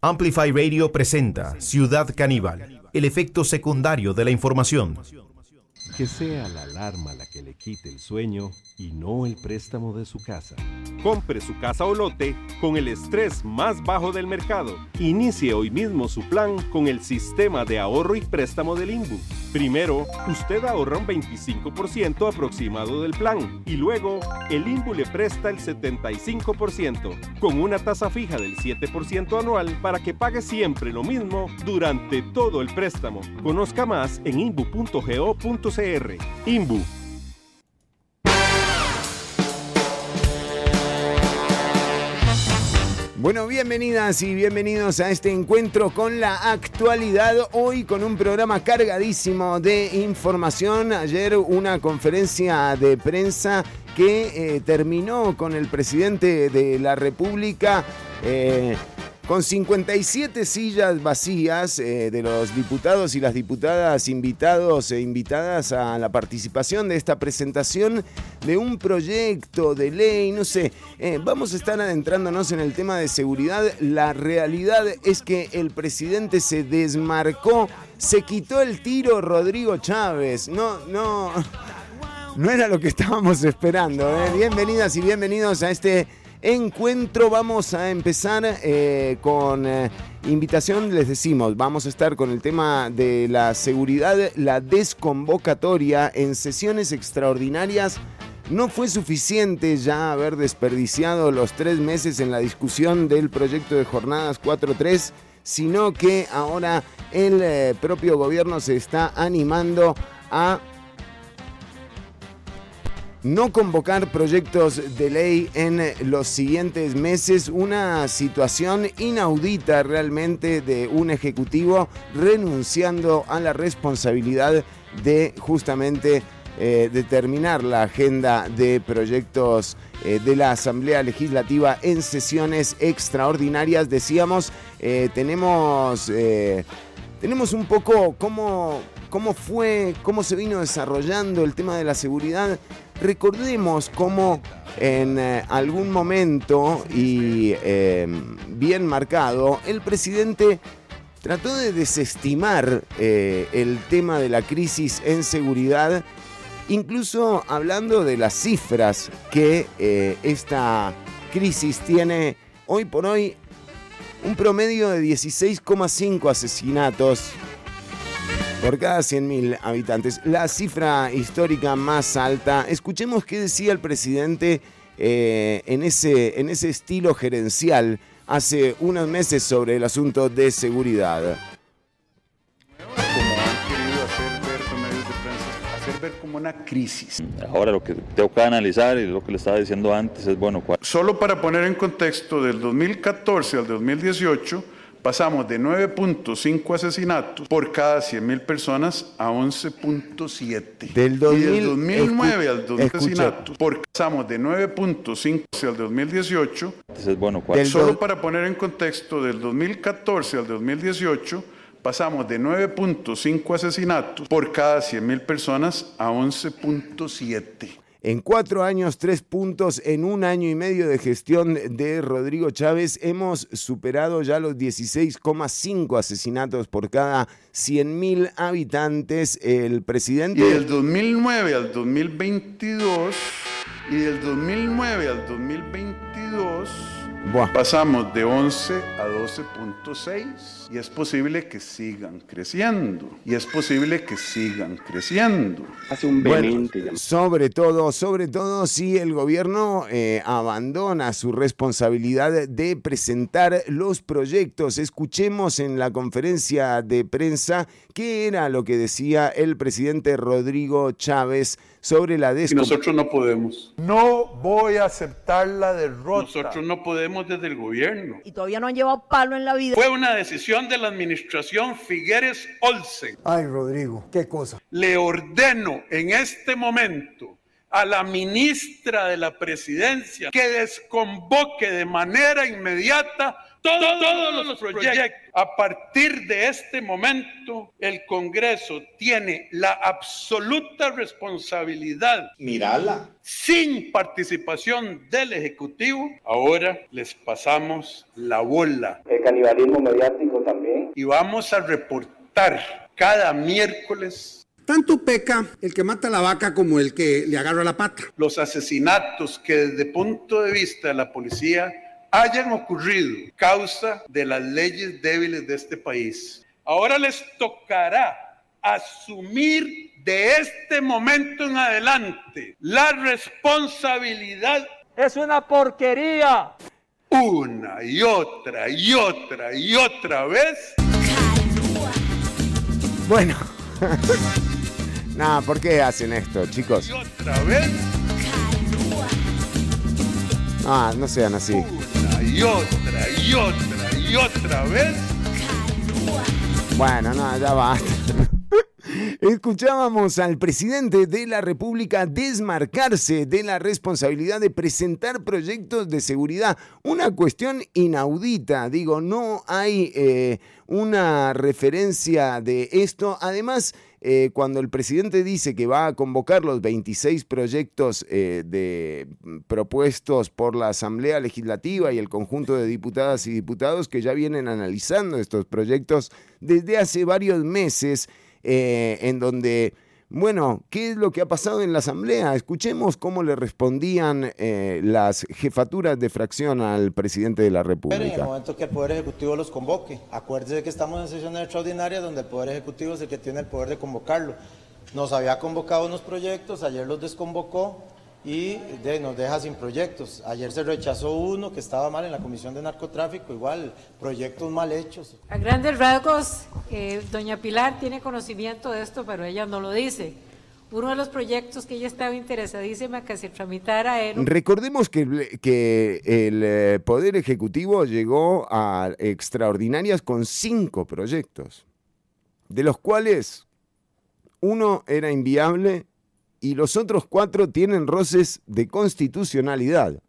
Amplify Radio presenta Ciudad Caníbal, el efecto secundario de la información. Que sea la alarma la que le quite el sueño y no el préstamo de su casa. Compre su casa o lote con el estrés más bajo del mercado. Inicie hoy mismo su plan con el sistema de ahorro y préstamo del INBU. Primero, usted ahorra un 25% aproximado del plan y luego el INBU le presta el 75% con una tasa fija del 7% anual para que pague siempre lo mismo durante todo el préstamo. Conozca más en inbu.go.cr. INBU Bueno, bienvenidas y bienvenidos a este encuentro con la actualidad. Hoy con un programa cargadísimo de información. Ayer una conferencia de prensa que eh, terminó con el presidente de la República. Eh, con 57 sillas vacías eh, de los diputados y las diputadas invitados e invitadas a la participación de esta presentación de un proyecto de ley, no sé, eh, vamos a estar adentrándonos en el tema de seguridad. La realidad es que el presidente se desmarcó, se quitó el tiro Rodrigo Chávez, no, no, no era lo que estábamos esperando. ¿eh? Bienvenidas y bienvenidos a este encuentro. Vamos a empezar eh, con eh, invitación, les decimos, vamos a estar con el tema de la seguridad, la desconvocatoria en sesiones extraordinarias. No fue suficiente ya haber desperdiciado los tres meses en la discusión del proyecto de jornadas 4.3, sino que ahora el eh, propio gobierno se está animando a no convocar proyectos de ley en los siguientes meses, una situación inaudita realmente de un ejecutivo renunciando a la responsabilidad de justamente eh, determinar la agenda de proyectos eh, de la Asamblea Legislativa en sesiones extraordinarias. Decíamos, eh, tenemos, tenemos un poco cómo, cómo fue, cómo se vino desarrollando el tema de la seguridad Recordemos cómo en eh, algún momento y em, bien marcado, el presidente trató de desestimar eh, el tema de la crisis en seguridad, incluso hablando de las cifras que eh, esta crisis tiene. Hoy por hoy un promedio de 16,5 asesinatos por cada 100.000 habitantes. La cifra histórica más alta. Escuchemos qué decía el presidente eh, en, ese, en ese estilo gerencial hace unos meses sobre el asunto de seguridad. Como han querido hacer ver con medios de prensa, hacer ver como una crisis. Ahora lo que tengo que analizar y lo que le estaba diciendo antes es, bueno, ¿cuál? Solo para poner en contexto, del 2014 al 2018 pasamos de 9.5 asesinatos por cada 100.000 personas a 11.7. Del, 2009 al 2018 pasamos de 9.5 al 2018. Entonces, bueno, Solo para poner en contexto, del 2014 al 2018 pasamos de 9.5 asesinatos por cada 100.000 personas a 11.7. En cuatro años, tres puntos, en un año y medio de gestión de Rodrigo Chávez, hemos superado ya los 16,5 asesinatos por cada 100.000 habitantes. El presidente... Y del 2009 al 2022, y del 2009 al 2022 Pasamos de 11 a 12.6 y es posible que sigan creciendo. Y es posible que sigan creciendo. Hace un sobre todo, sobre todo si el gobierno eh, abandona su responsabilidad de presentar los proyectos. Escuchemos en la conferencia de prensa qué era lo que decía el presidente Rodrigo Chávez sobre la Y nosotros no podemos. No voy a aceptar la derrota. Nosotros no podemos desde el gobierno. Y todavía no han llevado palo en la vida. Fue una decisión de la administración Figueres Olsen. Ay, Rodrigo, qué cosa. Le ordeno en este momento a la ministra de la presidencia que desconvoque de manera inmediata todos los proyectos. A partir de este momento, el Congreso tiene la absoluta responsabilidad. Mirala. Sin participación del Ejecutivo, ahora les pasamos la bola. El canibalismo mediático también. Y vamos a reportar cada miércoles tanto peca el que mata la vaca como el que le agarra la pata. Los asesinatos que desde el punto de vista de la policía hayan ocurrido causa de las leyes débiles de este país. Ahora les tocará asumir de este momento en adelante la responsabilidad. Es una porquería. Una y otra y otra y otra vez. Bueno. Nada, ¿por qué hacen esto, chicos? Y otra vez. Ah, no sean así. Una y otra y otra y otra vez. Bueno, no, ya basta. Escuchábamos al presidente de la República desmarcarse de la responsabilidad de presentar proyectos de seguridad. Una cuestión inaudita, digo, no hay eh, una referencia de esto. Además, eh, cuando el presidente dice que va a convocar los 26 proyectos eh, de, mm, propuestos por la Asamblea Legislativa y el conjunto de diputadas y diputados que ya vienen analizando estos proyectos desde hace varios meses, eh, en donde bueno, ¿qué es lo que ha pasado en la Asamblea? Escuchemos cómo le respondían eh, las jefaturas de fracción al presidente de la República. En el momento que el Poder Ejecutivo los convoque. Acuérdese que estamos en sesiones extraordinarias donde el Poder Ejecutivo es el que tiene el poder de convocarlo. Nos había convocado unos proyectos, ayer los desconvocó y nos deja sin proyectos. Ayer se rechazó uno que estaba mal en la Comisión de Narcotráfico, igual, proyectos mal hechos. A grandes rasgos, eh, doña Pilar tiene conocimiento de esto, pero ella no lo dice. Uno de los proyectos que ella estaba interesadísima que se tramitara era... Recordemos que, que el eh, Poder Ejecutivo llegó a extraordinarias con cinco proyectos, de los cuales uno era inviable y los otros cuatro tienen roces de constitucionalidad.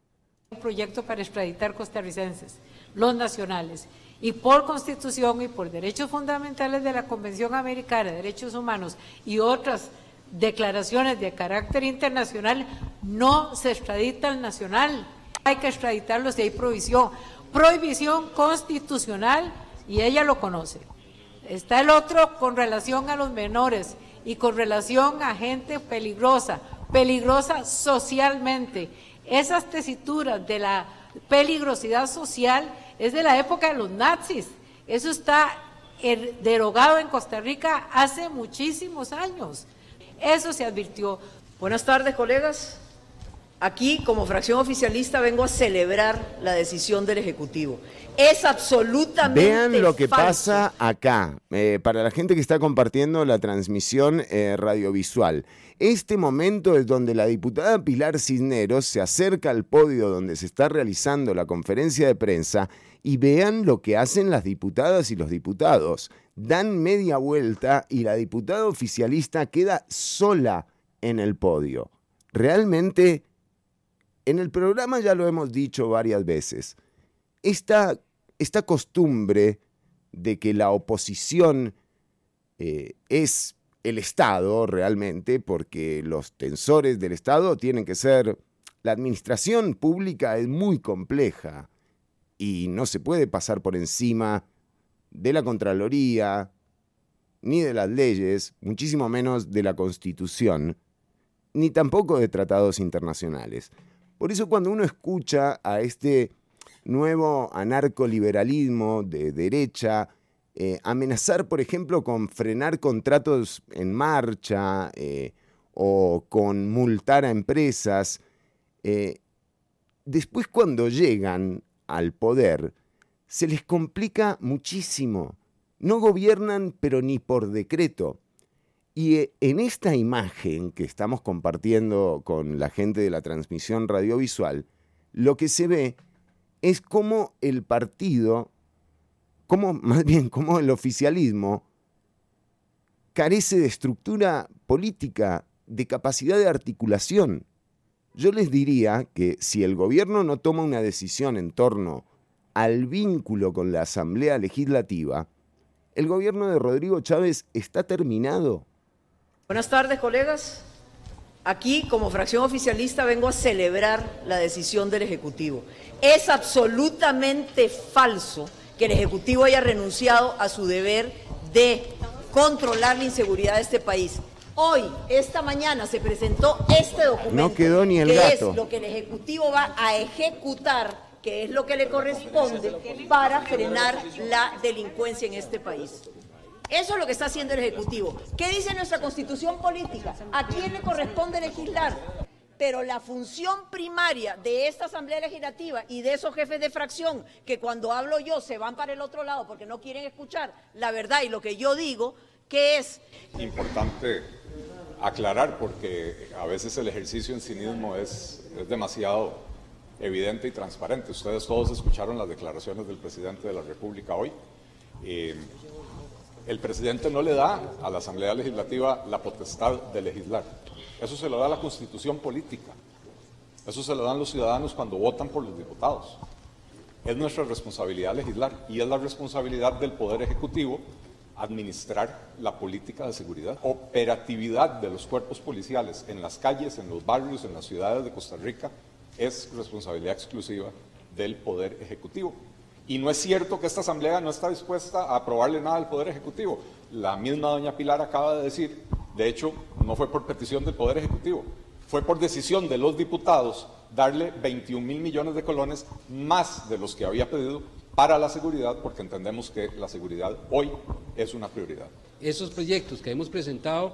Un proyecto para extraditar costarricenses, los nacionales, y por constitución y por derechos fundamentales de la Convención Americana de Derechos Humanos y otras declaraciones de carácter internacional, no se extradita al nacional. Hay que extraditarlo si hay prohibición. Prohibición constitucional y ella lo conoce. Está el otro con relación a los menores y con relación a gente peligrosa, peligrosa socialmente. Esas tesituras de la peligrosidad social es de la época de los nazis. Eso está derogado en Costa Rica hace muchísimos años. Eso se advirtió. Buenas tardes, colegas. Aquí, como fracción oficialista, vengo a celebrar la decisión del Ejecutivo. Es absolutamente Vean lo que pasa acá, eh, para la gente que está compartiendo la transmisión eh, radiovisual. Este momento es donde la diputada Pilar Cisneros se acerca al podio donde se está realizando la conferencia de prensa y vean lo que hacen las diputadas y los diputados. Dan media vuelta y la diputada oficialista queda sola en el podio. Realmente en el programa ya lo hemos dicho varias veces. Esta, esta costumbre de que la oposición eh, es el Estado realmente, porque los tensores del Estado tienen que ser... La administración pública es muy compleja y no se puede pasar por encima de la Contraloría, ni de las leyes, muchísimo menos de la Constitución, ni tampoco de tratados internacionales. Por eso cuando uno escucha a este nuevo anarcoliberalismo de derecha eh, amenazar, por ejemplo, con frenar contratos en marcha eh, o con multar a empresas, eh, después cuando llegan al poder, se les complica muchísimo. No gobiernan, pero ni por decreto. Y eh, en esta imagen que estamos compartiendo con la gente de la transmisión radiovisual, lo que se ve es cómo el partido, como más bien cómo el oficialismo carece de estructura política, de capacidad de articulación. Yo les diría que si el gobierno no toma una decisión en torno al vínculo con la Asamblea Legislativa, el gobierno de Rodrigo Chávez está terminado. Buenas tardes, colegas. Aquí, como fracción oficialista, vengo a celebrar la decisión del Ejecutivo. Es absolutamente falso que el Ejecutivo haya renunciado a su deber de controlar la inseguridad de este país. Hoy, esta mañana, se presentó este documento. No quedó ni el que gato. es lo que el Ejecutivo va a ejecutar, que es lo que le corresponde para frenar la delincuencia en este país. Eso es lo que está haciendo el Ejecutivo. ¿Qué dice nuestra Constitución política? ¿A quién le corresponde legislar? Pero la función primaria de esta Asamblea Legislativa y de esos jefes de fracción que cuando hablo yo se van para el otro lado porque no quieren escuchar la verdad y lo que yo digo, que es... Importante aclarar porque a veces el ejercicio en cinismo es, demasiado evidente y transparente. Ustedes todos escucharon las declaraciones del presidente de la República hoy. Eh, el presidente no le da a la Asamblea Legislativa la potestad de legislar. Eso se lo da la Constitución política. Eso se lo dan los ciudadanos cuando votan por los diputados. Es nuestra responsabilidad legislar y es la responsabilidad del Poder Ejecutivo administrar la política de seguridad, operatividad de los cuerpos policiales en las calles, en los barrios, en las ciudades de Costa Rica, es responsabilidad exclusiva del Poder Ejecutivo. Y no es cierto que esta Asamblea no está dispuesta a aprobarle nada al Poder Ejecutivo. La misma doña Pilar acaba de decir, de hecho, no fue por petición del Poder Ejecutivo, fue por decisión de los diputados darle 21 mil millones de colones más de los que había pedido para la seguridad, porque entendemos que la seguridad hoy es una prioridad. Esos proyectos que hemos presentado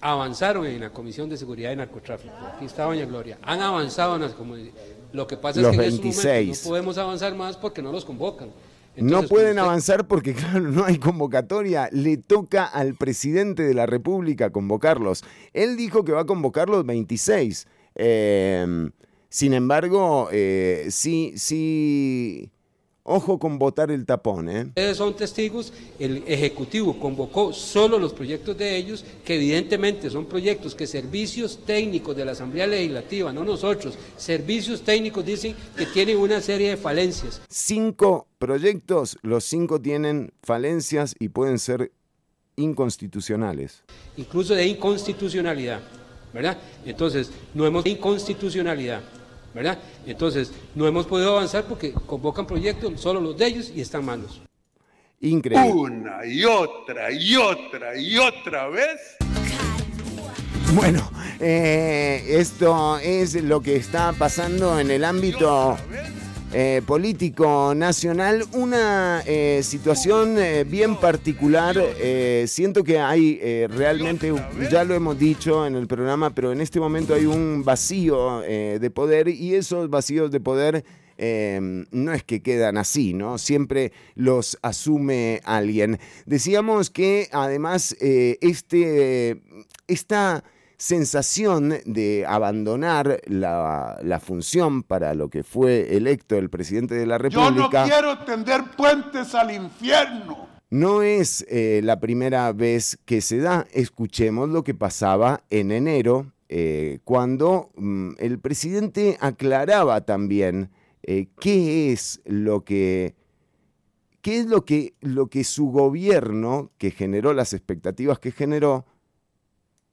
avanzaron en la Comisión de Seguridad y Narcotráfico. Aquí está Doña Gloria. Han avanzado en comunidades. Lo que pasa Los es que en 26. estos momentos no podemos avanzar más porque no los convocan. no Entonces, pueden usted- avanzar porque, claro, no hay convocatoria. Le toca al presidente de la República convocarlos. Él dijo que va a convocar los 26. Eh, sin embargo, eh, sí, sí. Ojo con votar el tapón, ¿eh? Ustedes son testigos, el Ejecutivo convocó solo los proyectos de ellos, que evidentemente son proyectos que servicios técnicos de la Asamblea Legislativa, no nosotros, servicios técnicos dicen que tienen una serie de falencias. Cinco proyectos, los cinco tienen falencias y pueden ser inconstitucionales. incluso de inconstitucionalidad, ¿verdad? Entonces, no hemos inconstitucionalidad, ¿verdad? Entonces, no hemos podido avanzar porque convocan proyectos solo los de ellos y están malos. Increíble. Una y otra y otra y otra vez. Bueno, eh, esto es lo que está pasando en el ámbito eh, político nacional. Una eh, situación eh, bien particular. siento que hay realmente, ya lo hemos dicho en el programa, pero en este momento hay un vacío de poder y esos vacíos de poder... no es que quedan así, ¿no? Siempre los asume alguien. Decíamos que además este, esta sensación de abandonar la, la función para lo que fue electo el presidente de la Yo no República quiero tender puentes al infierno. no es eh, la primera vez que se da. Escuchemos lo que pasaba en enero, eh, cuando mm, el presidente aclaraba también eh, qué es lo que qué es lo que, lo que su gobierno, que generó las expectativas que generó,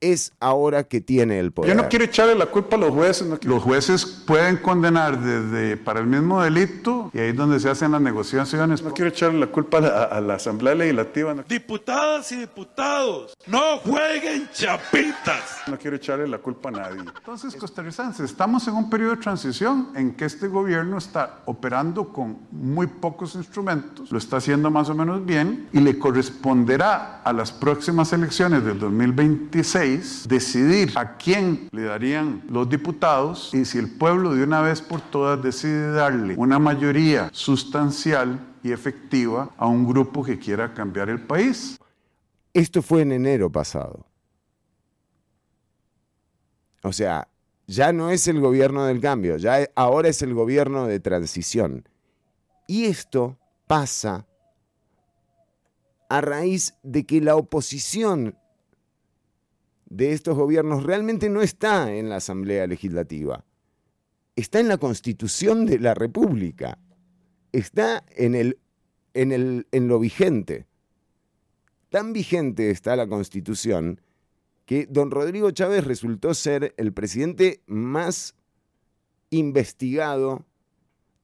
es ahora que tiene el poder. Yo no quiero echarle la culpa a los jueces. no- Los jueces pueden condenar desde para el mismo delito y ahí es donde se hacen las negociaciones. No quiero echarle la culpa a la, a la Asamblea Legislativa. No, Diputadas y diputados, no jueguen chapitas. no quiero echarle la culpa a nadie. Entonces, costarricenses, estamos en un periodo de transición en que este gobierno está operando con muy pocos instrumentos, lo está haciendo más o menos bien y le corresponderá a las próximas elecciones del 2026 decidir a quién le darían los diputados y si el pueblo de una vez por todas decide darle una mayoría sustancial y efectiva a un grupo que quiera cambiar el país. Esto fue en enero pasado. O sea, ya no es el gobierno del cambio, ya ahora es el gobierno de transición. Y esto pasa a raíz de que la oposición de estos gobiernos realmente no está en la Asamblea Legislativa, está en la Constitución de la República. está en, el, en, el, en lo vigente. Tan vigente está la constitución que don Rodrigo Chávez resultó ser el presidente más investigado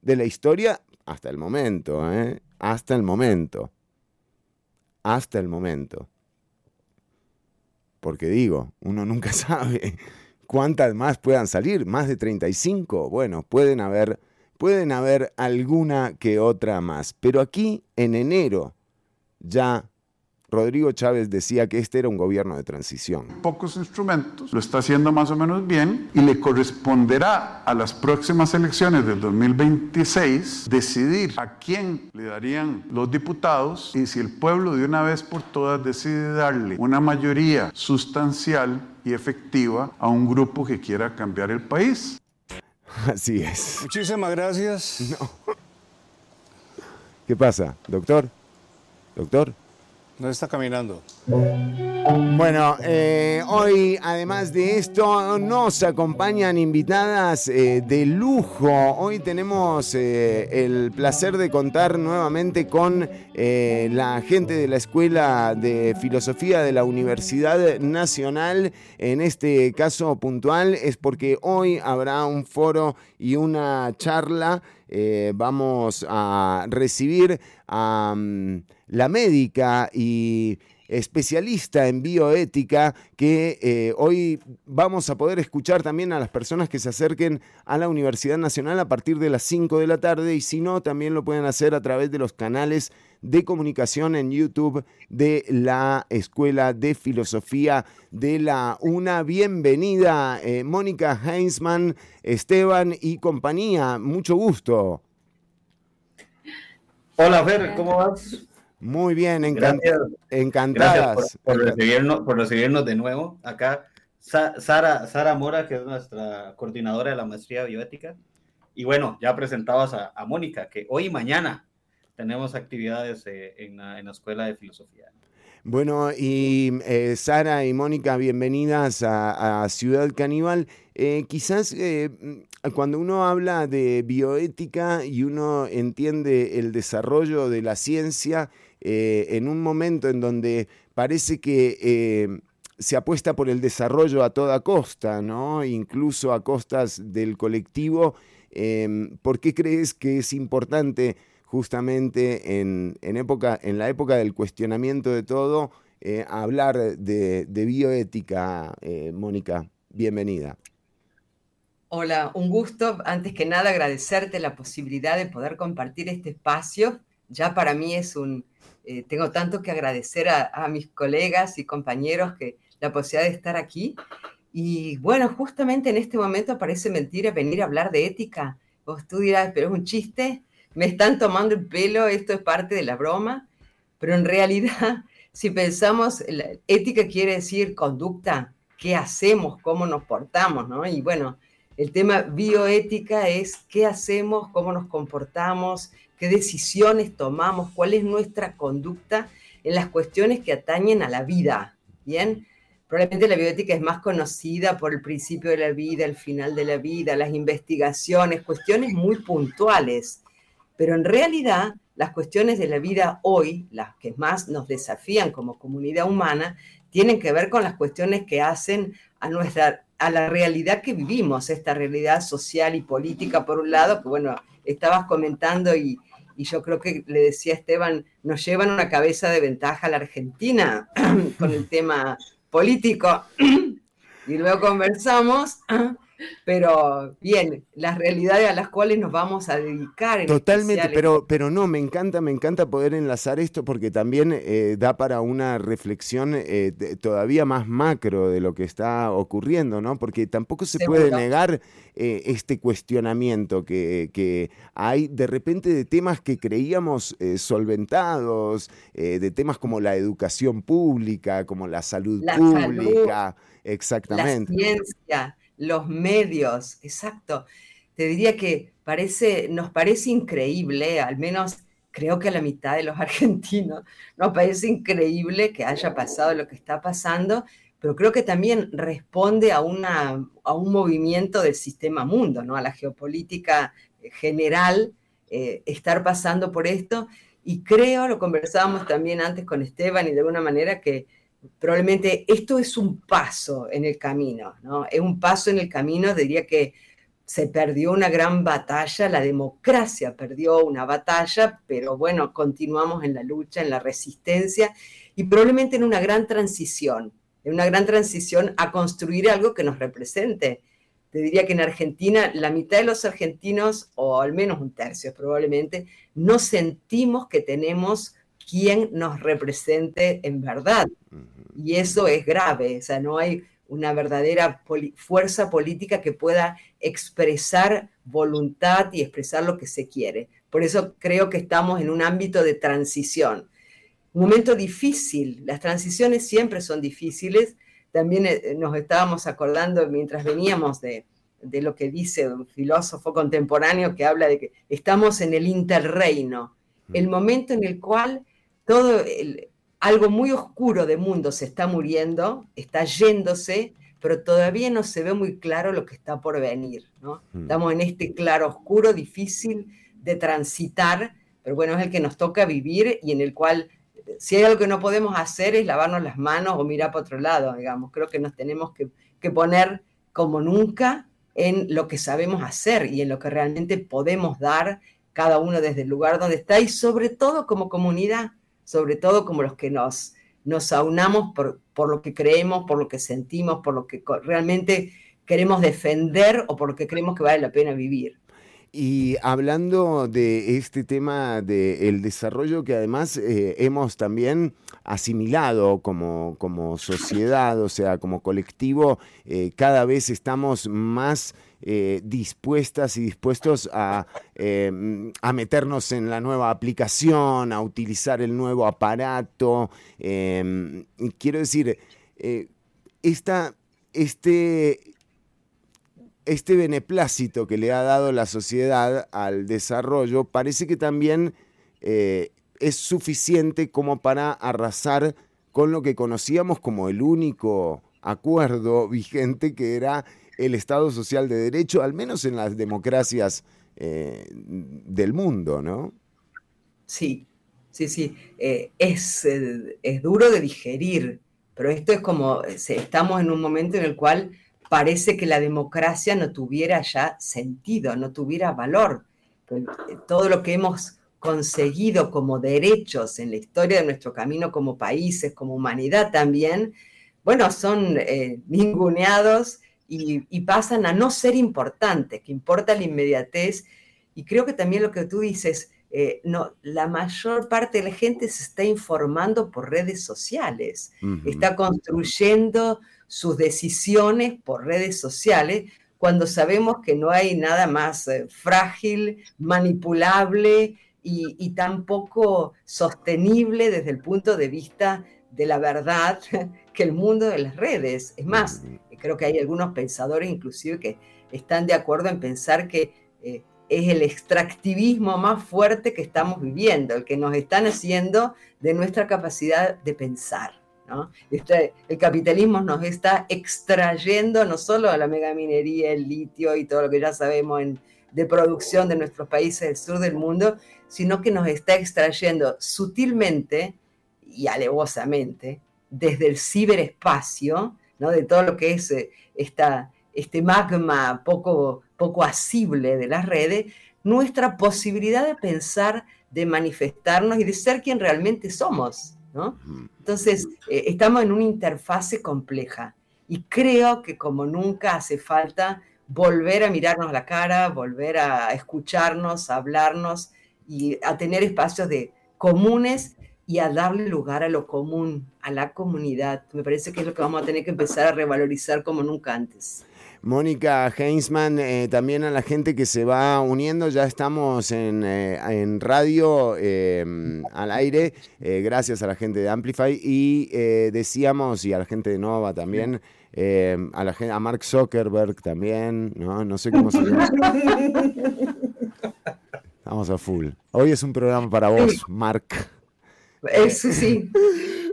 de la historia hasta el momento, ¿eh? hasta el momento, hasta el momento. Porque digo, uno nunca sabe cuántas más puedan salir, más de 35, bueno, pueden haber, pueden haber alguna que otra más, pero aquí en enero ya Rodrigo Chávez decía que este era un gobierno de transición. Pocos instrumentos, lo está haciendo más o menos bien y le corresponderá a las próximas elecciones del 2026 decidir a quién le darían los diputados y si el pueblo de una vez por todas decide darle una mayoría sustancial y efectiva a un grupo que quiera cambiar el país. Así es. Muchísimas gracias. ¿Qué pasa, doctor? Doctor. No está caminando. Bueno, eh, hoy además de esto nos acompañan invitadas eh, de lujo. Hoy tenemos eh, el placer de contar nuevamente con la gente de la Escuela de Filosofía de la Universidad Nacional. En este caso puntual es porque hoy habrá un foro y una charla. vamos a recibir a... Mm, la médica y especialista en bioética que eh, hoy vamos a poder escuchar también a las personas que se acerquen a la Universidad Nacional a partir de las 5 de la tarde y si no, también lo pueden hacer a través de los canales de comunicación en YouTube de la Escuela de Filosofía de la UNA. Bienvenida, eh, Mónica Heinzmann, Esteban y compañía. Mucho gusto. Hola, Fer, ¿cómo vas? Muy bien, encantadas. por, recibirnos, por recibirnos de nuevo. Acá, Sara, Sara Mora, que es nuestra coordinadora de la maestría bioética. Y bueno, ya presentados a, Mónica, que hoy y mañana tenemos actividades eh, en, la, Escuela de Filosofía. Bueno, y eh, Sara y Mónica, bienvenidas a, Ciudad Caníbal. Eh, quizás cuando uno habla de bioética y uno entiende el desarrollo de la ciencia, eh, en un momento en donde parece que eh, se apuesta por el desarrollo a toda costa, ¿no? incluso a costas del colectivo. Em, ¿Por qué crees que es importante justamente en, época, en la época del cuestionamiento de todo eh, hablar de bioética, Mónica? Bienvenida. Hola, un gusto. Antes que nada, agradecerte la posibilidad de poder compartir este espacio. Ya para mí es un, eh, tengo tanto que agradecer a, mis colegas y compañeros que la posibilidad de estar aquí. Y bueno, justamente en este momento parece mentira venir a hablar de ética. Vos tú dirás, pero es un chiste, me están tomando el pelo, esto es parte de la broma. Pero en realidad, si pensamos, ética quiere decir conducta, qué hacemos, cómo nos portamos, ¿no? Y bueno, el tema bioética es qué hacemos, cómo nos comportamos, qué decisiones tomamos, cuál es nuestra conducta en las cuestiones que atañen a la vida. Bien, probablemente la bioética es más conocida por el principio de la vida, el final de la vida, las investigaciones, cuestiones muy puntuales. Pero en realidad, las cuestiones de la vida hoy, las que más nos desafían como comunidad humana, tienen que ver con las cuestiones que hacen a nuestra a la realidad que vivimos, esta realidad social y política, por un lado, que bueno, estabas comentando y, y yo creo que le decía Esteban, nos llevan una cabeza de ventaja a la Argentina con el tema político. y luego conversamos pero bien, las realidades a las cuales nos vamos a dedicar. Totalmente, pero, pero no, me encanta, me encanta poder enlazar esto porque también eh, da para una reflexión eh, todavía más macro de lo que está ocurriendo, ¿no? Porque tampoco se puede negar eh, este cuestionamiento que, que, hay de repente de temas que creíamos solventados, de temas como la educación pública, como la salud pública. Exactamente. La ciencia, los medios, exacto. Te diría que parece, nos parece increíble, al menos creo que a la mitad de los argentinos, nos parece increíble que haya pasado lo que está pasando, pero creo que también responde a, una, a un movimiento del sistema mundo, ¿no? a la geopolítica general eh, estar pasando por esto. Y creo, lo conversábamos también antes con Esteban y de alguna manera que probablemente esto es un paso en el camino, ¿no? Es un paso en el camino, diría que se perdió una gran batalla, la democracia perdió una batalla, pero bueno, continuamos en la lucha, en la resistencia y probablemente en una gran transición, en una gran transición a construir algo que nos represente. Te diría que en Argentina la mitad de los argentinos, o al menos un tercio probablemente, no sentimos que tenemos quien nos represente en verdad. Y eso es grave, o sea, no hay una verdadera fuerza política que pueda expresar voluntad y expresar lo que se quiere. Por eso creo que estamos en un ámbito de transición. Un momento difícil, las transiciones siempre son difíciles. También eh, nos estábamos acordando mientras veníamos de, de lo que dice un filósofo contemporáneo que habla de que estamos en el interreino, el momento en el cual todo algo muy oscuro de mundo se está muriendo, está yéndose, pero todavía no se ve muy claro lo que está por venir. ¿no? Hmm. Estamos en este claro oscuro difícil de transitar, pero bueno, es el que nos toca vivir y en el cual si hay algo que no podemos hacer es lavarnos las manos o mirar para otro lado, digamos. Creo que nos tenemos que, que poner como nunca en lo que sabemos hacer y en lo que realmente podemos dar cada uno desde el lugar donde está y sobre todo como comunidad, sobre todo como los que nos, nos aunamos por, por lo que creemos, por lo que sentimos, por lo que realmente queremos defender o por lo que creemos que vale la pena vivir. Y hablando de este tema del desarrollo que además eh, hemos también asimilado como, como, sociedad, o sea, como colectivo, eh, cada vez estamos más eh, dispuestas y dispuestos a, a, meternos en la nueva aplicación, a utilizar el nuevo aparato. quiero decir, esta, este este beneplácito que le ha dado la sociedad al desarrollo parece que también eh, es suficiente como para arrasar con lo que conocíamos como el único acuerdo vigente que era el Estado Social de Derecho, al menos en las democracias eh, del mundo, ¿no? Sí, sí, sí. Eh, es, es duro de digerir, pero esto es como, estamos en un momento en el cual parece que la democracia no tuviera ya sentido, no tuviera valor. Eh, todo lo que hemos conseguido como derechos en la historia de nuestro camino como países, como humanidad también, bueno, son eh, ninguneados y, pasan a no ser importantes, que importa la inmediatez. Y creo que también lo que tú dices, eh, no, la mayor parte de la gente se está informando por redes sociales, está construyendo sus decisiones por redes sociales cuando sabemos que no hay nada más eh, frágil, manipulable y, y tan poco sostenible desde el punto de vista de la verdad que el mundo de las redes. Es más, creo que hay algunos pensadores inclusive que están de acuerdo en pensar que eh, es el extractivismo más fuerte que estamos viviendo, el que nos están haciendo de nuestra capacidad de pensar. Este, el capitalismo nos está extrayendo no solo a la megaminería, el litio y todo lo que ya sabemos de producción de nuestros países del sur del mundo, sino que nos está extrayendo sutilmente y alevosamente desde el ciberespacio, ¿no? de todo lo que es eh, esta, este magma poco, poco asible de las redes, nuestra posibilidad de pensar, de manifestarnos y de ser quien realmente somos. Entonces, eh, estamos en una interfase compleja y creo que como nunca hace falta volver a mirarnos la cara, volver a escucharnos, a hablarnos y a tener espacios de comunes y a darle lugar a lo común, a la comunidad. Me parece que es lo que vamos a tener que empezar a revalorizar como nunca antes. Mónica Heinzman, eh, también a la gente que se va uniendo, ya estamos en, eh, radio em, al aire, eh, gracias a la gente de Amplify y decíamos, y a la gente de Nova también, em, a, la, a Mark Zuckerberg también, ¿no? No sé cómo se llama. Estamos a full. Hoy es un programa para vos, Mark. Eso sí.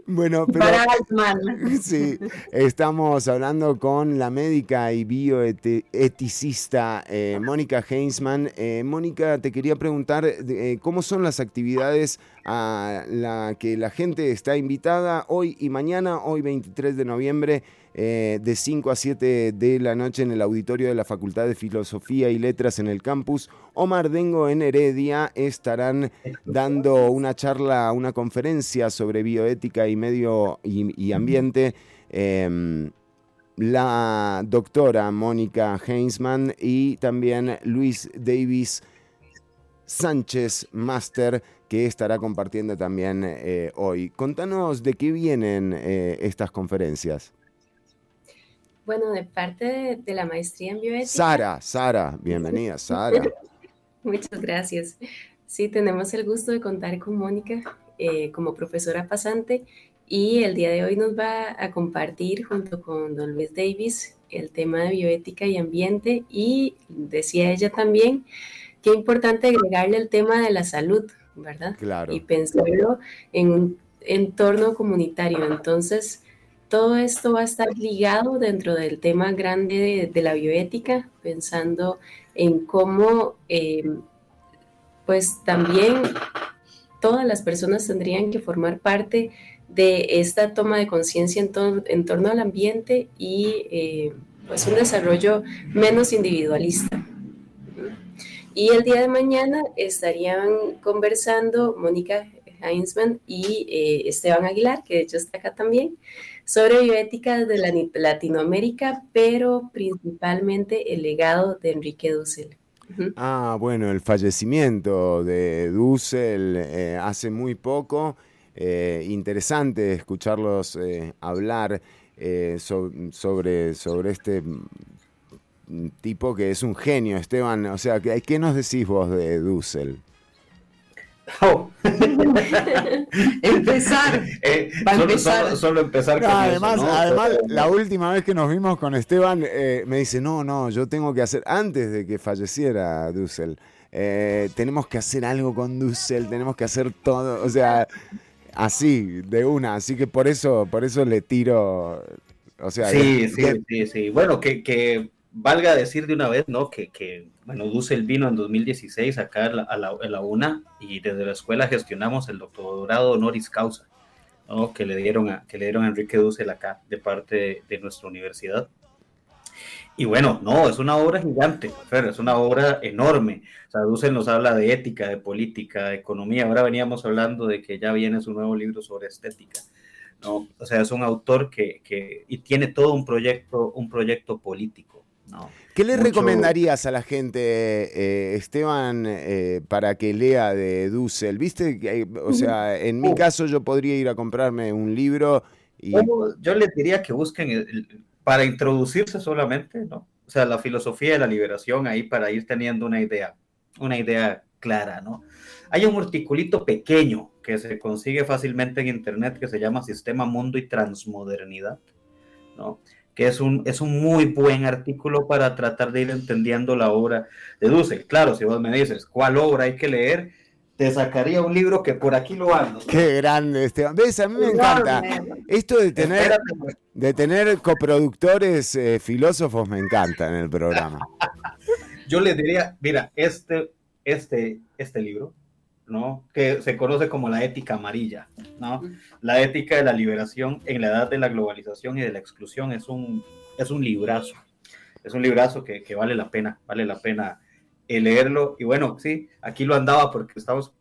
Bueno, pero. Para Altman. Sí, estamos hablando con la médica y bioeticista eh, Mónica Heinzman. Eh, Mónica, te quería preguntar eh, cómo son las actividades a la que la gente está invitada hoy y mañana, hoy 23 de noviembre, eh, de 5 a 7 de la noche en el auditorio de la Facultad de Filosofía y Letras en el campus. Omar Dengo en Heredia estarán dando una charla, una conferencia sobre bioética y medio y, ambiente. Em, la doctora Mónica Heinzman y también Luis Davis Sánchez Master que estará compartiendo también eh, hoy. Contanos de qué vienen eh, estas conferencias. Bueno, de parte de, la maestría en bioética. Sara, Sara, bienvenida, Sara. Muchas gracias. Sí, tenemos el gusto de contar con Mónica eh, como profesora pasante y el día de hoy nos va a compartir junto con don Luis Davis el tema de bioética y ambiente y decía ella también que importante agregarle el tema de la salud, ¿verdad? Claro. Y pensarlo en un entorno comunitario. Entonces, todo esto va a estar ligado dentro del tema grande de, la bioética, pensando en cómo, eh, pues también todas las personas tendrían que formar parte de esta toma de conciencia en, torno al ambiente y eh, pues un desarrollo menos individualista. Y el día de mañana estarían conversando Mónica Heinzman y eh, Esteban Aguilar, que de hecho está acá también, sobre bioética de la Latinoamérica, pero principalmente el legado de Enrique Dussel. Ah, bueno, el fallecimiento de Dussel eh, hace muy poco. Eh, interesante escucharlos eh, hablar sobre, sobre este mm, tipo que es un genio, Esteban. O sea, ¿qué nos decís vos de Dussel? Oh. empezar. Eh, solo, empezar con además, eso, además, la última vez que nos vimos con Esteban, eh, me dice, no, no, yo tengo que hacer, antes de que falleciera Dussel, eh, tenemos que hacer algo con Dussel, tenemos que hacer todo, o sea, así, de una, así que por eso, por eso le tiro, o sea... Sí, sí, sí, sí, bueno, que, que valga decir de una vez, ¿no? Que, que bueno, Dussel vino en 2016 acá a la, a la, UNA y desde la escuela gestionamos el doctorado honoris causa, ¿no? Que le dieron a, que le dieron a Enrique Dussel acá de parte de, nuestra universidad. Y bueno, no, es una obra gigante, es una obra enorme. O sea, Dussel nos habla de ética, de política, de economía. Ahora veníamos hablando de que ya viene su nuevo libro sobre estética. ¿no? O sea, es un autor que, que y tiene todo un proyecto, un proyecto político. ¿Qué le recomendarías a la gente, eh, Esteban, eh, para que lea de Dussel? ¿Viste? O sea, en mi caso yo podría ir a comprarme un libro y... Yo les diría que busquen para introducirse solamente, ¿no? O sea, la filosofía de la liberación ahí para ir teniendo una idea, una idea clara, ¿no? Hay un articulito pequeño que se consigue fácilmente en internet que se llama Sistema Mundo y Transmodernidad, ¿no? Que es un, es un muy buen artículo para tratar de ir entendiendo la obra de Dussel. Claro, si vos me dices cuál obra hay que leer, te sacaría un libro que por aquí lo ando. Qué grande, Esteban. ¿Ves? A mí me encanta. Esto de tener, de tener coproductores eh, filósofos me encanta en el programa. Yo le diría, mira, este, este, este libro ¿no? que se conoce como la ética amarilla, ¿no? La ética de la liberación en la edad de la globalización y de la exclusión es un, es un librazo, es un librazo que, que vale la pena, vale la pena eh, leerlo. Y bueno, sí, aquí lo andaba porque estamos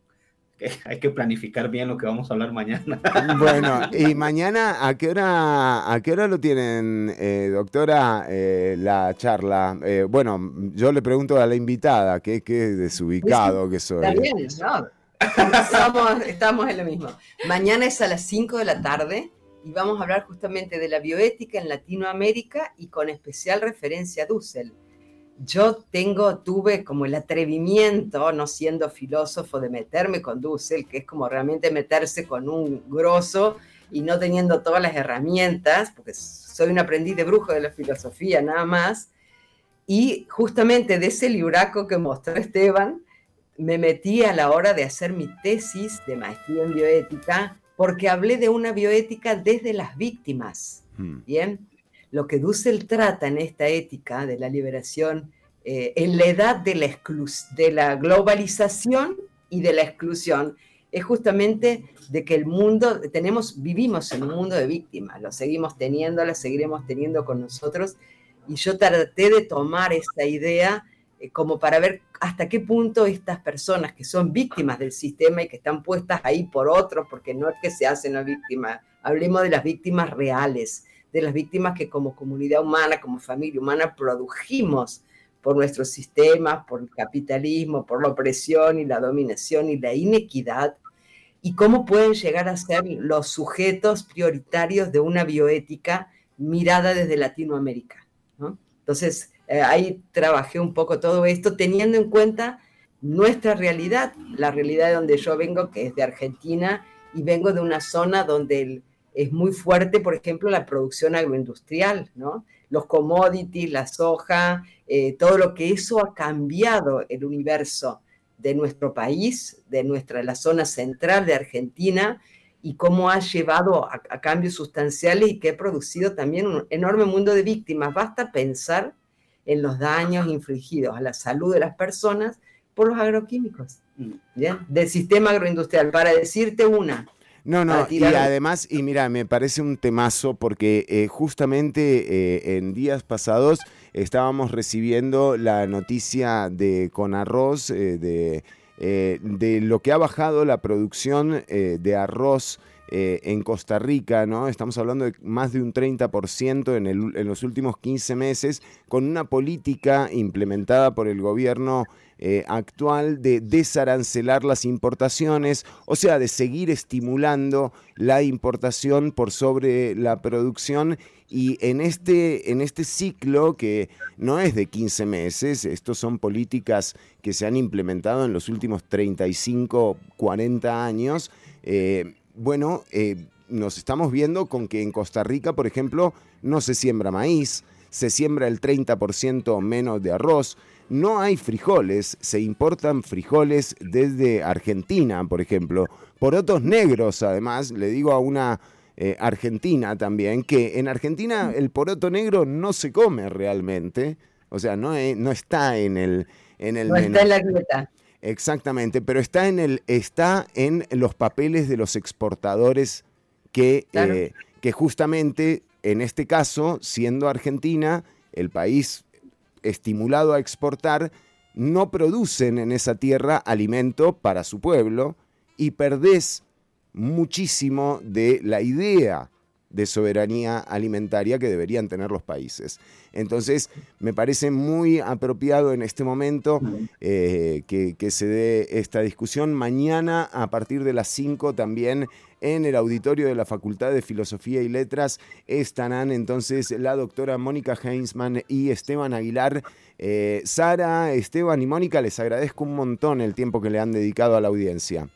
hay que planificar bien lo que vamos a hablar mañana. Bueno, y mañana, ¿a qué hora, a qué hora lo tienen, eh, doctora, eh, la charla? bueno, yo le pregunto a la invitada, ¿qué, qué desubicado que soy? Está bien, ¿no? Estamos, estamos en lo mismo. Mañana es a las 5 de la tarde y vamos a hablar justamente de la bioética en Latinoamérica y con especial referencia a Dussel. Yo tengo, tuve como el atrevimiento, no siendo filósofo, de meterme con Dussel, que es como realmente meterse con un grosso y no teniendo todas las herramientas, porque soy un aprendiz de brujo de la filosofía nada más. Y justamente de ese libraco que mostró Esteban, me metí a la hora de hacer mi tesis de maestría en bioética porque hablé de una bioética desde las víctimas. Hmm. Bien, lo que Dussel trata en esta ética de la liberación eh, en la edad de la, de la globalización y de la exclusión es justamente de que el mundo, tenemos, vivimos en un mundo de víctimas, lo seguimos teniendo, lo seguiremos teniendo con nosotros, y yo traté de tomar esta idea como para ver hasta qué punto estas personas que son víctimas del sistema y que están puestas ahí por otros, porque no es que se hacen las víctimas, hablemos de las víctimas reales, de las víctimas que como comunidad humana, como familia humana, produjimos por nuestros sistemas, por el capitalismo, por la opresión y la dominación y la inequidad, y cómo pueden llegar a ser los sujetos prioritarios de una bioética mirada desde Latinoamérica. Entonces, eh, ahí trabajé un poco todo esto teniendo en cuenta nuestra realidad, la realidad de donde yo vengo, que es de Argentina, y vengo de una zona donde es muy fuerte, por ejemplo, la producción agroindustrial. Los commodities, la soja, eh, todo lo que eso ha cambiado el universo de nuestro país, de nuestra, la zona central de Argentina, y cómo ha llevado a cambios sustanciales y que ha producido también un enorme mundo de víctimas. Basta pensar en los daños infligidos a la salud de las personas por los agroquímicos, mm. Del sistema agroindustrial. Para decirte una. No, no, y además, y mira, me parece un temazo porque eh, justamente eh, en días pasados estábamos recibiendo la noticia de Conarroz, eh, de, de lo que ha bajado la producción de arroz eh, en Costa Rica, ¿no? Estamos hablando de más de un 30% en, en los últimos 15 meses, con una política implementada por el gobierno eh, actual de desarancelar las importaciones, o sea, de seguir estimulando la importación por sobre la producción. Y en este, en este ciclo, que no es de 15 meses, estos son políticas que se han implementado en los últimos 35, 40 años, eh, bueno, eh, nos estamos viendo con que en Costa Rica, por ejemplo, no se siembra maíz, se siembra el 30% menos de arroz, no hay frijoles, se importan frijoles desde Argentina, por ejemplo, porotos negros, además, le digo a una eh, argentina también, que en Argentina el poroto negro no se come realmente, o sea, no, no está en el... En el no está en la dieta. Exactamente, pero está en, el, está en los papeles de los exportadores que, eh, que justamente en este caso, siendo Argentina el país estimulado a exportar, no producen en esa tierra alimento para su pueblo y perdés muchísimo de la idea de soberanía alimentaria que deberían tener los países. Entonces, me parece muy apropiado en este momento eh, que, se dé esta discusión. Mañana, a partir de las 5, también en el auditorio de la Facultad de Filosofía y Letras estarán entonces la doctora Mónica Heinzmann y Esteban Aguilar. Eh, Sara, Esteban y Mónica, les agradezco un montón el tiempo que le han dedicado a la audiencia.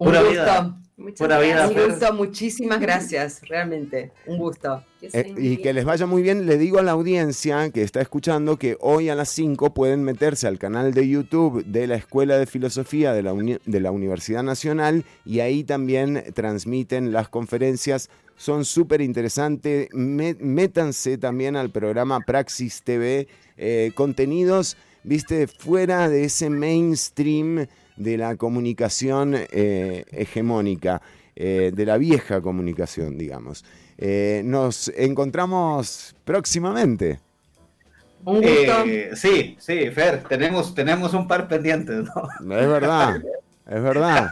Un gusto. Muchas gracias. Un gusto, muchísimas gracias, realmente, un gusto. Eh, y que les vaya muy bien, le digo a la audiencia que está escuchando que hoy a las 5 pueden meterse al canal de YouTube de la Escuela de Filosofía de la, de la Universidad Nacional y ahí también transmiten las conferencias, son súper interesantes, métanse también al programa Praxis TV, eh, contenidos, viste, fuera de ese mainstream de la comunicación eh, hegemónica, eh, de la vieja comunicación, digamos. Eh, nos encontramos próximamente. sí, sí, Fer, tenemos, tenemos un par pendientes, ¿no? Es verdad, es verdad.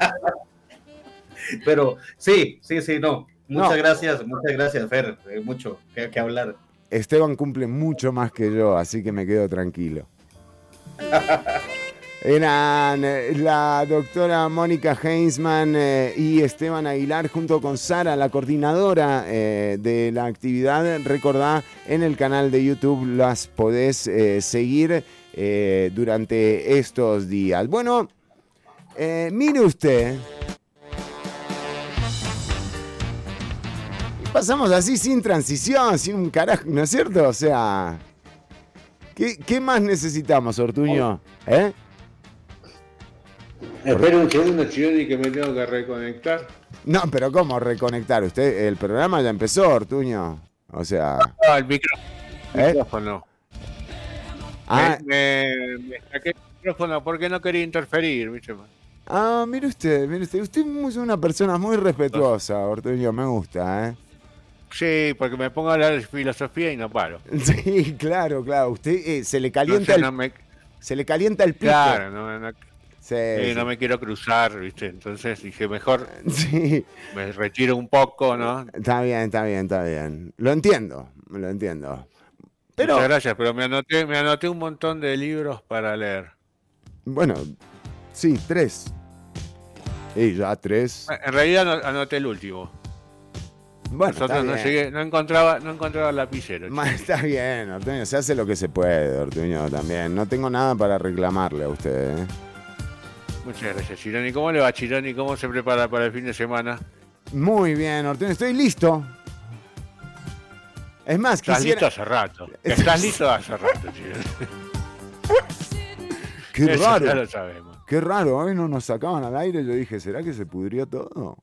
Pero sí, sí, sí, no. Muchas gracias, muchas gracias, Fer. Hay mucho que, que hablar. Esteban cumple mucho más que yo, así que me quedo tranquilo. Eran eh, la doctora Mónica Heinzmann eh, y Esteban Aguilar junto con Sara, la coordinadora eh, de la actividad. Recordá, en el canal de YouTube las podés seguir durante estos días. Bueno, mire usted. Pasamos así sin transición, sin un carajo, ¿no es cierto? O sea, ¿qué, qué más necesitamos, Ortuño? ¿Eh? Espera un segundo, Chironi, que me tengo que reconectar. No, pero ¿cómo reconectar? Usted, el programa ya empezó, Ortuño. O sea. No, el micrófono. ¿Eh? micrófono. Ah. Me, me saqué el micrófono porque no quería interferir, ¿viste? Ah, mire usted, mire usted. Usted es una persona muy respetuosa, Ortuño, me gusta, ¿eh? Sí, porque me pongo a hablar de filosofía y no paro. Sí, claro, claro. Usted eh, se le calienta el, no me- se le calienta el pico. Claro, no, no- Sí, sí, sí. no me quiero cruzar, ¿viste? Entonces dije, mejor Sí. me retiro un poco, ¿no? Está bien, está bien, está bien. Lo entiendo, lo entiendo. Pero, Muchas gracias, pero me anoté, me anoté un montón de libros para leer. bueno, sí, tres. Y ya tres. En realidad ano- anoté el último. Bueno, Nosotros no, bien. llegué- no encontraba, no encontraba lapicero. Ma, está bien, Ortuño, se hace lo que se puede, Ortuño, también. No tengo nada para reclamarle a usted, ¿eh? Muchas gracias, Chironi. ¿Cómo le va, Chironi? ¿Cómo se prepara para el fin de semana? Muy bien, Ortuño, estoy listo. Es más, Estás quisiera... listo hace rato. Estás listo hace rato, Chironi. Qué Eso raro. ya lo sabemos. Qué raro, hoy no nos sacaban al aire. Yo dije, ¿será que se pudrió todo?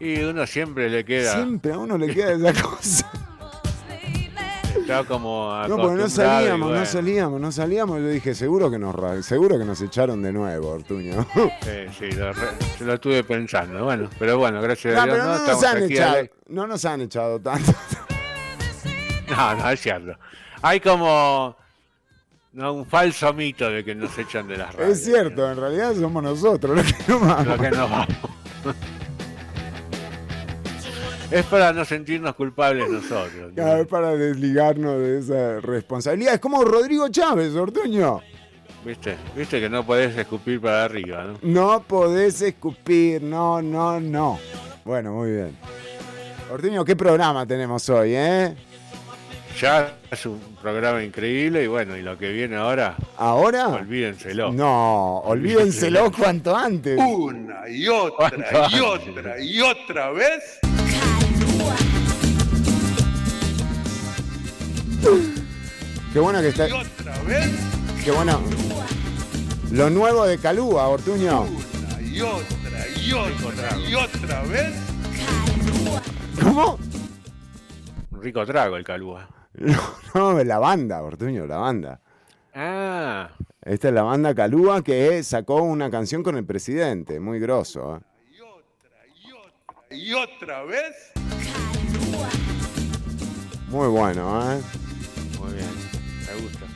Y uno siempre le queda. Siempre a uno le queda esa cosa. Está como No, porque no salíamos, no salíamos, no salíamos. Yo dije, seguro que nos, seguro que nos echaron de nuevo, Ortuño. Sí, sí, lo, re- lo estuve pensando. Bueno, pero bueno, gracias No, a Dios. no, nos han echado, no nos han echado tanto. No, no, es cierto. Hay como no, un falso mito de que nos echan de las radios. Es cierto, en realidad somos nosotros los que no vamos. Lo que nos vamos. Es para no sentirnos culpables nosotros. ¿no? Vez para desligarnos de esa responsabilidad. Es como Rodrigo Chávez, Ortuño. ¿Viste? ¿Viste que no podés escupir para arriba, no? No podés escupir, no, no, no. Bueno, muy bien. Ortuño, ¿qué programa tenemos hoy, eh? Ya es un programa increíble y bueno, y lo que viene ahora, ¿Ahora? olvídenselo. No, olvídenselo cuanto antes. Una y otra y otra y otra vez. Qué bueno que está. Y otra vez. Qué bueno. Lo nuevo de Calúa, Ortuño. Una y otra y otra y otra vez. ¿Cómo? Un rico trago el calúa. No, la banda, Ortuño, la banda. Ah, Esta es la banda Calúa que sacó una canción con el presidente, muy grosso. ¿eh? Y otra vez. Muy bueno, ¿eh? Muy bien, me gusta.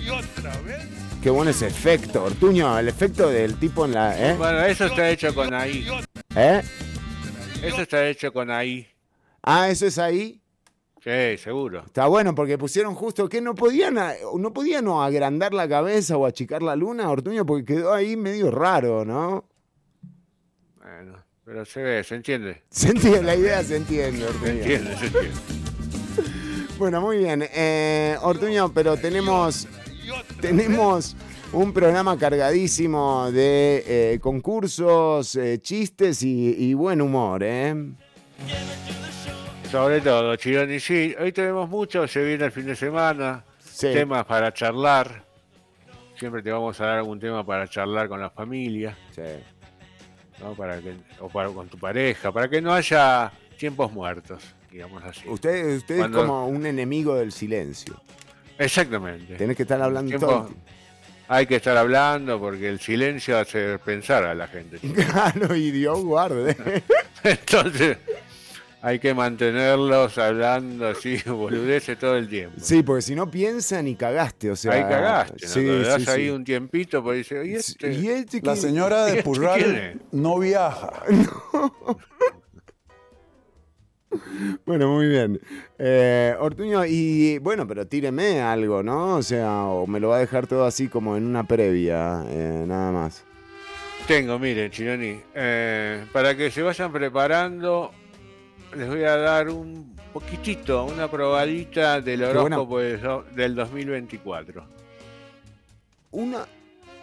Y otra vez. Qué bueno ese efecto, Ortuño, el efecto del tipo en la... ¿Eh? Bueno, eso está hecho con ahí. ¿Eh? Eso está hecho con ahí. Ah, eso es ahí. Sí, seguro. Está bueno porque pusieron justo que no podían, a- no podían o agrandar la cabeza o achicar la luna, Ortuño, porque quedó ahí medio raro, ¿no? Bueno, pero se ve, se entiende. Se entiende, la idea se entiende, Se Ortuño. entiende, se entiende. Bueno, muy bien. Eh, Ortuño, pero tenemos, tenemos un programa cargadísimo de eh, concursos, eh, chistes y, y buen humor, ¿eh? Sobre todo, Chironi, sí, hoy tenemos mucho, se viene el fin de semana, Sí. temas para charlar. Siempre te vamos a dar algún tema para charlar con la familia, Sí. ¿no? Para que, o para, con tu pareja, para que no haya tiempos muertos, digamos así. Usted, usted es como un enemigo del silencio. Exactamente. Tenés que estar hablando Tiempo- todo. Hay que estar hablando porque el silencio hace pensar a la gente. Claro, y Dios guarde. Entonces, hay que mantenerlos hablando así, boludeces todo el tiempo. Sí, porque si no piensan y cagaste, o sea. ahí cagaste, ¿no? Sí, Le das sí, ahí sí. un tiempito, pues dice, ¿y este? ¿Y este La qué? señora ¿Y de este Purral no viaja. Bueno, muy bien. Eh, Ortuño, y bueno, pero tíreme algo, ¿no? O sea, o me lo va a dejar todo así como en una previa, eh, nada más. Tengo, miren, Chironi, eh, para que se vayan preparando, les voy a dar un poquitito, una probadita del horóscopo del 2024. Una.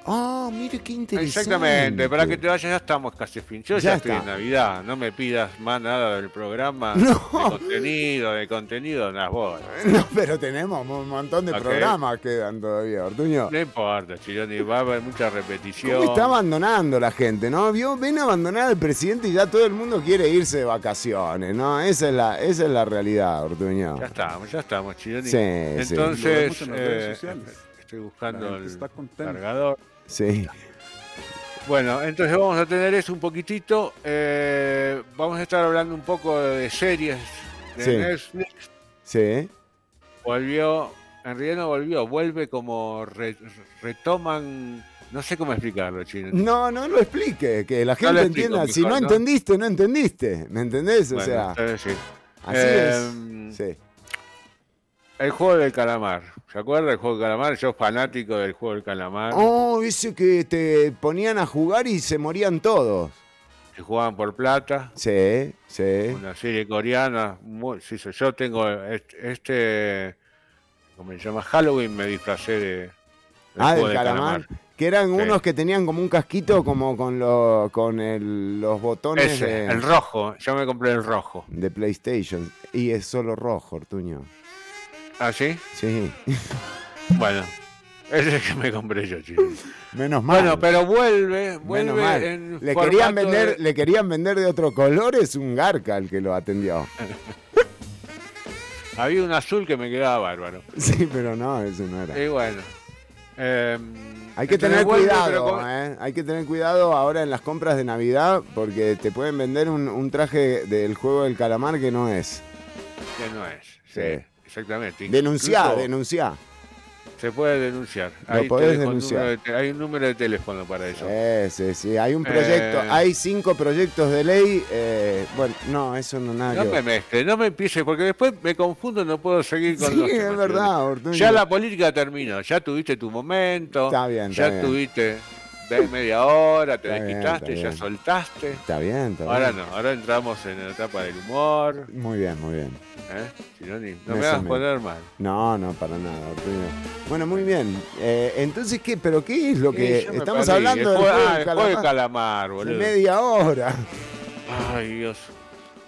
Ah, mire qué interesante. Exactamente, para que te vayas ya estamos casi fin. Yo ya, Ya estoy está. en Navidad, no me pidas más nada del programa, No. de contenido, de contenido, nada, vos. No, pero tenemos un montón de Ok. programas quedan todavía, Ortuño. No importa, Chironi, va a haber mucha repetición. ¿Cómo está abandonando la gente, no? Vio, ven a abandonar al presidente y ya todo el mundo quiere irse de vacaciones, ¿no? Esa es la, esa es la realidad, Ortuño. Ya estamos, ya estamos, Chironi. Sí, sí. Entonces, vemos en las redes eh, sociales. estoy buscando el está cargador. Sí. Bueno, entonces vamos a tener eso un poquitito. eh, vamos a estar hablando un poco de series de Sí. Netflix. Sí. Volvió, en realidad no volvió, vuelve como re- retoman, no sé cómo explicarlo, chino. No, no lo explique, que la gente explico entienda. si no, ¿no? entendiste, no entendiste. ¿Me entendés? O Bueno, sea, sí. así Em, es. Sí. El juego del calamar. ¿Se acuerda del juego del calamar? Yo fanático del juego del calamar. Oh, ese que te ponían a jugar y se morían todos. Que jugaban por plata. Sí, sí. Una serie coreana. muy- sí, yo tengo este, ¿cómo se llama? Halloween me disfracé de, Ah, del calamar. Que eran Sí. unos que tenían como un casquito como con, lo- con el- los botones Ese, de, el rojo. Yo me compré el rojo. de PlayStation. Y es solo rojo, Ortuño. ¿Ah, sí? Sí. Bueno, ese es el que me compré yo, chino. Menos mal. Bueno, pero vuelve, Menos vuelve mal. en Le querían, vender, de- le querían vender de otro color, es un garca el que lo atendió. Había un azul que me quedaba bárbaro. Sí, pero no, eso no era. Y bueno. em, Hay que tener vuelve, cuidado, con- ¿eh? Hay que tener cuidado ahora en las compras de Navidad porque te pueden vender un, un traje del juego del calamar que no es. Que no es. Sí, Sí. Exactamente. Denunciá, denunciá. Se puede denunciar. Lo podés un denunciar. de te- hay un número de teléfono para eso. Eh, sí, sí, hay un proyecto, Eh. hay cinco proyectos de ley. eh, bueno, no, eso no nada No que me mezcle, no me empiece, porque después me confundo, no puedo seguir con Sí, los es verdad. Ortuño. Ya la política terminó, ya tuviste tu momento. Está bien, está Ya bien. tuviste de media hora, te Está desquitaste, ya bien. soltaste. Está bien, está Ahora bien. no, ahora entramos en la etapa del humor. Muy bien, muy bien. ¿eh? Chironi, no Me me hagas sumé. poner mal. No, no, para nada. Bueno, muy bien. Eh, entonces, ¿qué? ¿Pero qué es lo que Sí, estamos perdí. hablando El del ah, calamar? calamar, De boludo. media hora. Ay, Dios.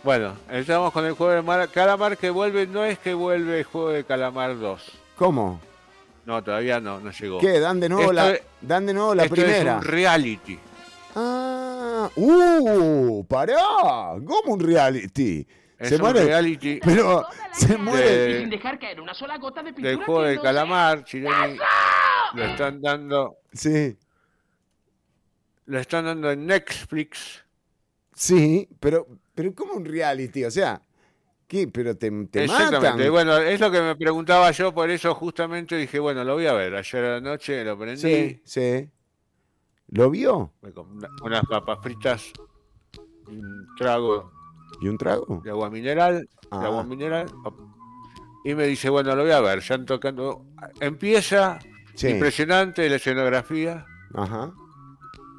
Bueno, estamos con el juego de mar- calamar que vuelve, no es que vuelve el juego de calamar 2. ¿Cómo? No, todavía no, no llegó. ¿Qué? ¿Dan de nuevo Esto la, es- dan de nuevo la esto primera? Es un reality. Ah, ¡uh! ¡Pará! ¿Cómo un reality? Es un reality Pero se muere. de- dejar caer una sola gota de del juego del calamar, Chironi. Lo están dando, Sí, lo están dando en Netflix. sí, pero, pero ¿cómo un reality? O sea, ¿qué? ¿Pero te, te Exactamente. matan? Bueno, es lo que me preguntaba yo, por eso justamente dije, bueno, lo voy a ver. Ayer a la noche lo prendí. Sí, sí. ¿Lo vio? Unas papas fritas, un trago ¿Y un trago? de agua mineral, Ah. de agua mineral. Y me dice, bueno, lo voy a ver, ya tocando. Empieza, Sí. impresionante la escenografía, Ajá.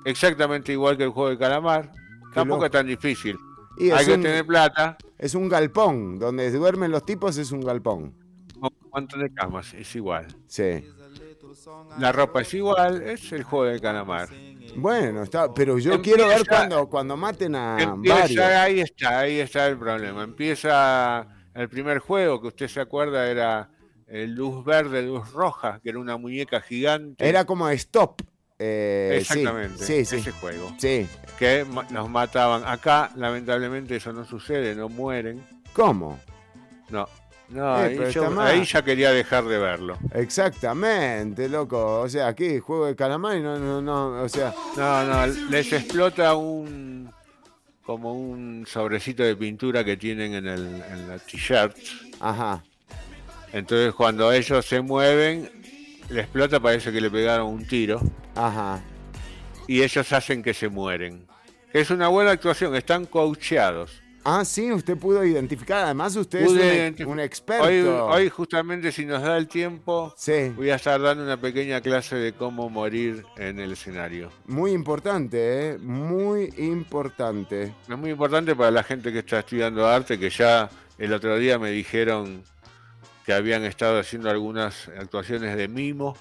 exactamente igual que el juego de calamar. Tampoco loco. es tan difícil. Y Hay que un- tener plata, Es un galpón. Donde duermen los tipos es un galpón. un montón de camas, es igual. Sí. La ropa es igual, es el juego de calamar. Bueno, está, pero yo Empieza- quiero ver cuando, cuando maten a Empieza, varios. ahí está, ahí está el problema. Empieza el primer juego que usted se acuerda era el luz verde, luz roja, que era una muñeca gigante. Era como stop. Eh, Exactamente, Sí, sí. ese juego. Sí. Que nos mataban. Acá, lamentablemente, eso no sucede, no mueren. ¿Cómo? No, no, Eh, ahí, yo- ya quería dejar de verlo. Exactamente, loco. O sea, aquí juego de calamar y no, no, no. O sea, No, no, les explota un como un sobrecito de pintura que tienen en, el, en la t-shirt. ajá. Entonces cuando ellos se mueven, le explota, parece que le pegaron un tiro. Ajá. Y ellos hacen que se mueren. Es una buena actuación, están coacheados. Ah, sí, usted pudo identificar. Además, usted Pude es un, experto. Hoy, hoy justamente si nos da el tiempo, Sí. voy a estar dando una pequeña clase de cómo morir en el escenario. Muy importante, ¿eh? Muy importante. Es muy importante para la gente que está estudiando arte, que ya el otro día me dijeron que habían estado haciendo algunas actuaciones de mimo.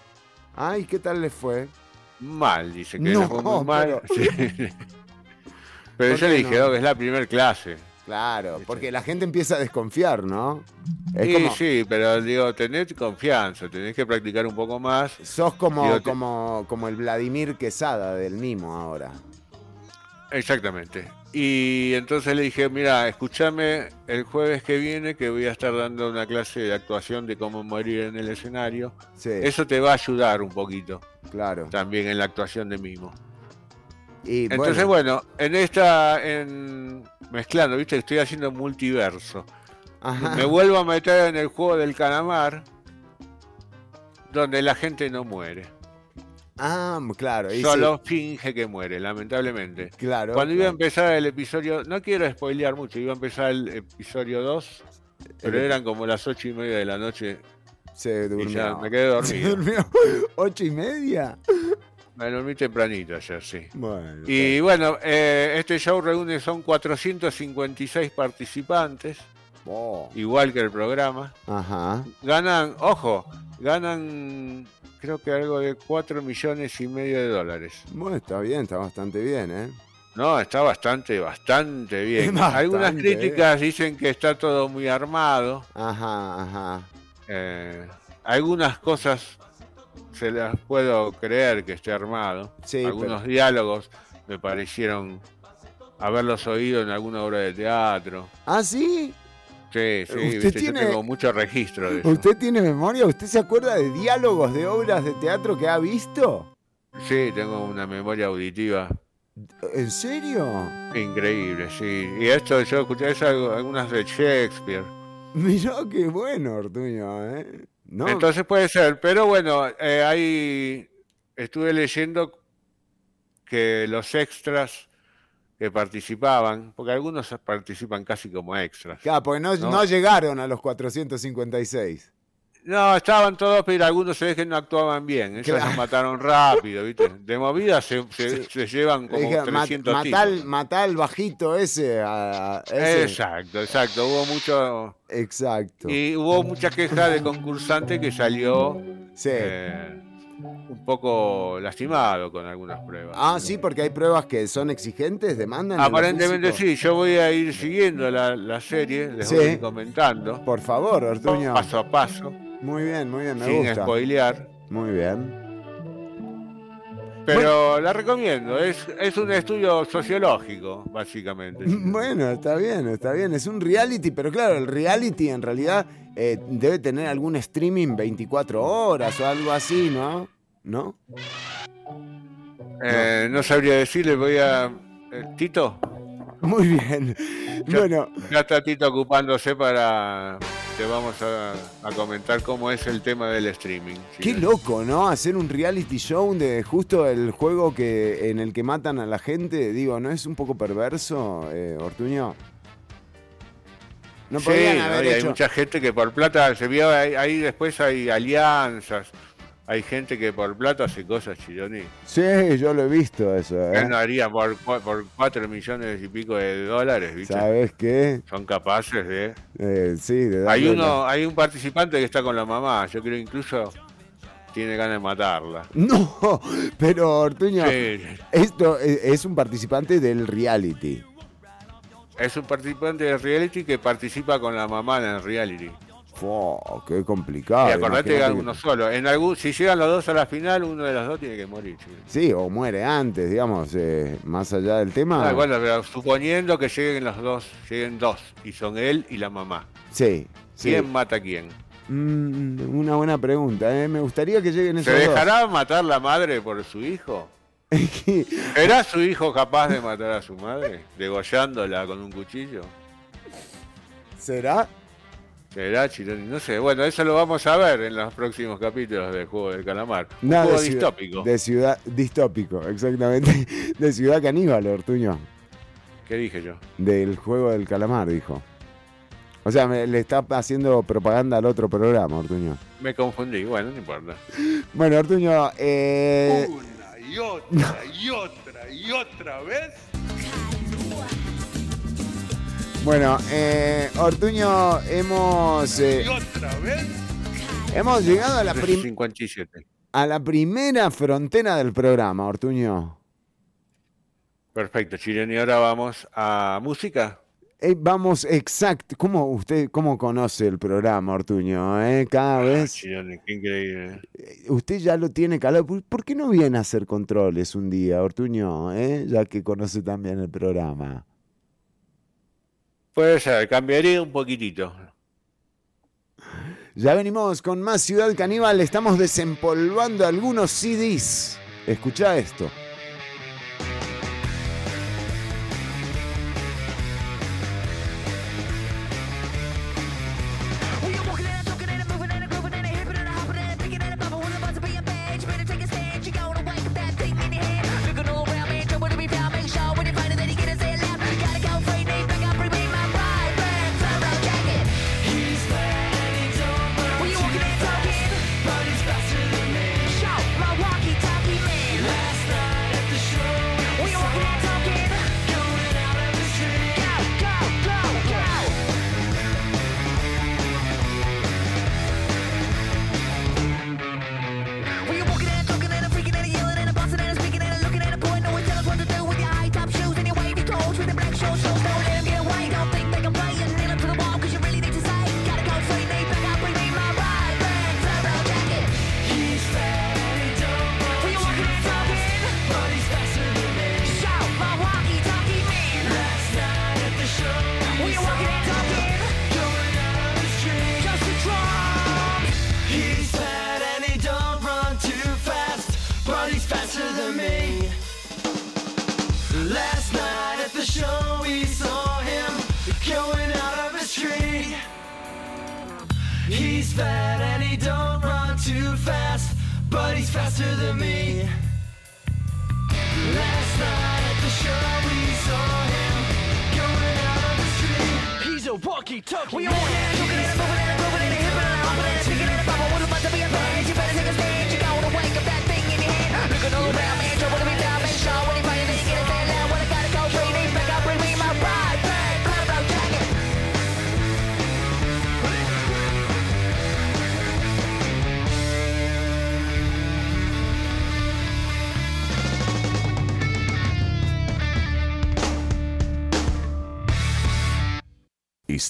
Ay, ¿qué tal les fue? mal, dice que No, le fue muy mal. pero- Sí. Pero ¿Por yo le dije, no? "Doc, es la primera clase. Claro, porque la gente empieza a desconfiar, ¿no? Es Sí, como, sí, pero digo, tenés confianza, tenés que practicar un poco más. sos como, Digo, como, como el Vladimir Quesada del Mimo ahora. Exactamente. Y entonces le dije, mira, escúchame el jueves que viene que voy a estar dando una clase de actuación de cómo morir en el escenario. Sí. Eso te va a ayudar un poquito. Claro. También en la actuación de mimo. Y Entonces, bueno, en esta, en mezclando, viste, estoy haciendo multiverso. Ajá. Me vuelvo a meter en el juego del calamar, donde la gente no muere. Ah, claro. y Solo sí. finge que muere, lamentablemente. Claro. Cuando iba a empezar el episodio, no quiero spoilear mucho, iba a empezar el episodio 2, pero El- eran como las ocho y media de la noche. Se Y durmió. ya me quedé Se dormido. durmió. ¿Ocho y media? Me dormí tempranito ayer, sí. Bueno. Y bueno, eh, este show reúne, son 456 participantes, Oh, igual que el programa. Ajá. Ganan, ojo, ganan creo que algo de 4 millones y medio de dólares. Bueno, está bien, está bastante bien, ¿eh? No, está bastante, bastante bien. Bastante, Algunas críticas dicen que está todo muy armado. Ajá, ajá. Eh, algunas cosas se las puedo creer que esté armado. Sí, Algunos pero- diálogos me parecieron haberlos oído en alguna obra de teatro. ¿Ah, sí? Sí, sí, Usted viste, tiene- yo tengo mucho registro de eso. ¿Usted tiene memoria? ¿Usted se acuerda de diálogos de obras de teatro que ha visto? Sí, tengo una memoria auditiva ¿En serio? increíble, sí. Y esto yo escuché es algo- algunas de Shakespeare. Mirá qué bueno, Ortuño, ¿eh? No, Entonces puede ser, pero bueno, eh, ahí estuve leyendo que los extras que participaban, porque algunos participan casi como extras. Claro, porque no, ¿no? no llegaron a los 456. No, estaban todos, pero algunos se ve que no actuaban bien. Esos Claro. los mataron rápido, ¿viste? De movida se, se- se llevan como Dije, "Ma- 300 matá, al- tipos. matá al bajito ese. a- a ese". Exacto, exacto. Hubo mucho. Exacto. Y hubo mucha queja de concursante que salió Sí. eh, un poco lastimado con algunas pruebas. Ah, sí, porque hay pruebas que son exigentes, demandan. Aparentemente sí, yo voy a ir siguiendo la, la serie, les Sí. voy a ir comentando, Por favor, Ortuño. paso a paso, Muy bien, muy bien, me sin gusta. spoilear. Muy bien. Pero la recomiendo, es, es un estudio sociológico, básicamente. Bueno, está bien, está bien. Es un reality, pero claro, el reality en realidad eh, debe tener algún streaming 24 horas o algo así, ¿no? ¿No? Eh, no sabría decirle, voy a... eh, Tito, Muy bien. Ya- Bueno, ya está Tito ocupándose para... Te vamos a, a comentar cómo es el tema del streaming. si qué no- loco, ¿no? Hacer un reality show de justo el juego que en el que matan a la gente. Digo, ¿no es un poco perverso, eh, Ortuño? No Sí, haber hay mucha gente que por plata se vio ahí, ahí después hay alianzas, hay gente que por plata hace cosas chironí. Sí, yo lo he visto eso, ¿eh? Él no haría por, por 4 millones y pico de dólares, ¿viste? ¿Sabes qué? Son capaces de. Eh, sí, de Hay uno, hay un participante que está con la mamá, yo creo incluso tiene ganas de matarla. No, pero Ortuño, Sí. esto es, un participante del reality. Es un participante de reality que participa con la mamá en el reality. Fua, qué complicado. y acordate que uno solo. En algún, si llegan los dos a la final, uno de los dos tiene que morir. Sí, o muere antes, digamos, eh, más allá del tema. Ah, bueno, pero suponiendo que lleguen los dos, lleguen dos, y son él y la mamá. Sí, sí. ¿Quién mata a quién? Mm, una buena pregunta, eh. me gustaría que lleguen ¿Se esos dos. dejará matar la madre por su hijo? ¿Será su hijo capaz de matar a su madre? ¿Degollándola con un cuchillo? ¿Será? ¿Será Chironi? No sé. Bueno, eso lo vamos a ver en los próximos capítulos del Juego del Calamar. Un No, juego de ciudad- distópico. De ciudad distópico, exactamente. De ciudad caníbal, Ortuño. ¿Qué dije yo? Del juego del calamar, dijo. O sea, me- le está haciendo propaganda al otro programa, Ortuño. Me confundí. Bueno, no importa. Bueno, Ortuño, eh, Una y otra y otra y otra vez. Bueno, eh, Ortuño, hemos, eh, Y otra vez. hemos llegado a la primera... 57. a la primera frontera del programa, Ortuño. Perfecto, Chileno. Y ahora vamos a música. Eh, vamos, exacto. ¿Cómo usted cómo conoce el programa, Ortuño? Eh? Cada Ah, vez. Chileno, qué increíble. Eh, Usted ya lo tiene calado. ¿Por, por qué no viene a hacer controles un día, Ortuño? eh? Ya que conoce también el programa. Puede ser, cambiaría un poquitito. Ya venimos con más Ciudad Caníbal. Estamos desempolvando algunos CDs. Escucha esto.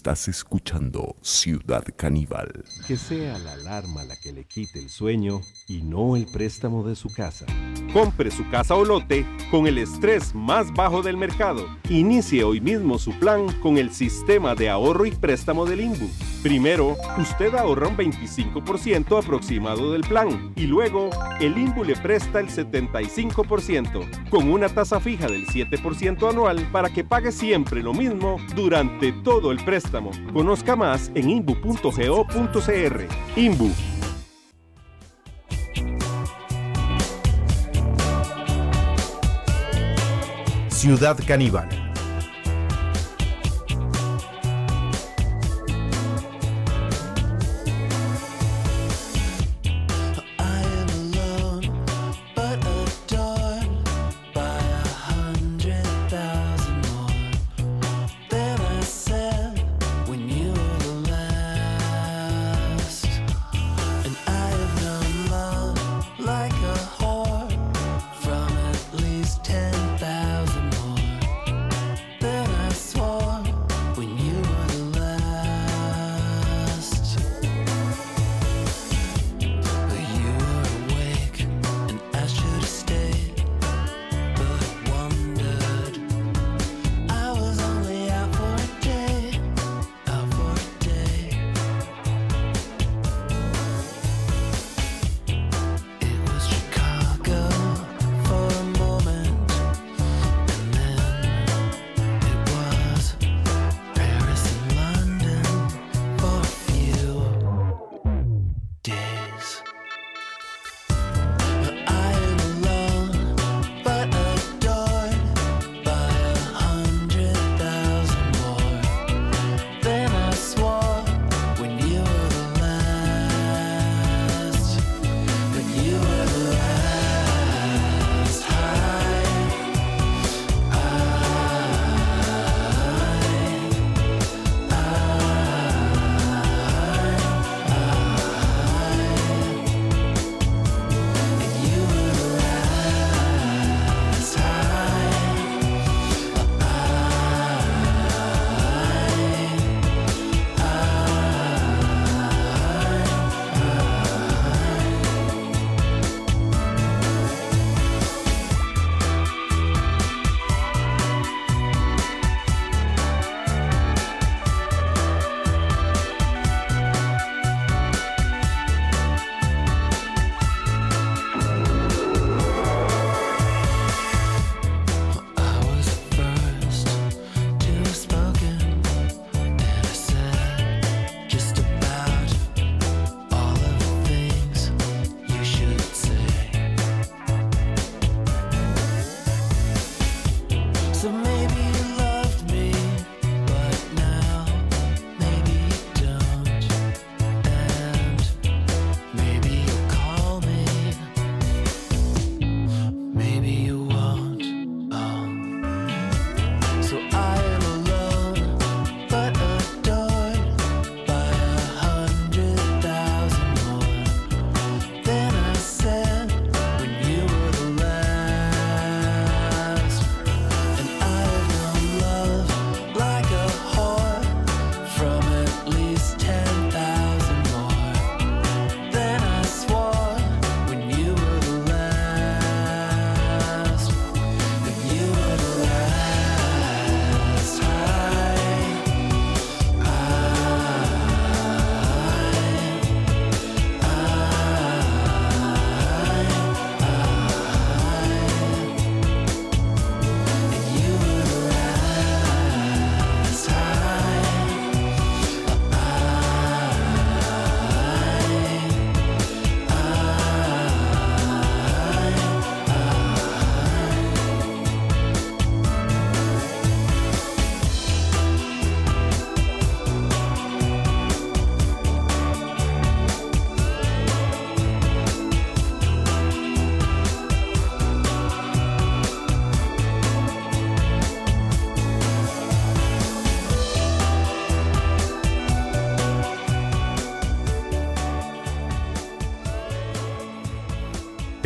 Estás escuchando Ciudad Caníbal. Que sea la alarma la que le quite el sueño y no el préstamo de su casa. Compre su casa o lote con el estrés más bajo del mercado. Inicie hoy mismo su plan con el sistema de ahorro y préstamo del INBU. Primero, usted ahorra un 25% aproximado del plan y luego el INBU le presta el 75% con una tasa fija del 7% anual para que pague siempre lo mismo durante todo el préstamo. Conozca más en inbu.go.cr. INBU. Ciudad Caníbal.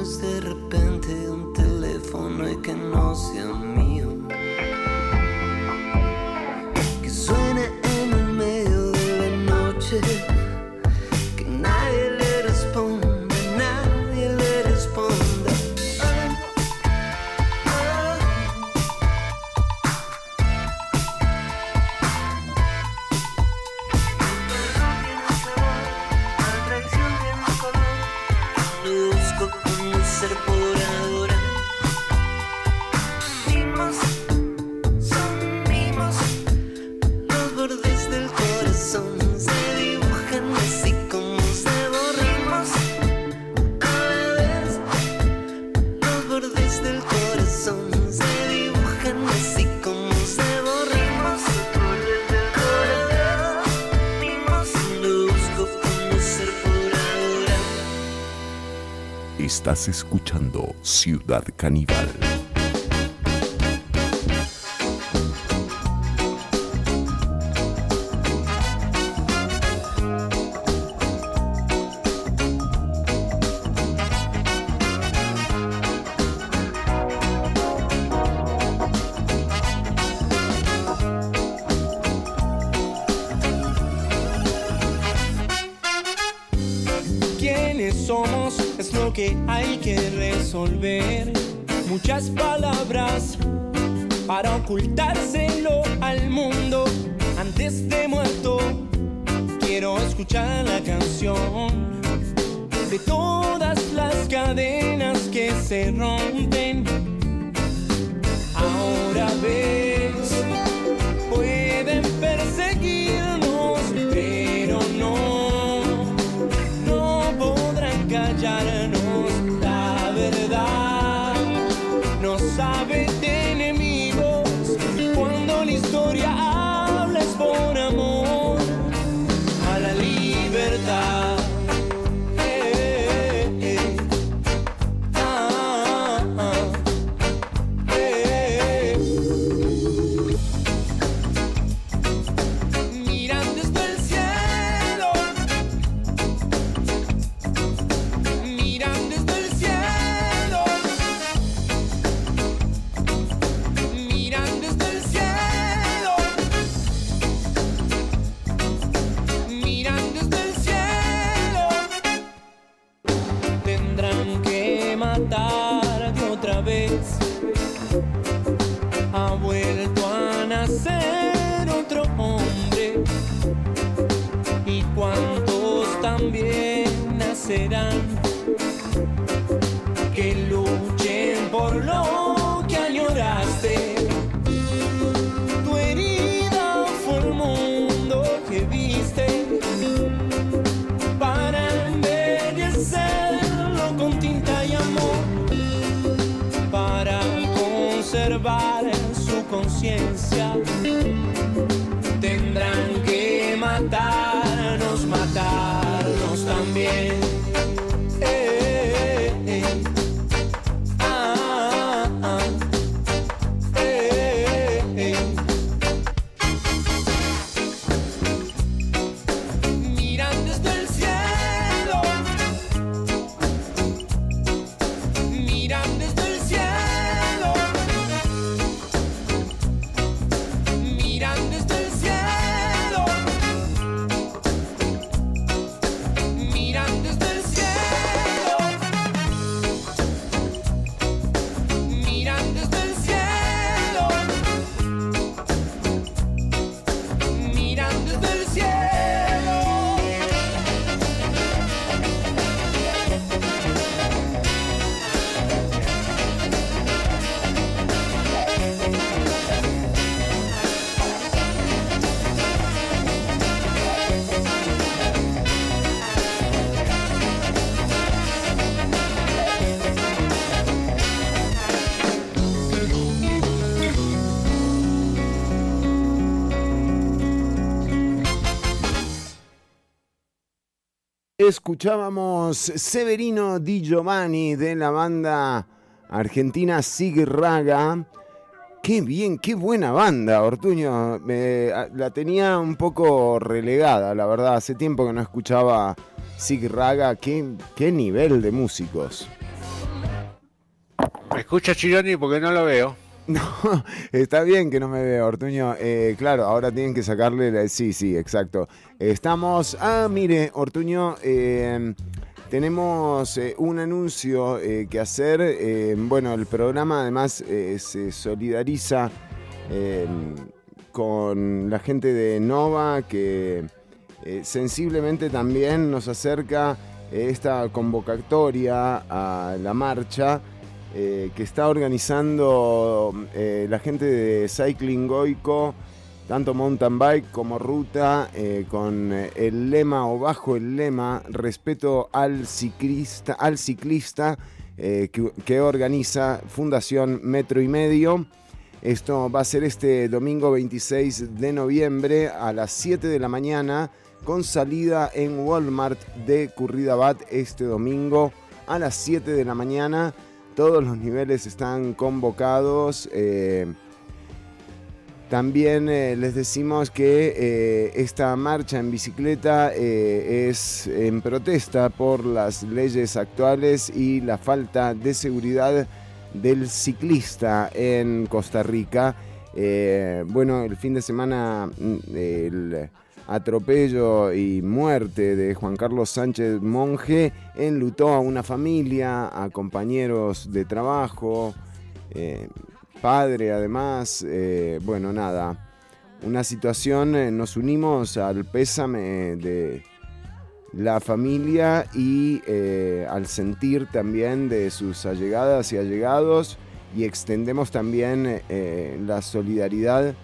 de repente un teléfono y que no sea mío. Que suene en el medio de la noche. Ciudad Caníbal. Escuchábamos Severino Di Giovanni de la banda argentina Sig Raga. Qué bien, qué buena banda, Ortuño. Me- la tenía un poco relegada, la verdad. Hace tiempo que no escuchaba Sig Raga. Qué, qué nivel de músicos. ¿Me escucha Chironi? Porque no lo veo. No, está bien que no me vea, Ortuño. Eh, claro, ahora tienen que sacarle la... Sí, sí, exacto. Estamos... Ah, mire, Ortuño, eh, tenemos eh, un anuncio eh, que hacer. Eh, bueno, el programa además se solidariza eh, con la gente de Nova que sensiblemente también nos acerca esta convocatoria a la marcha eh, que está organizando eh, la gente de Cycling Goico, tanto mountain bike como ruta, eh, con el lema o bajo el lema respeto al ciclista, al ciclista que, que organiza Fundación Metro y Medio. Esto va a ser este domingo 26 de noviembre a las 7 de la mañana con salida en Walmart de Curridabat este domingo a las 7 de la mañana. Todos los niveles están convocados. eh, también eh, les decimos que eh, esta marcha en bicicleta es en protesta por las leyes actuales y la falta de seguridad del ciclista en Costa Rica. Bueno, el fin de semana mm, atropello y muerte de Juan Carlos Sánchez Monje enlutó a una familia, a compañeros de trabajo, eh, padre además, eh, bueno, nada, una situación, eh, nos unimos al pésame de la familia y al sentir también de sus allegadas y allegados y extendemos también la solidaridad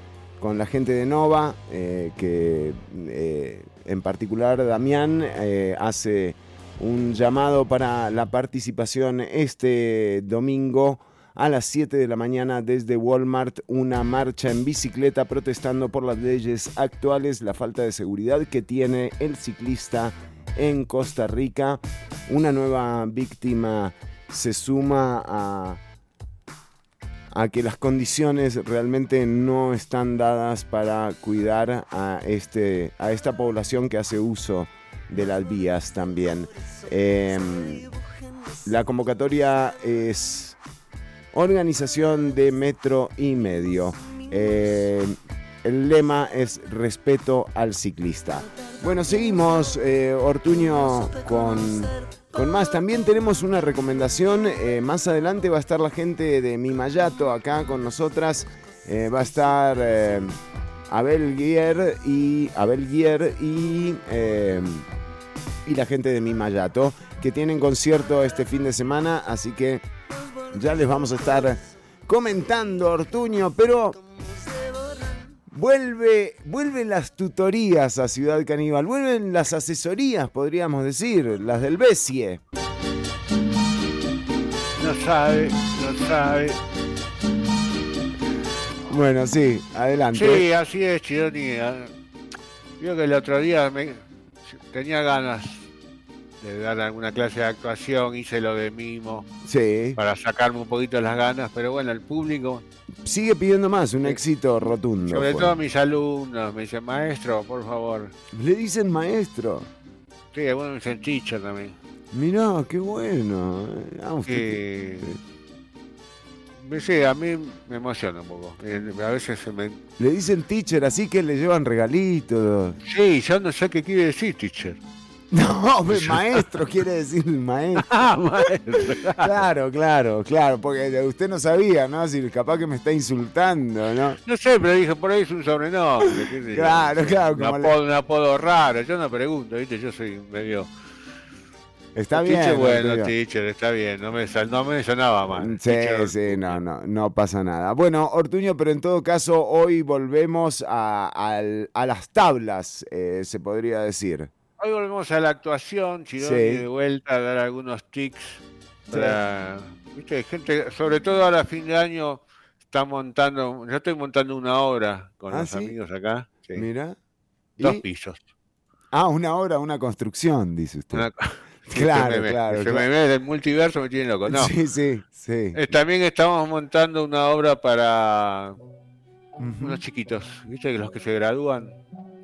con la gente de Nova, eh, que eh, en particular Damián eh, hace un llamado para la participación este domingo a las 7 de la mañana desde Walmart, una marcha en bicicleta protestando por las leyes actuales, la falta de seguridad que tiene el ciclista en Costa Rica. Una nueva víctima se suma a a que las condiciones realmente no están dadas para cuidar a, este, a esta población que hace uso de las vías también. Eh, la convocatoria es organización de metro y medio. Eh, el lema es respeto al ciclista. Bueno, seguimos, eh, Ortuño, con, con más. También tenemos una recomendación. eh, más adelante va a estar la gente de Mimayato acá con nosotras. Eh, va a estar eh, Abel Guier y Abel Guier y, y la gente de Mimayato que tienen concierto este fin de semana. Así que ya les vamos a estar comentando, Ortuño, pero vuelve, vuelven las tutorías a Ciudad Caníbal, vuelven las asesorías, podríamos decir, las del Bessie. No sabe, no sabe. Bueno, sí, adelante. Sí, así es, Chironi. Vio que el otro día me, tenía ganas de dar alguna clase de actuación, hice lo de mimo Sí. para sacarme un poquito las ganas, pero bueno, el público, Sigue pidiendo más, un éxito rotundo. sobre fue. todo mis alumnos, me dicen, maestro, por favor. Le dicen maestro. Sí, algunos me dicen teacher también. Mirá, qué bueno. Ah, Eh, sí, a mí me emociona un poco. Eh, A veces se me... Le dicen teacher, así que le llevan regalitos. Sí, yo no sé qué quiere decir teacher. No, maestro quiere decir maestro. Ah, maestro. Claro, claro, claro, porque usted no sabía, ¿no? Si capaz que me está insultando, ¿no? No sé, pero dije, por ahí es un sobrenombre. qué sé yo. Claro, claro, Un le- apodo, un apodo raro. Yo no pregunto, ¿viste? Yo soy medio... Está Teacher, bien. bueno, Ortuño. teacher, está bien. No me, sal- no me sonaba mal. Sí, sí, no, no, no pasa nada. Bueno, Ortuño, pero en todo caso, hoy volvemos a, a las tablas, eh, se podría decir. Hoy volvemos a la actuación, Chironi, Sí. de vuelta a dar algunos tics para, viste, gente, sobre todo ahora a fin de año, está montando, yo estoy montando una obra con Ah, los ¿sí? amigos acá. sí. Mira. Dos ¿Y? pisos. Ah, una obra, una construcción, dice usted. Una- Claro, se me, claro, Se claro. me ve del multiverso, me tiene loco. No. Sí, sí, sí. Eh, también estamos montando una obra para unos chiquitos, ¿viste? Los que se gradúan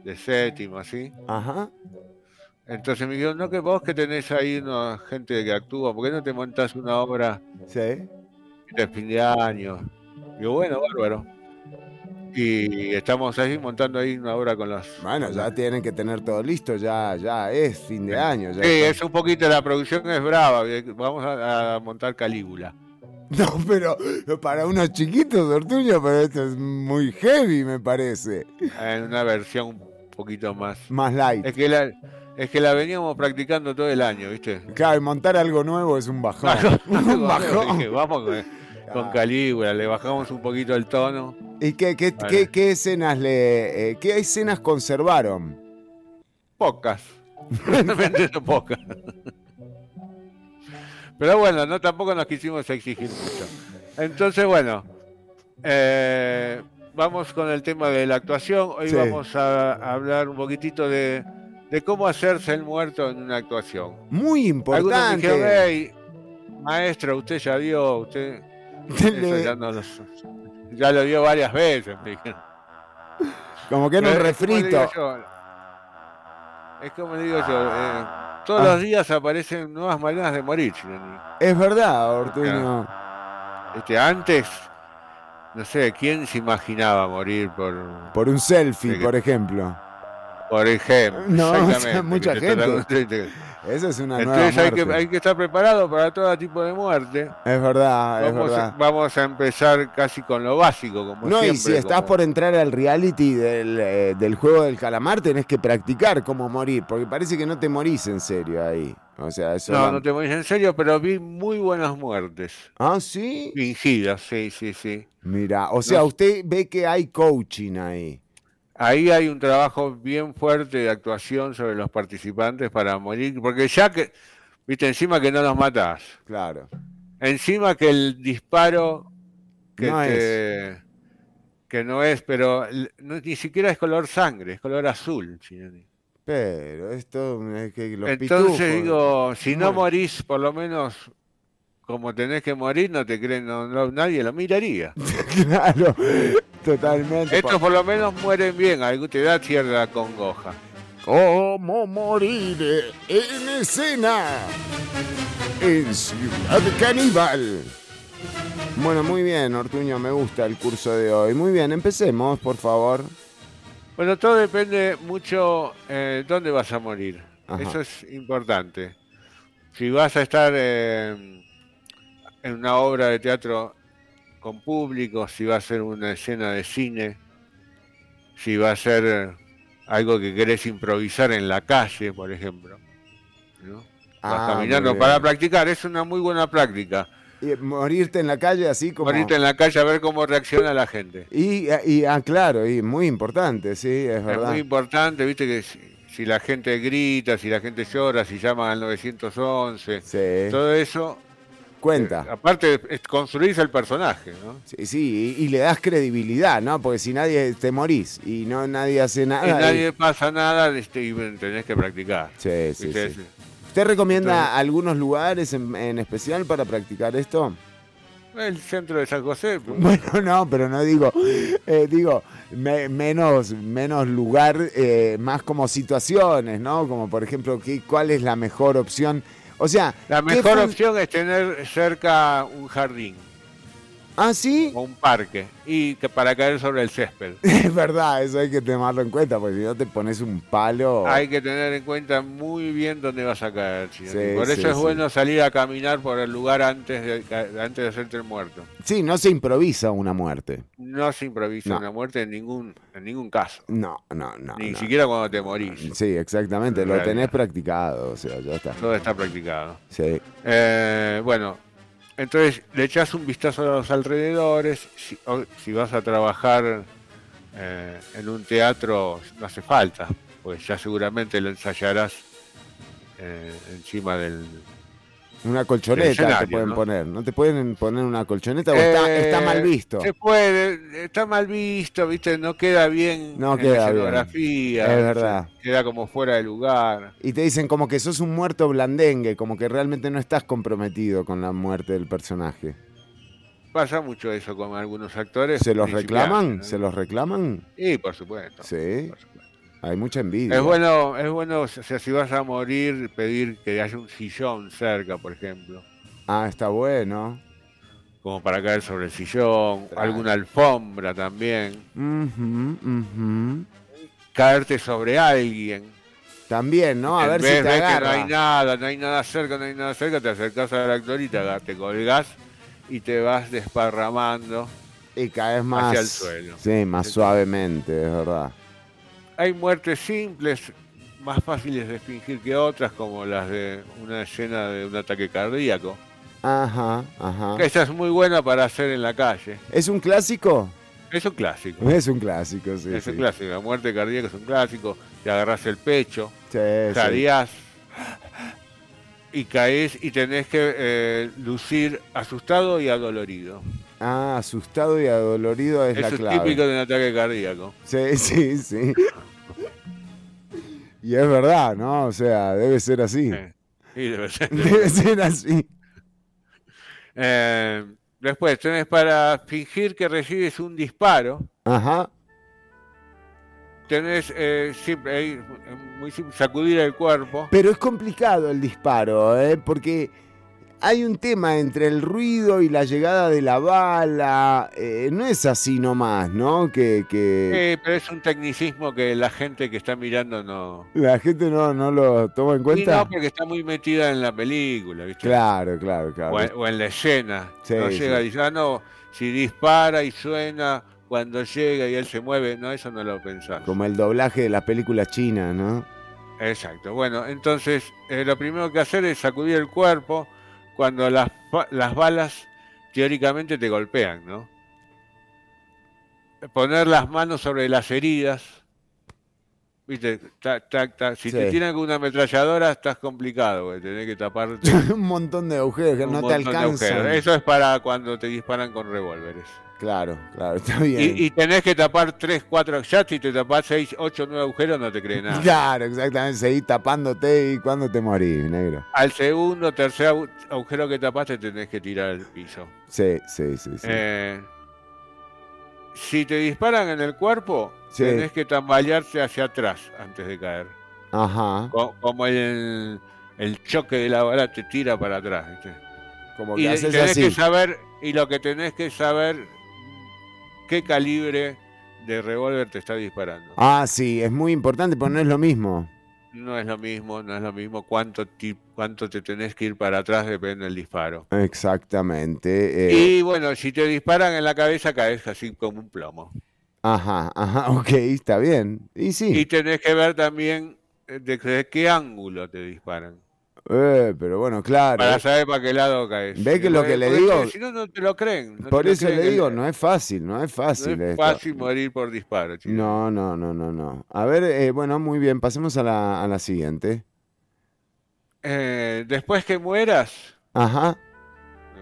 de séptimo, así. Ajá. Entonces me dijeron, no, que vos que tenés ahí una gente que actúa, ¿por qué no te montás una obra Sí. de fin de año? Digo, bueno, bárbaro. Y estamos ahí montando ahí una obra con los... Bueno, ya tienen que tener todo listo, ya, ya es fin de año. Ya Sí, está. es un poquito, la producción es brava, vamos a, a montar Calígula. No, pero para unos chiquitos, Ortuño, pero esto es muy heavy, me parece. En una versión un poquito más... Más light. Es que la, es que la veníamos practicando todo el año, ¿viste? Claro, y montar algo nuevo es un bajón. un Dije, bajón. vamos con, con Calígula, le bajamos un poquito el tono. ¿Y qué, qué, Bueno. qué- qué escenas le, eh, qué escenas conservaron? Pocas. Realmente pocas. Pero bueno, no tampoco nos quisimos exigir mucho. Entonces, bueno, eh, vamos con el tema de la actuación. Hoy Sí. vamos a hablar un poquitito de, de cómo hacerse el muerto en una actuación. Muy importante. dijeron, "Ey, maestra, usted ya dio, usted ya, no lo, ya lo dio varias veces. Como que Pero es refrito. yo, Es como le digo yo, eh, todos Ah. los días aparecen nuevas maneras de morir. Es verdad, Ortuño. Este, antes, no sé, ¿quién se imaginaba morir por, Por un selfie, por ejemplo. Por ejemplo? No, o sea, Exactamente, mucha gente. Esa es una nueva Entonces hay que, hay que estar preparado para todo tipo de muerte. Es verdad, es Vamos, verdad. vamos a empezar casi con lo básico, como No, siempre. y si estás como- por entrar al reality del, eh, del juego del calamar, tenés que practicar cómo morir, porque parece que no te morís en serio ahí. O sea, eso. No, no te morís en serio, pero vi muy buenas muertes. Ah, sí. Fingidas, sí, sí, sí. Mira, o sea, No. usted ve que hay coaching ahí. Ahí hay un trabajo bien fuerte de actuación sobre los participantes para morir, porque ya que, viste, encima que no los matás, Claro. encima que el disparo que No te- que no es, pero no- ni siquiera es color sangre, es color azul. Pero esto es que los Entonces pitufos- digo, si no morís por lo menos como tenés que morir, no te creen, no, no- nadie lo miraría. claro, totalmente. Estos por lo menos mueren bien, algo te da cierta congoja. ¿Cómo morir en escena? En Ciudad Caníbal. Bueno, muy bien, Ortuño, me gusta el curso de hoy. Muy bien, empecemos, por favor. Bueno, todo depende mucho eh, dónde vas a morir. Ajá. Eso es importante. Si vas a estar eh, en una obra de teatro con público, si va a ser una escena de cine, si va a ser eh, algo que querés improvisar en la calle, por ejemplo. ¿no? Vas Ah, caminando para practicar, es una muy buena práctica. Y morirte en la calle así como... Morirte en la calle a ver cómo reacciona la gente. Y, y, ah, claro, y muy importante, sí, es Es verdad. muy importante, viste, que si, si la gente grita, si la gente llora, si llaman al 911, todo eso, Cuenta. aparte es construirse el personaje, ¿no? Sí, sí, y, y le das credibilidad, ¿no? Porque si nadie te morís y no nadie hace nada. y y- nadie pasa nada este, y tenés que practicar. Sí, sí, ¿viste? sí. ¿Usted recomienda Entonces- algunos lugares en, en especial para practicar esto? El centro de San José. pues, Bueno, no, pero no digo, eh, digo, me- menos, menos lugar, eh, más como situaciones, ¿no? Como por ejemplo, ¿qué, ¿cuál es la mejor opción? O sea, La ¿qué mejor opción es tener cerca un jardín Ah, sí, o un parque y que para caer sobre el césped. es verdad, eso hay que tomarlo en cuenta, porque si no te pones un palo. Hay que tener en cuenta muy bien dónde vas a caer. Sí, por eso sí, es sí. bueno salir a caminar por el lugar antes de, antes de hacerte el muerto. Sí, no se improvisa una muerte. No se improvisa No. una muerte en ningún, en ningún caso. No, no, no. Ni no. siquiera cuando te morís. Sí, exactamente, En lo tenés practicado, o sea, ya está. Todo está practicado. Sí. Eh, bueno, entonces le echas un vistazo a los alrededores. Si, vas a trabajar eh, en un teatro, no hace falta, pues ya seguramente lo ensayarás eh, encima del, Una colchoneta te pueden ¿no? poner. ¿No te pueden poner una colchoneta o está, Eh, está mal visto? Se puede, está mal visto, ¿viste? No queda bien No en queda la bien. escenografía. Es verdad. Queda como fuera de lugar. Y te dicen como que sos un muerto blandengue, como que realmente no estás comprometido con la muerte del personaje. Pasa mucho eso con algunos actores. ¿Se los reclaman? ¿no? ¿Se los reclaman? Sí, por supuesto. Sí. Hay mucha envidia. Es bueno, es bueno, o sea, si vas a morir, pedir que haya un sillón cerca, por ejemplo, Ah, está bueno. como para caer sobre el sillón, alguna alfombra también, Ujú, ujú. caerte sobre alguien. También, ¿no? A en ver vez si te de que no agarra. hay nada, no hay nada cerca, no hay nada cerca, te acercás al actor y te, te colgás y te vas desparramando. Y caes más. hacia el suelo. Sí, más suavemente, es verdad. Hay muertes simples, más fáciles de fingir que otras, como las de una escena de un ataque cardíaco. Ajá, ajá. Que esa es muy buena para hacer en la calle. ¿Es un clásico? Es un clásico. Es un clásico, sí. es sí. un clásico. La muerte cardíaca es un clásico. Te agarras el pecho, Sí, sí. jadeás y caes y tenés que eh, lucir asustado y adolorido. Ah, asustado y adolorido es la Eso es clave. típico de un ataque cardíaco. Sí, sí, sí. Y es verdad, ¿no? O sea, debe ser así. Y debe ser. Debe ser así. Eh, después tenés para fingir que recibes un disparo. Ajá. Tenés eh, simple, muy simple, sacudir el cuerpo. Pero es complicado el disparo, ¿eh? porque hay un tema entre el ruido y la llegada de la bala. eh, no es así nomás, ¿no? Que, que Eh, pero es un tecnicismo que la gente que está mirando no. la gente no, no lo toma en Y cuenta. no, porque está muy metida en la película, ¿viste? Claro, claro, claro. O, en, o en la escena. Sí, no sí. llega y dice, ah, no, si dispara y suena cuando llega y él se mueve, no, eso no lo pensás. Como el doblaje de las películas chinas, ¿no? Exacto. Bueno, entonces eh, lo primero que hacer es sacudir el cuerpo cuando las, las balas teóricamente te golpean, ¿no? Poner las manos sobre las heridas. ¿Viste? Tac, tac, tac. Si te tiran con una ametralladora, estás complicado, porque tenés que taparte. un montón de agujeros que no te alcanzan. Eso es para cuando te disparan con revólveres. Claro, claro, está bien. Y, y tenés que tapar 3, 4, ya si te tapás 6, 8, 9 agujeros no te cree nada. Claro, exactamente. Seguí tapándote y cuando te morís, negro. Al segundo, tercer agu- agujero que tapaste tenés que tirar al piso. Sí, sí, sí, sí. Eh, si te disparan en el cuerpo, Sí. tenés que tambalearse hacia atrás antes de caer. Ajá. Co- Como el, el choque de la bala te tira para atrás. ¿viste? Como Y que de- haces tenés así. que saber, y lo que tenés que saber, qué calibre de revólver te está disparando. Ah, sí, es muy importante, pero no es lo mismo. No es lo mismo, no es lo mismo cuánto, ti- cuánto te tenés que ir para atrás, depende del disparo. Exactamente. eh, Y bueno, si te disparan en la cabeza, caes así como un plomo. Ajá, ajá, ok, está bien. Y sí. Y tenés que ver también eh, de, de qué ángulo te disparan. Eh, pero bueno, claro. Para saber para qué lado caes. Ve que lo que le digo- Si no, no te lo creen. no Por eso creen le que- digo, no es fácil, no es fácil. no es esto. fácil morir por disparo, chico. No, no, no, no, no. A ver, eh, bueno, muy bien, pasemos a la, a la siguiente. Eh, después que mueras, Ajá,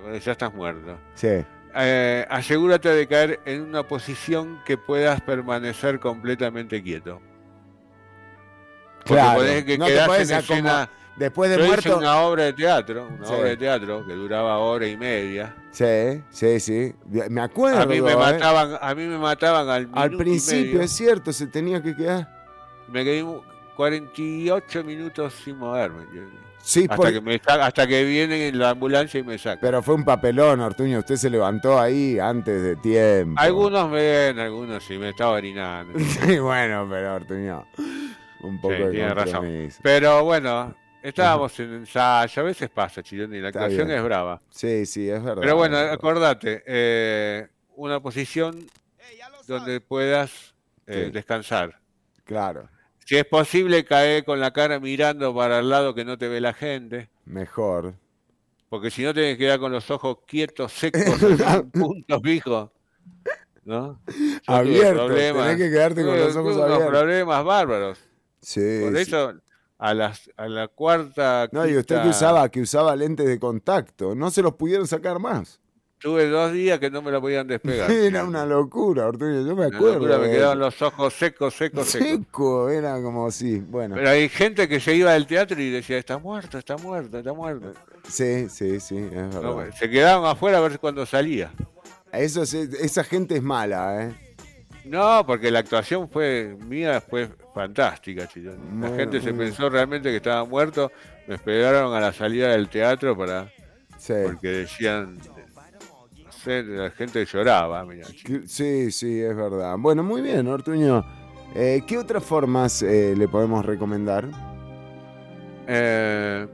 eh, ya estás muerto. sí. Eh, asegúrate de caer en una posición que puedas permanecer completamente quieto. Porque Claro, podés que no te podés en escena. Después de Yo hice muerto. una obra de teatro, una Sí. obra de teatro que duraba hora y media. Sí, sí, sí. Me acuerdo. A mí me eh. mataban, a mí me mataban al, principio, es cierto, se tenía que quedar. Me quedé 48 minutos sin moverme. Sí, hasta, por- que me hasta que vienen en la ambulancia y me sacan. Pero fue un papelón, Ortuño. Usted se levantó ahí antes de tiempo. Algunos me ven, algunos sí, me estaba orinando. Sí, bueno, pero Ortuño. Un poco Sí, de tiene razón. Pero bueno, estábamos en ensayo, a veces pasa, Chironi, la Está actuación bien. es brava. Sí, sí, es verdad. Pero bueno, verdad. acordate, eh, una posición donde puedas eh, Sí. descansar. Claro, Si es posible, caer con la cara mirando para el lado que no te ve la gente. mejor. Porque si no tienes que quedar con los ojos quietos, secos, en un punto fijo. ¿No? Abiertos, problemas. tenés que quedarte con los ojos abiertos. problemas bárbaros. Sí. Por sí. eso, a, las, a la cuarta. No, y usted que usaba, que usaba lentes de contacto, no se los pudieron sacar más. Tuve dos días que no me la podían despegar. Era una locura, Ortuño, yo me Una acuerdo. locura, me quedaban los ojos secos, secos, secos. Seco, era como así, bueno. Pero hay gente que se iba del teatro y decía, está muerto, está muerto, está muerto. Sí, sí, sí, es verdad. No, se quedaban afuera a ver cuándo salía. Eso es- esa gente es mala, ¿eh? No, porque la actuación fue mía fue fantástica, Chilón. La Muy- gente se muy pensó realmente que estaba muerto. Me esperaron a la salida del teatro para Sí. porque decían, no sé, la gente lloraba, mira. Que- Sí, sí, es verdad. Bueno, muy bien, Ortuño. Eh, ¿Qué otras formas eh, le podemos recomendar? Eh,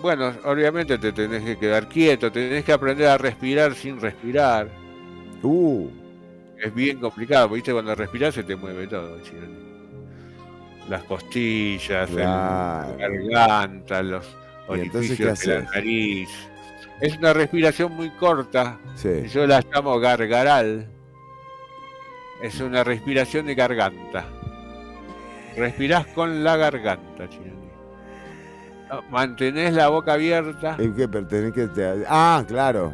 bueno, obviamente te tenés que quedar quieto, tenés que aprender a respirar sin respirar. Uh, Es bien complicado, porque, ¿viste? Cuando respiras se te mueve todo, Chilón. Las costillas, el- la garganta, los ¿Y entonces qué orificios de la nariz. Es una respiración muy corta. sí. Yo la llamo gargaral. Es una respiración de garganta. Respirás con la garganta, Chironi. No, Mantenés la boca abierta. ¿Y qué? Te- Ah, claro.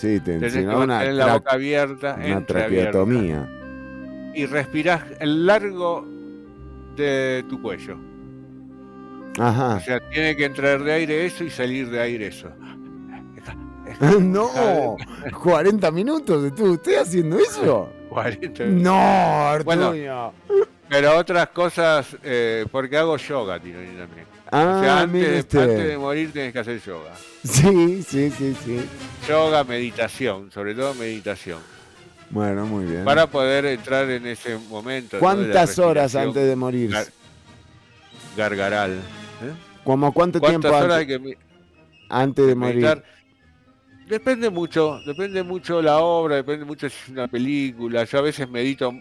Sí, te Tenés que una, mantener la tra- boca abierta, una entreabierta. traqueotomía. Y respirás el largo de tu cuello. O Ajá. sea, tiene que entrar de aire eso y salir de aire eso. no, 40 minutos estuvo usted haciendo eso. 40 No, Bueno, Ortuño. Pero otras cosas, eh, porque hago yoga, Tino, también. Ah, o sea, mire antes, de morir tienes que hacer yoga. Sí, sí, sí, sí. Yoga, meditación, sobre todo meditación. Bueno, muy bien. Para poder entrar en ese momento. ¿Cuántas horas antes de morir? gar- gargaral. ¿eh? ¿Como cuánto ¿Cuántas tiempo horas antes, que antes de morir? Depende mucho, depende mucho la obra, depende mucho si es una película. Yo a veces medito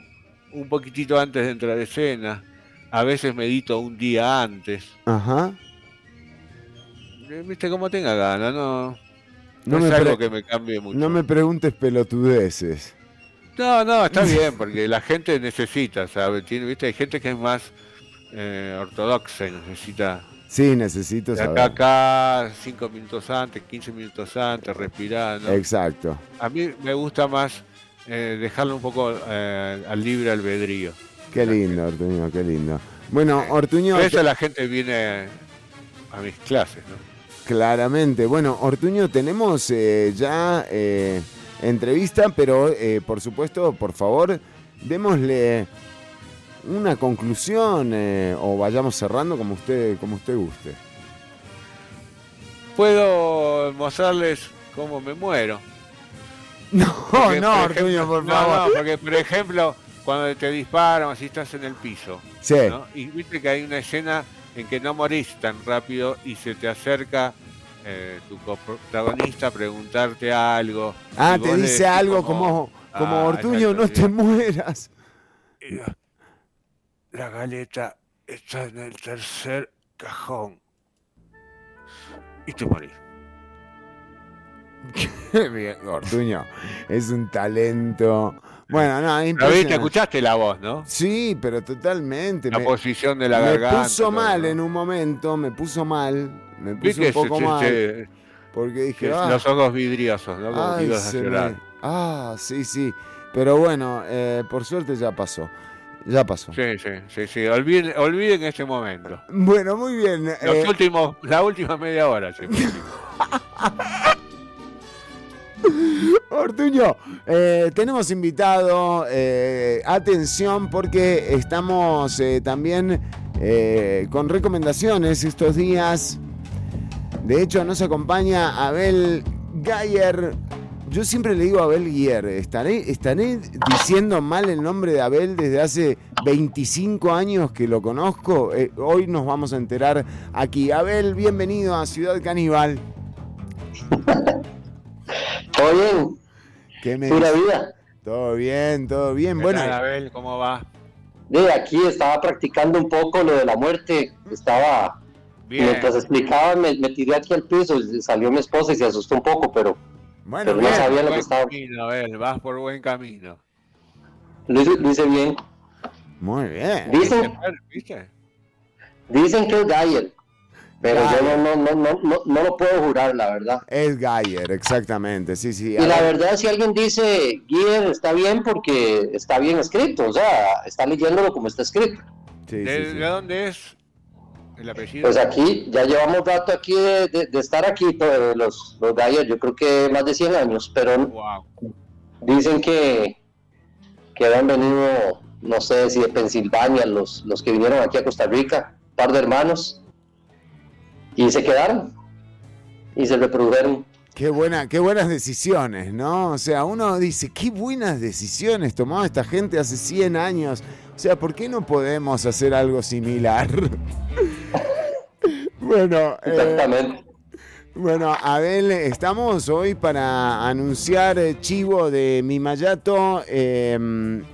un poquitito antes de entrar a escena, a veces medito un día antes. Ajá. Eh, Viste, como tenga ganas, no, no, No es me algo que me cambie mucho. No me preguntes pelotudeces. No, no, está bien, porque la gente necesita, ¿sabes? Tiene, ¿viste? Hay gente que es más eh, ortodoxa y necesita Sí, necesito de acá saber. a acá, 5 minutos antes, 15 minutos antes, respirar, ¿no? Exacto. A mí me gusta más eh, dejarlo un poco eh, al libre albedrío. Qué lindo, Ortuño, qué lindo. Bueno, Ortuño, Por eso la gente viene a mis clases, ¿no? claramente. Bueno, Ortuño, tenemos eh, ya eh, entrevista, pero eh, por supuesto, por favor, démosle una conclusión o vayamos cerrando como usted, como usted guste. Puedo mostrarles cómo me muero. No, Porque, no, por Ortuño, por no, favor. No, porque por ejemplo, cuando te disparan, si estás en el piso, Sí. ¿no? y viste que hay una escena en que no morís tan rápido y se te acerca eh, tu coprotagonista a preguntarte algo. Ah, te dice algo como, como Ah, Ortuño, no te mueras. La galeta está en el tercer cajón. Y te morís. Qué bien, Ortuño. Es un talento. Bueno, no, ¿Lo viste? Escuchaste la voz, ¿no? Sí, pero totalmente. La me- posición de la me garganta. puso todo, mal en un momento, me puso mal. Me Viste un poco mal. porque dije, ah, los ojos vidriosos, ¿no? Como ay, a me-. Ah, sí, sí. Pero bueno, eh, por suerte ya pasó. Ya pasó. Sí, sí, sí, sí. Olviden, olviden ese momento. Bueno, muy bien. Los eh, últimos, la última media hora. Ortuño, eh, tenemos invitado, eh, atención porque estamos eh, también con recomendaciones estos días. De hecho, nos acompaña Abel Gayer. Yo siempre le digo Abel Gier. ¿Estaré, ¿Estaré diciendo mal el nombre de Abel desde hace 25 años que lo conozco? Hoy nos vamos a enterar aquí. Abel, bienvenido a Ciudad Caníbal. Todo bien. ¿Qué me Pura vida. Todo bien, todo bien. ¿Qué Bueno, tal, Abel? ¿Cómo va? De aquí estaba practicando un poco lo de la muerte. Estaba, Bien. mientras explicaba, me, me tiré aquí al piso. y Salió mi esposa y se asustó un poco, pero, bueno, pero no sabía lo que estaba. camino, Abel, vas por buen camino. Lo hice, lo hice bien. Muy bien. Dicen, ¿Viste? dicen que es Gayer, pero yo Gayer. no, no, no, no, no, no lo puedo jurar, la verdad. Es Gayer, exactamente. Sí, sí. Y la verdad, si alguien dice Gier, está bien porque está bien escrito. O sea, está leyéndolo como está escrito. Sí, ¿De, sí, sí. de dónde es el apellido? Pues aquí, ya llevamos rato aquí de, de- de estar aquí, pues, los, los Gayer, yo creo que más de 100 años, pero Wow. dicen que, que habían venido, no sé si de Pensilvania, los, los que vinieron aquí a Costa Rica, un par de hermanos, y se quedaron, y se reprodujeron. Qué, buena, qué buenas decisiones, ¿no? O sea, uno dice, qué buenas decisiones tomó esta gente hace 100 años. O sea, ¿por qué no podemos hacer algo similar? bueno, eh, Exactamente. Bueno, Abel, estamos hoy para anunciar eh, Chivo de Mimayato eh,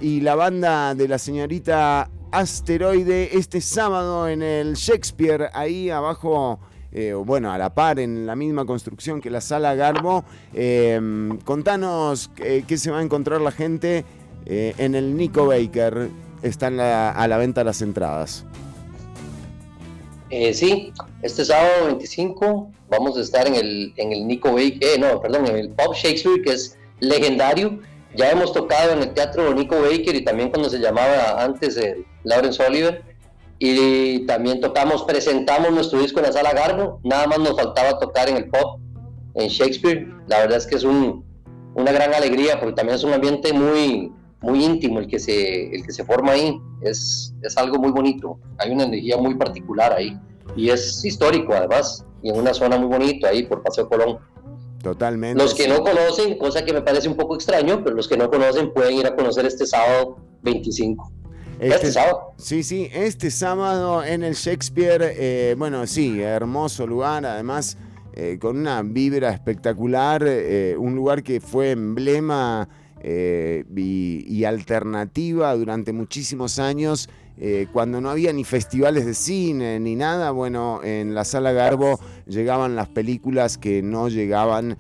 y la banda de la señorita Asteroide este sábado en el Shakespeare, ahí abajo, eh, bueno, a la par, en la misma construcción que la Sala Garbo. Eh, contanos eh, qué se va a encontrar la gente eh, en el Nico Baker. Están a la venta las entradas. Sí, este sábado 25 vamos a estar en el, en el Nico Baker, no, perdón, en el Pop Shakespeare, que es legendario. Ya hemos tocado en el Teatro Nico Baker y también cuando se llamaba antes el Lawrence Oliver. Y también tocamos, presentamos nuestro disco en la Sala Garbo. Nada más nos faltaba tocar en el Pop. en Shakespeare. La verdad es que es un, una gran alegría porque también es un ambiente muy, muy íntimo el que se, el que se forma ahí. Es, es algo muy bonito. Hay una energía muy particular ahí. Y es histórico además. Y en una zona muy bonita ahí por Paseo Colón. Totalmente. Los que no conocen, cosa que me parece un poco extraño, pero los que no conocen pueden ir a conocer este sábado 25. Este, sábado. Sí, sí, este sábado en el Shakespeare, eh, bueno, sí, hermoso lugar, además eh, con una vibra espectacular, eh, un lugar que fue emblema y, y, alternativa durante muchísimos años. cuando no había ni festivales de cine ni nada, bueno, en la sala Garbo llegaban las películas que no llegaban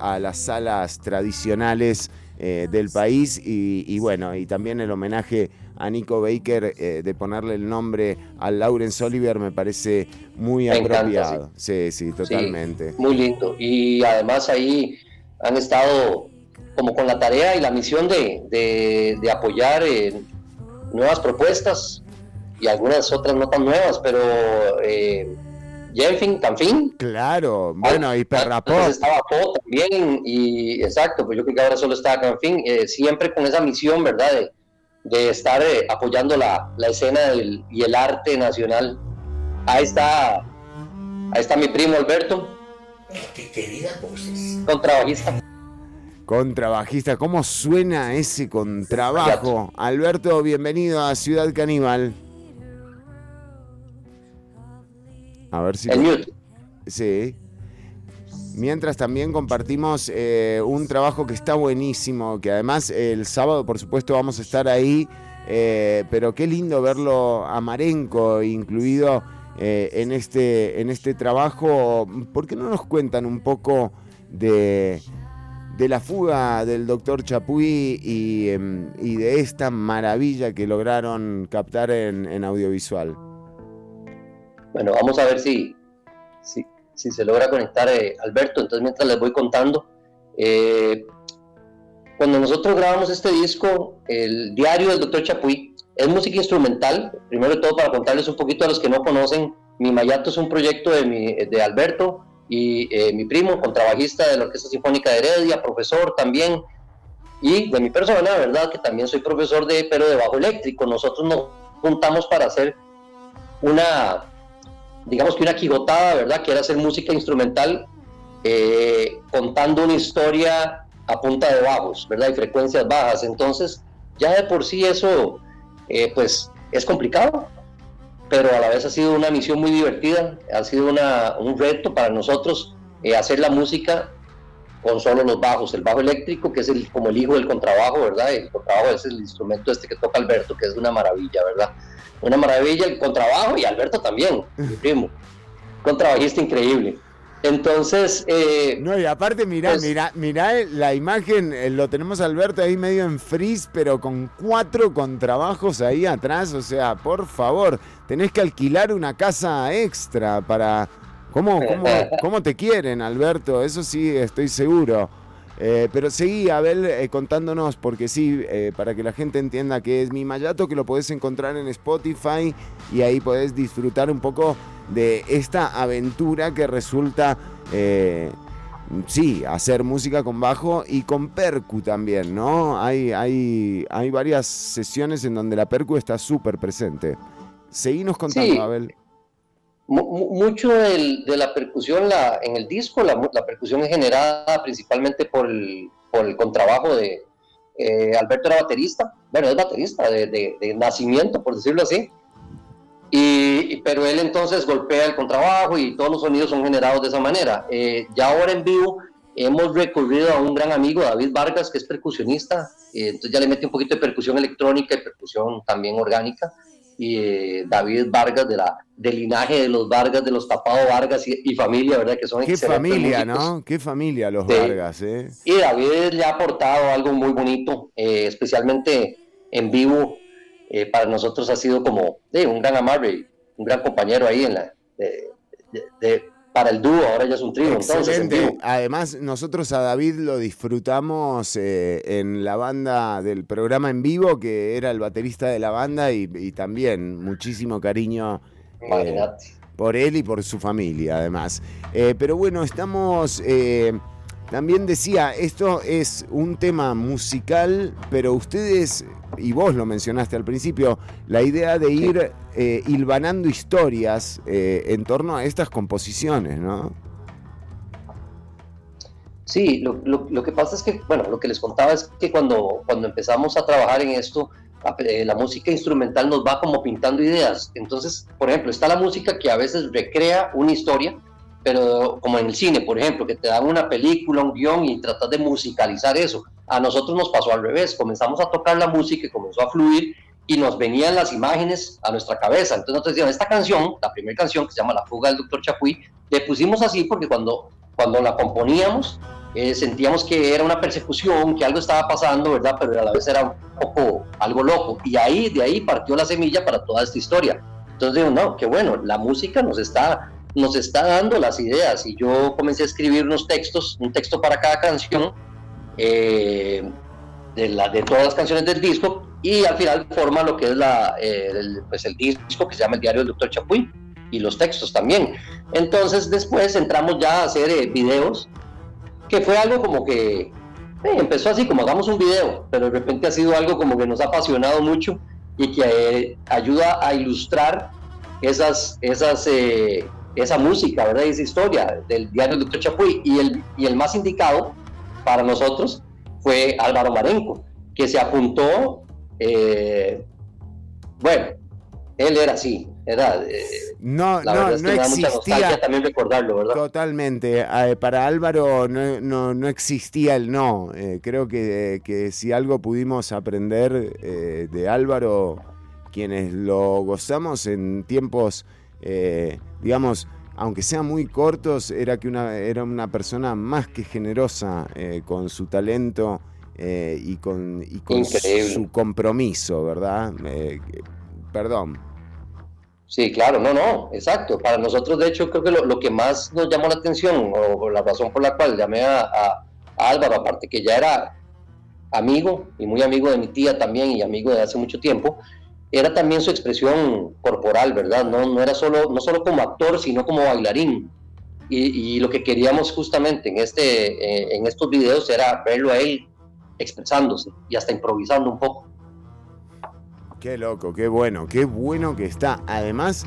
a las salas tradicionales del país y, y bueno, y también el homenaje a Nico Baker eh, de ponerle el nombre a Laurence Oliver me parece muy apropiado. sí. sí, totalmente. muy lindo. Y además ahí han estado como con la tarea y la misión de, de, apoyar eh, nuevas propuestas y algunas otras no tan nuevas, pero eh, Jenfin, Canfin. Claro, bueno, y Perrapó. Estaba Po también, y exacto, pues yo creo que ahora solo está Canfin, eh, siempre con esa misión, ¿verdad? De, de estar eh, apoyando la, la escena y el arte nacional. Ahí está, ahí está mi primo Alberto. Qué querida voces. Contrabajista. Contrabajista, ¿cómo suena ese contrabajo? Alberto, bienvenido a Ciudad Caníbal. A ver si. El Sí. Mientras también compartimos eh, un trabajo que está buenísimo, que además el sábado por supuesto vamos a estar ahí, eh, pero qué lindo verlo a Marenco incluido eh, en, este, en este trabajo. ¿Por qué no nos cuentan un poco de, de la fuga del doctor Chapuy y, em, y, de esta maravilla que lograron captar en, audiovisual? Bueno, vamos a ver si, si se logra conectar eh, Alberto. Entonces, mientras les voy contando, eh, cuando nosotros grabamos este disco, el diario del Dr. Chapuy, es música instrumental. Primero de todo, para contarles un poquito a los que no conocen, Mi Mayato es un proyecto de, mi, de Alberto y eh, mi primo, contrabajista de la Orquesta Sinfónica de Heredia, profesor también, y de mi persona, ¿verdad? Que también soy profesor de, pero de bajo eléctrico. Nosotros nos juntamos para hacer una digamos que una quijotada, ¿verdad? Que era hacer música instrumental eh, contando una historia a punta de bajos, ¿verdad? Y frecuencias bajas. Entonces, ya de por sí eso, eh, pues, es complicado, pero a la vez ha sido una misión muy divertida, ha sido un reto para nosotros eh, hacer la música con solo los bajos, el bajo eléctrico, que es el, como el hijo del contrabajo, ¿verdad? El contrabajo es el instrumento este que toca Alberto, que es una maravilla, ¿verdad? una maravilla el contrabajo y Alberto también, mi primo, contrabajista increíble. Entonces, eh, no, y aparte, mira pues mira mira la imagen, eh, lo tenemos Alberto ahí medio en freeze, pero con cuatro contrabajos ahí atrás, o sea, por favor, tenés que alquilar una casa extra para... ¿Cómo, cómo, cómo te quieren, Alberto? Eso sí, estoy seguro. Eh, pero seguí, Abel, eh, contándonos, porque sí, eh, para que la gente entienda que es Mi Mayato, que lo podés encontrar en Spotify y ahí podés disfrutar un poco de esta aventura que resulta, sí, hacer música con bajo y con percu también, ¿no? Hay, hay, hay varias sesiones en donde la percu está súper presente. Seguinos contando, Abel mucho de la percusión la, en el disco, la, percusión es generada principalmente por el, por el contrabajo de eh, Alberto era baterista, bueno, es baterista de, nacimiento, por decirlo así, y, pero él entonces golpea el contrabajo y todos los sonidos son generados de esa manera. Eh, ya ahora en vivo hemos recurrido a un gran amigo, David Vargas, que es percusionista, eh, entonces ya le mete un poquito de percusión electrónica y percusión también orgánica y eh, David Vargas de la del linaje de los Vargas, de los tapados Vargas y, familia, ¿verdad? Que son Qué familia, ¿no? Qué familia los Vargas, ¿eh? Y David le ha aportado algo muy bonito, eh, especialmente en vivo, eh, para nosotros ha sido como un gran amarre, un gran compañero ahí en la, de, para el dúo, ahora ya es un trío. Entonces, Además, nosotros a David lo disfrutamos eh, en la banda del programa en vivo, que era el baterista de la banda y, también muchísimo cariño. Eh, por él y por su familia además. Eh, pero bueno, estamos... también decía, esto es un tema musical, pero ustedes, y vos lo mencionaste al principio, la idea de ir eh, hilvanando historias eh, en torno a estas composiciones, ¿no? Sí, lo, lo- lo que pasa es que, bueno, lo que les contaba es que cuando, cuando empezamos a trabajar en esto, a- eh, la música instrumental nos va como pintando ideas. Entonces, por ejemplo, está la música que a veces recrea una historia, pero como en el cine, por ejemplo, que te dan una película, un guion y tratas de musicalizar eso. A nosotros nos pasó al revés, comenzamos a tocar la música y comenzó a fluir y nos venían las imágenes a nuestra cabeza. Entonces nosotros decíamos, esta canción, la primera canción que se llama La fuga del Doctor Chapuy, le pusimos así porque cuando, cuando la componíamos eh, sentíamos que era una persecución, que algo estaba pasando, ¿verdad? Pero a la vez era un poco algo loco. Y ahí, de ahí partió la semilla para toda esta historia. Entonces digo, no, qué bueno, la música nos está, nos está dando las ideas. Y yo comencé a escribir unos textos, un texto para cada canción, eh, de, la, de todas las canciones del disco, y al final forma lo que es la, eh, el, pues el disco que se llama El Diario del Doctor Chapuy, y los textos también. Entonces después entramos ya a hacer eh, videos que fue algo como que eh, empezó así como hagamos un video, pero de repente ha sido algo como que nos ha apasionado mucho y que eh, ayuda a ilustrar esas, esas, eh, esa música, ¿verdad? Y esa historia del diario del Dr. Chapuy. Y el, y el más indicado para nosotros fue Álvaro Marenco, que se apuntó, eh, bueno, él era así, era... eh, No, la no, es no que existía. también recordarlo, ¿verdad? Totalmente. Eh, para Álvaro no, no- no existía el no. Eh, creo que, que si algo pudimos aprender de Álvaro, quienes lo gozamos en tiempos, eh, digamos, aunque sean muy cortos, era que una, era una persona más que generosa eh, con su talento eh, y con, y con Increíble. su compromiso, ¿verdad? Perdón. Sí, claro, no, no, exacto. Para nosotros, de hecho, creo que lo, lo que más nos llamó la atención, o la razón por la cual llamé a, a- a Álvaro, aparte que ya era amigo y muy amigo de mi tía también y amigo de hace mucho tiempo, era también su expresión corporal, ¿verdad? No, no era solo, no solo como actor, sino como bailarín. Y, lo que queríamos justamente en, este, eh, en estos videos era verlo a él expresándose y hasta improvisando un poco. Qué loco, qué bueno, qué bueno que está. Además,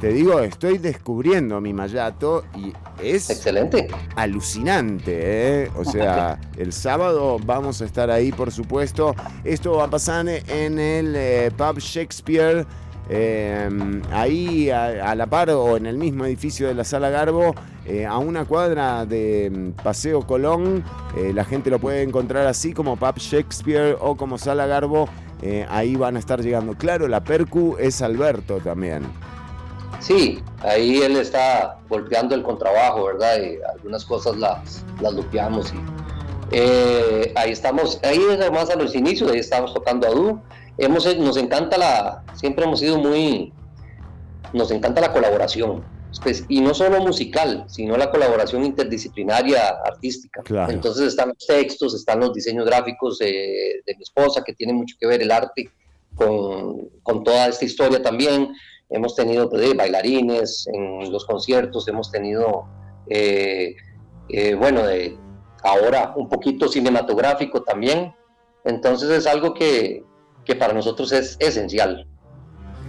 te digo, estoy descubriendo mi Mayato y es excelente, alucinante, ¿eh? O sea, el sábado vamos a estar ahí, por supuesto. Esto va a pasar en el eh, pub Shakespeare. eh, ahí a, a la par o en el mismo edificio de la Sala Garbo, eh, a una cuadra de mm, Paseo Colón, la gente lo puede encontrar así como Pub Shakespeare o como Sala Garbo, eh, ahí van a estar llegando. Claro, la Percu es Alberto también. Sí, ahí él está golpeando el contrabajo, ¿verdad? Y algunas cosas las, las lupeamos. Y, eh, ahí estamos, ahí además a los inicios, ahí estamos tocando a dúo. Hemos, nos encanta la, siempre hemos sido muy, nos encanta la colaboración. Pues, y no solo musical, sino la colaboración interdisciplinaria artística. Claro. Entonces están los textos, están los diseños gráficos eh, de mi esposa, que tiene mucho que ver el arte con, con toda esta historia también. Hemos tenido pues, bailarines en los conciertos, hemos tenido, eh, eh, bueno, de, ahora un poquito cinematográfico también. Entonces es algo que, que para nosotros es esencial.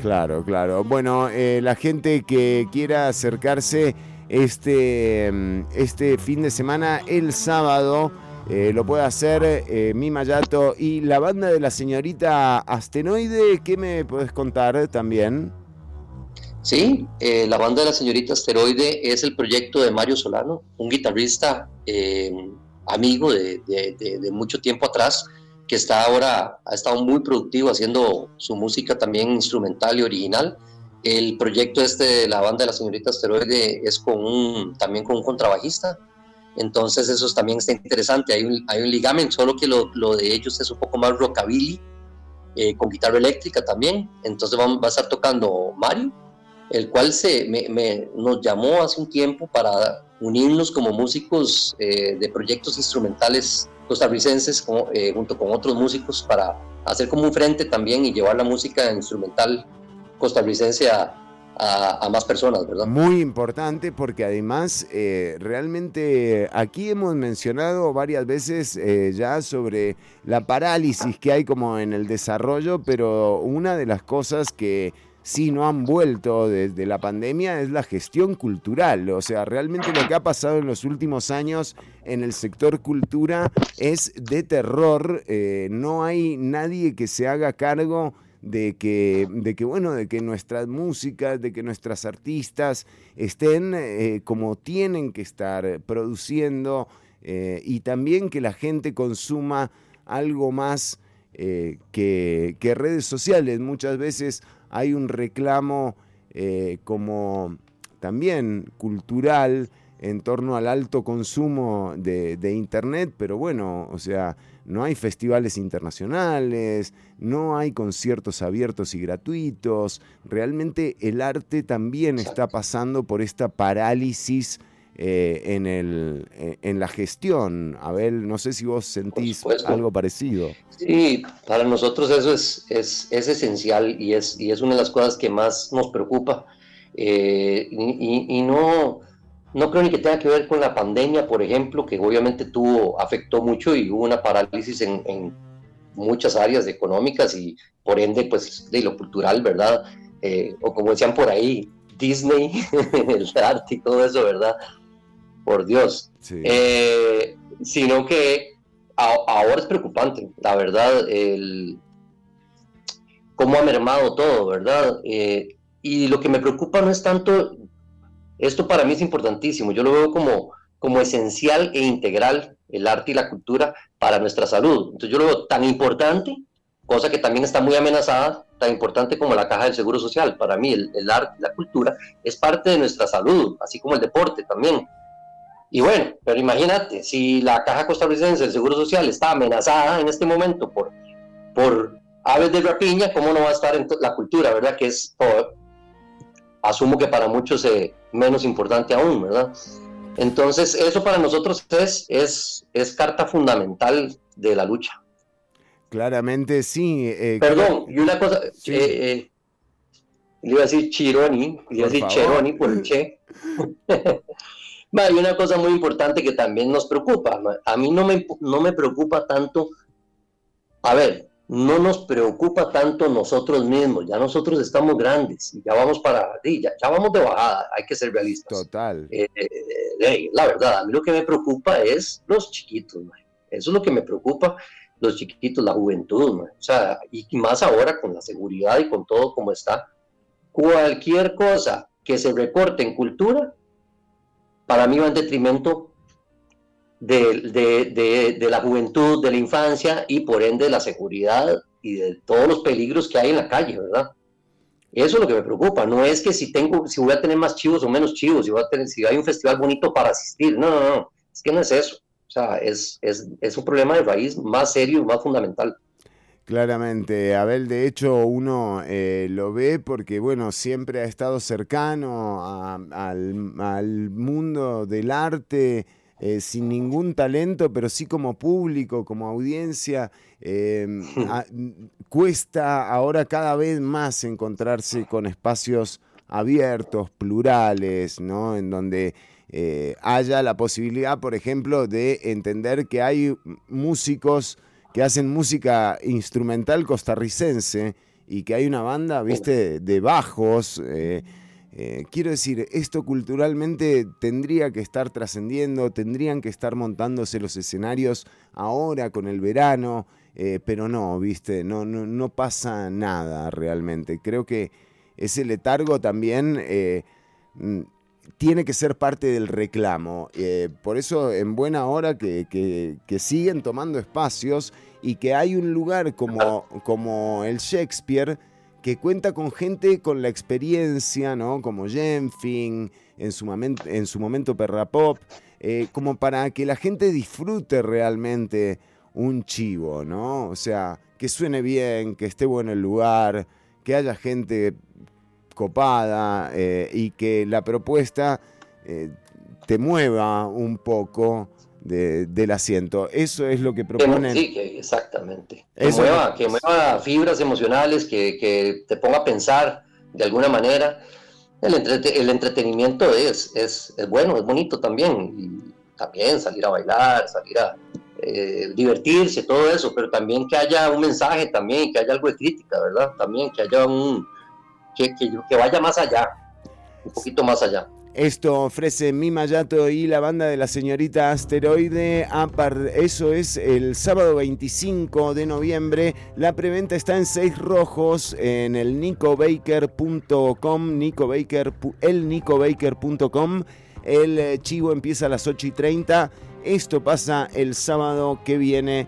Claro, claro. Bueno, eh, la gente que quiera acercarse este, mm, este fin de semana, el sábado, eh, lo puede hacer eh, Mi Mayato y la banda de la señorita Astenoide. ¿Qué me puedes contar también? Sí, eh, la banda de la señorita Asteroide es el proyecto de Mario Solano, un guitarrista eh, amigo de, mucho tiempo atrás, que está ahora, ha estado muy productivo haciendo su música también instrumental y original. El proyecto este de la banda de la señorita Asteroide es con un, también con un contrabajista, entonces eso es- también está interesante, hay un, hay un ligamen, solo que lo, lo de ellos es un poco más rockabilly, eh, con guitarra eléctrica también, entonces vamos, va a estar tocando Mario, el cual se, me, me- nos llamó hace un tiempo para unirnos como músicos eh, de proyectos instrumentales costarricenses eh, junto con otros músicos para hacer como un frente también y llevar la música instrumental costarricense a, más personas, ¿verdad? Muy importante porque además eh, realmente aquí hemos mencionado varias veces ya sobre la parálisis que hay como en el desarrollo, pero una de las cosas que sí no han vuelto desde la pandemia es la gestión cultural. O sea, realmente lo que ha pasado en los últimos años en el sector cultura es de terror. Eh, no hay nadie que se haga cargo de que, de que, bueno, de que nuestras músicas, de que nuestras artistas estén eh, como tienen que estar produciendo eh, y también que la gente consuma algo más que, redes sociales. Muchas veces hay un reclamo como también cultural en torno al alto consumo de, de Internet, pero bueno, o sea, no hay festivales internacionales, no hay conciertos abiertos y gratuitos. Realmente el arte también está pasando por esta parálisis eh, en, el, eh, en la gestión. Abel, no sé si vos sentís algo parecido. Sí, para nosotros eso es, es, es, esencial y es, y es una de las cosas que más nos preocupa. Eh, y, y no no creo ni que tenga que ver con la pandemia, por ejemplo, que obviamente tuvo, afectó mucho y hubo una parálisis en, muchas áreas económicas y por ende, pues, de lo cultural, ¿verdad? Eh, o como decían por ahí, Disney, el arte y todo eso, ¿verdad? Por Dios. Eh, sino que ahora es preocupante, la verdad, el, cómo ha mermado todo, ¿verdad? Eh, y lo que me preocupa no es tanto esto para mí es importantísimo. Yo lo veo como, como esencial e integral el arte y la cultura para nuestra salud. Entonces yo lo veo tan importante, cosa que también está muy amenazada, tan importante como la caja del Seguro Social. Para mí el, el arte y la cultura es parte de nuestra salud, así como el deporte también. Y bueno, pero imagínate, si la caja costarricense del Seguro Social está amenazada en este momento por, por aves de rapiña, ¿cómo no va a estar en la cultura, verdad? Que es, asumo que para muchos es menos importante aún, ¿verdad? Entonces, eso para nosotros es, es, es carta fundamental de la lucha. Claramente sí. Eh, Perdón, y una cosa, eh, eh, le iba a decir Chironi, le iba a decir Cheroni por el Che. Hay una cosa muy importante que también nos preocupa. A mí no me, no me preocupa tanto. A ver, no nos preocupa tanto nosotros mismos, ya nosotros estamos grandes y ya vamos para, ya, ya vamos de bajada, hay que ser realistas. Total. Eh, eh, eh, la verdad, a mí lo que me preocupa es los chiquitos, eso es lo que me preocupa, los chiquitos, la juventud, o sea, y más ahora con la seguridad y con todo como está, cualquier cosa que se recorte en cultura, para mí va en detrimento de, de, la juventud, de la infancia y por ende de la seguridad y de todos los peligros que hay en la calle, ¿verdad? Eso es lo que me preocupa, no es que si tengo, si voy a tener más chivos o menos chivos, si, voy a tener, si hay un festival bonito para asistir, no, no, no, es que no es eso, o sea, es, es, es un problema de raíz más serio y más fundamental. Claramente, Abel, de hecho uno eh, lo ve porque, bueno, siempre ha estado cercano al, al mundo del arte, eh, sin ningún talento, pero sí como público, como audiencia. Em, cuesta ahora cada vez más encontrarse con espacios abiertos, plurales, ¿no? En donde eh, haya la posibilidad, por ejemplo, de entender que hay músicos que hacen música instrumental costarricense y que hay una banda, viste, de bajos. Eh, eh, quiero decir, esto culturalmente tendría que estar trascendiendo, tendrían que estar montándose los escenarios ahora con el verano, eh, pero no, viste, no, no, no, pasa nada realmente. Creo que ese letargo también mm, tiene que ser parte del reclamo. por eso, en buena hora que, que, siguen tomando espacios y que hay un lugar como, como el Shakespeare que cuenta con gente con la experiencia, ¿no? Como Jenfin, en su, momento, en su momento Perra Pop, eh, como para que la gente disfrute realmente un chivo, ¿no? O sea, que suene bien, que esté bueno el lugar, que haya gente copada eh, y que la propuesta eh, te mueva un poco del asiento. Eso es lo que proponen. Sí, exactamente. Que mueva, que mueva, fibras emocionales, que, te ponga a pensar de alguna manera. El, entrete- el entretenimiento es, es, es bueno, es bonito también. Y también salir a bailar, salir a eh, divertirse, todo eso, pero también que haya un mensaje también, que haya algo de crítica, ¿verdad? También que haya un. Que, vaya más allá, un poquito más allá. Esto ofrece Mima Yato y la banda de la señorita Asteroide. Eso es el sábado 25 de noviembre. La preventa está en seis rojos en el nicobaker.com, Nico Baker, pu- elnicobaker.com. El eh, chivo empieza a las 8 y 30. Esto pasa el sábado que viene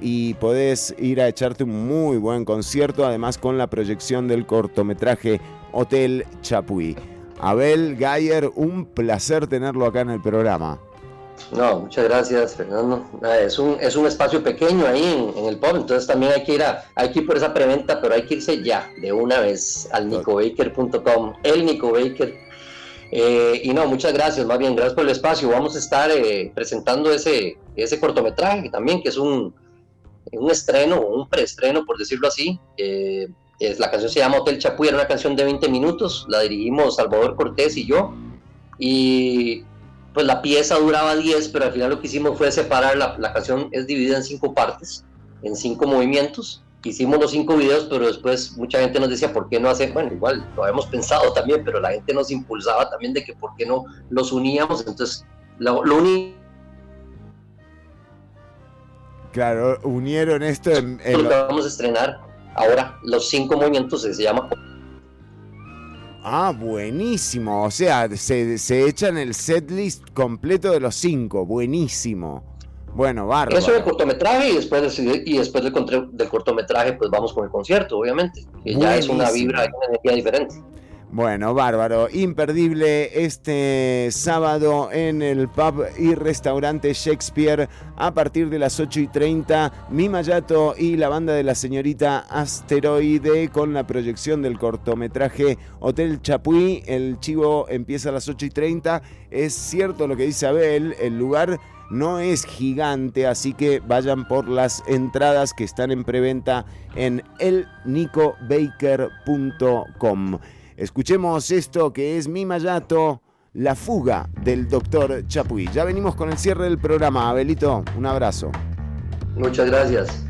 y podés ir a echarte un muy buen concierto, además con la proyección del cortometraje Hotel Chapuí. Abel Gayer, un placer tenerlo acá en el programa. No, muchas gracias, Fernando. Es un, es un espacio pequeño ahí en, en el pub, entonces también hay que ir a, hay que ir por esa preventa, pero hay que irse ya, de una vez, al nicobaker.com, el Nico Baker. Eh, y no, muchas gracias, más bien, gracias por el espacio. Vamos a estar eh, presentando ese, ese cortometraje también, que es un, un estreno, un preestreno, por decirlo así. Eh, es, la canción se llama Hotel Chapuy, era una canción de 20 minutos, la dirigimos Salvador Cortés y yo. Y pues la pieza duraba 10, pero al final lo que hicimos fue separar, la, la canción es dividida en cinco partes, en cinco movimientos. Hicimos los cinco videos, pero después mucha gente nos decía, ¿por qué no hacer? Bueno, igual lo habíamos pensado también, pero la gente nos impulsaba también de que por qué no los uníamos. Entonces, lo, lo uní Claro, unieron esto en, en lo que vamos a estrenar ahora, los cinco movimientos, se llama Ah, buenísimo. O sea, se, se echan el setlist completo de los cinco. Buenísimo. Bueno, bárbaro. Eso del cortometraje y después, de- y después del, del cortometraje pues vamos con el concierto, obviamente, que ya es una vibra, una energía diferente. Bueno, bárbaro. Imperdible este sábado en el pub y restaurante Shakespeare a partir de las 8 y 30. Mima Yato y la banda de la señorita Asteroide con la proyección del cortometraje Hotel Chapuí. El chivo empieza a las 8 y 30. Es cierto lo que dice Abel, el lugar no es gigante, así que vayan por las entradas que están en preventa en elnicobaker.com. Escuchemos esto que es Mi Mayato, la fuga del doctor Chapuí. Ya venimos con el cierre del programa. Abelito, un abrazo. Muchas gracias.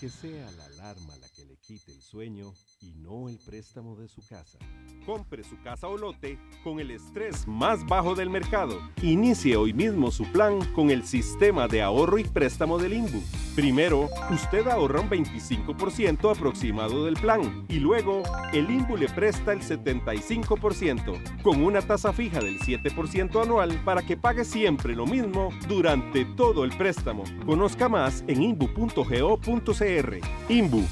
Que sea la alarma la que le quite el sueño y no el préstamo de su casa. Compre su casa o lote con el estrés más bajo del mercado. Inicie hoy mismo su plan con el sistema de ahorro y préstamo del INBU. Primero, usted ahorra un 25% aproximado del plan y luego el INBU le presta el 75% con una tasa fija del 7% anual para que pague siempre lo mismo durante todo el préstamo. Conozca más en inbu.go.cr. INBU.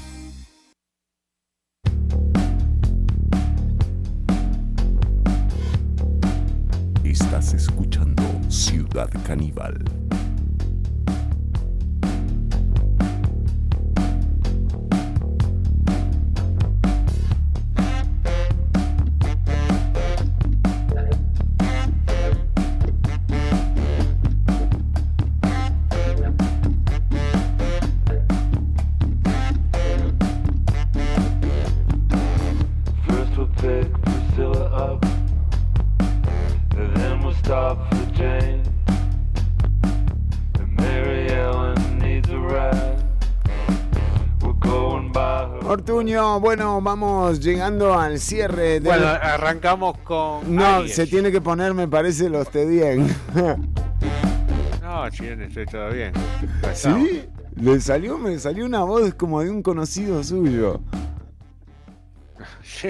Estás escuchando Ciudad Caníbal. Bueno, vamos llegando al cierre. De... Bueno, arrancamos con. no, Aries. se tiene que poner, me parece, los te bien. No, chileno, estoy todo bien. ¿Sí? Le salió, me salió una voz como de un conocido suyo.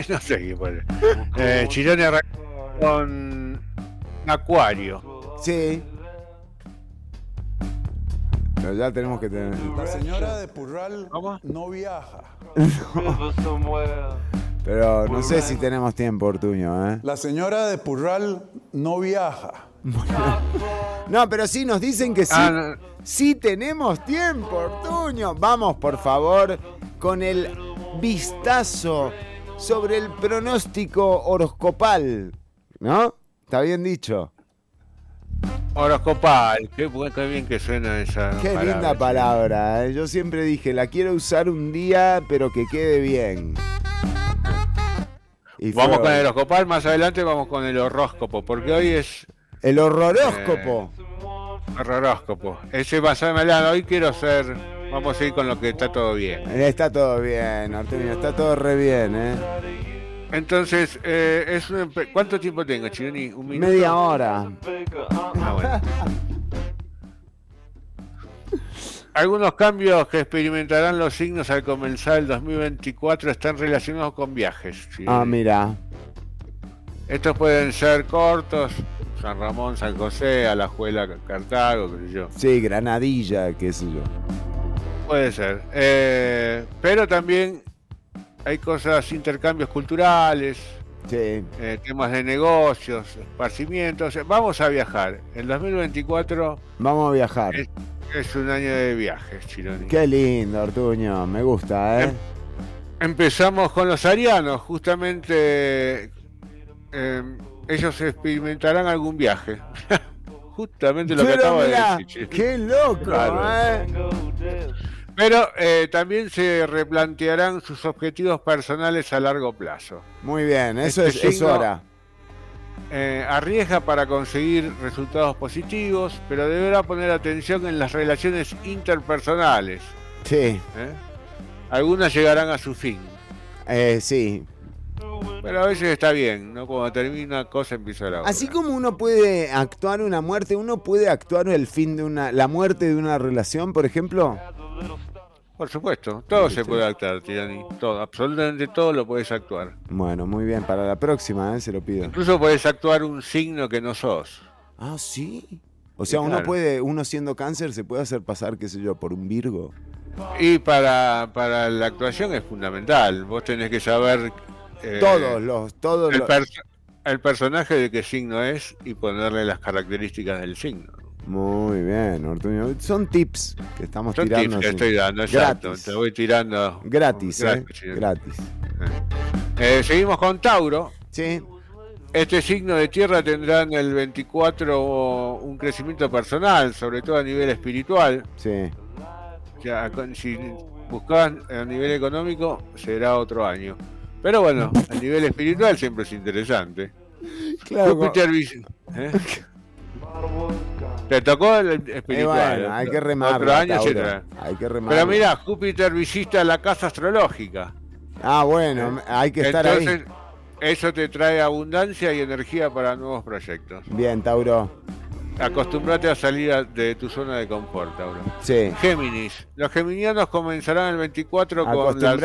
No sé qué pone. Eh, Chirone arrancó con Acuario. Sí. Pero ya tenemos que tener. La señora de Purral no viaja. Pero no sé si tenemos tiempo, Ortuño, ¿eh? La señora de Purral no viaja. No, pero sí nos dicen que sí. Ah, Sí tenemos tiempo, Ortuño. Vamos, por favor, con el vistazo sobre el pronóstico horoscopal. ¿No? ¿Está bien dicho? Horoscopal, qué, qué bien que suena esa. Qué palabra, linda palabra. ¿eh? Yo siempre dije, la quiero usar un día, pero que quede bien. Y fue Vamos con el horoscopal, más adelante vamos con el horóscopo, porque hoy es. El horroróscopo. Horroróscopo. Ese a ser mañana. Hoy quiero ser. Vamos a ir con lo que está todo bien. Está todo bien, Ortuño, está todo re bien, ¿eh? Entonces, eh, es un empe- ¿cuánto tiempo tengo, Chironi? ¿Un minuto? Media hora. Ah, bueno. Algunos cambios que experimentarán los signos al comenzar el 2024 están relacionados con viajes. Ah, mira. Estos pueden ser cortos, San Ramón, San José, Alajuela, Cartago, qué sé yo. Sí, Granadilla, qué sé yo. Puede ser. Eh, pero también hay cosas, intercambios culturales, Sí. eh, temas de negocios, esparcimientos. Vamos a viajar. El 2024 Vamos a viajar. es, es un año de viajes, Chironi. Qué lindo, Ortuño, me gusta, ¿eh? Empezamos con los arianos, justamente eh, ellos experimentarán algún viaje. justamente lo que acabo mirá, de decir. Qué loco, Claro. ¿eh? Pero eh, también se replantearán sus objetivos personales a largo plazo. Muy bien, eso Este es, es signo, hora. eh, arriesga para conseguir resultados positivos, pero deberá poner atención en las relaciones interpersonales. Sí, ¿eh? Algunas llegarán a su fin, eh, sí. pero a veces está bien, ¿no? Cuando termina una cosa empieza la otra. Así como uno puede actuar una muerte, uno puede actuar el fin de una, la muerte de una relación, por ejemplo. Por supuesto, todo se puede actuar, Tirani. Todo, absolutamente todo lo puedes actuar. Bueno, muy bien, para la próxima, ¿eh? se lo pido. Incluso puedes actuar un signo que no sos. Ah, sí. O sea, uno puede, uno siendo cáncer, se puede hacer pasar, qué sé yo, por un Virgo. Y para, para la actuación es fundamental. Vos tenés que saber. eh, todos los, todos el, los. el personaje de qué signo es y ponerle las características del signo. Muy bien, Ortuño. Son tips que estamos Son tirando. tips que estoy dando, exacto. Te voy tirando. Gratis, ¿eh? Gratis, sí. Gratis. Eh, seguimos con Tauro. Sí. Este signo de tierra tendrá en el 24 un crecimiento personal, sobre todo a nivel espiritual. Sí. Con- si buscabas a nivel económico, será otro año. Pero bueno, a nivel espiritual siempre es interesante. Claro, Júpiter ¿eh? Te tocó el espiritual. Y bueno, hay que remar. Otro año. Hay que remar. Pero mira, Júpiter visita la casa astrológica. Ah, bueno, hay que estar Entonces, ahí. eso te trae abundancia y energía para nuevos proyectos. Bien, Tauro. Acostúmbrate a salir de tu zona de confort, Tauro. Sí. Géminis. Los geminianos comenzarán el 24 con la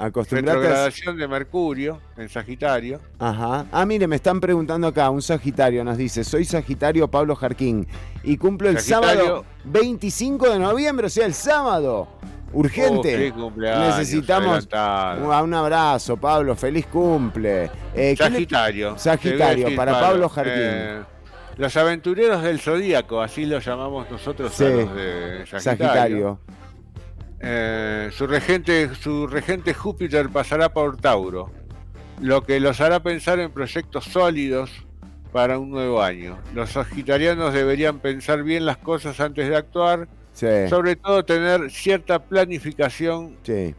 Acostumbrate- retrogradación, a... de Mercurio en Sagitario. Ajá. Ah, mire, me están preguntando acá, un Sagitario nos dice, soy Sagitario Pablo Jarquín y cumplo el Sagitario. sábado 25 de noviembre, o sea, el sábado. Urgente. Oh, Necesitamos adelantado. un, abrazo, Pablo, feliz cumple. Eh, ¿qué le- Sagitario. Sagitario, decir, para Pablo Jarquín. eh, los aventureros del zodíaco, así lo llamamos nosotros Sí, a los de Sagitario. Sagitario. Eh, su, regente, su regente Júpiter pasará por Tauro, lo que los hará pensar en proyectos sólidos para un nuevo año. Los sagitarianos deberían pensar bien las cosas antes de actuar, Sí. sobre todo tener cierta planificación Sí.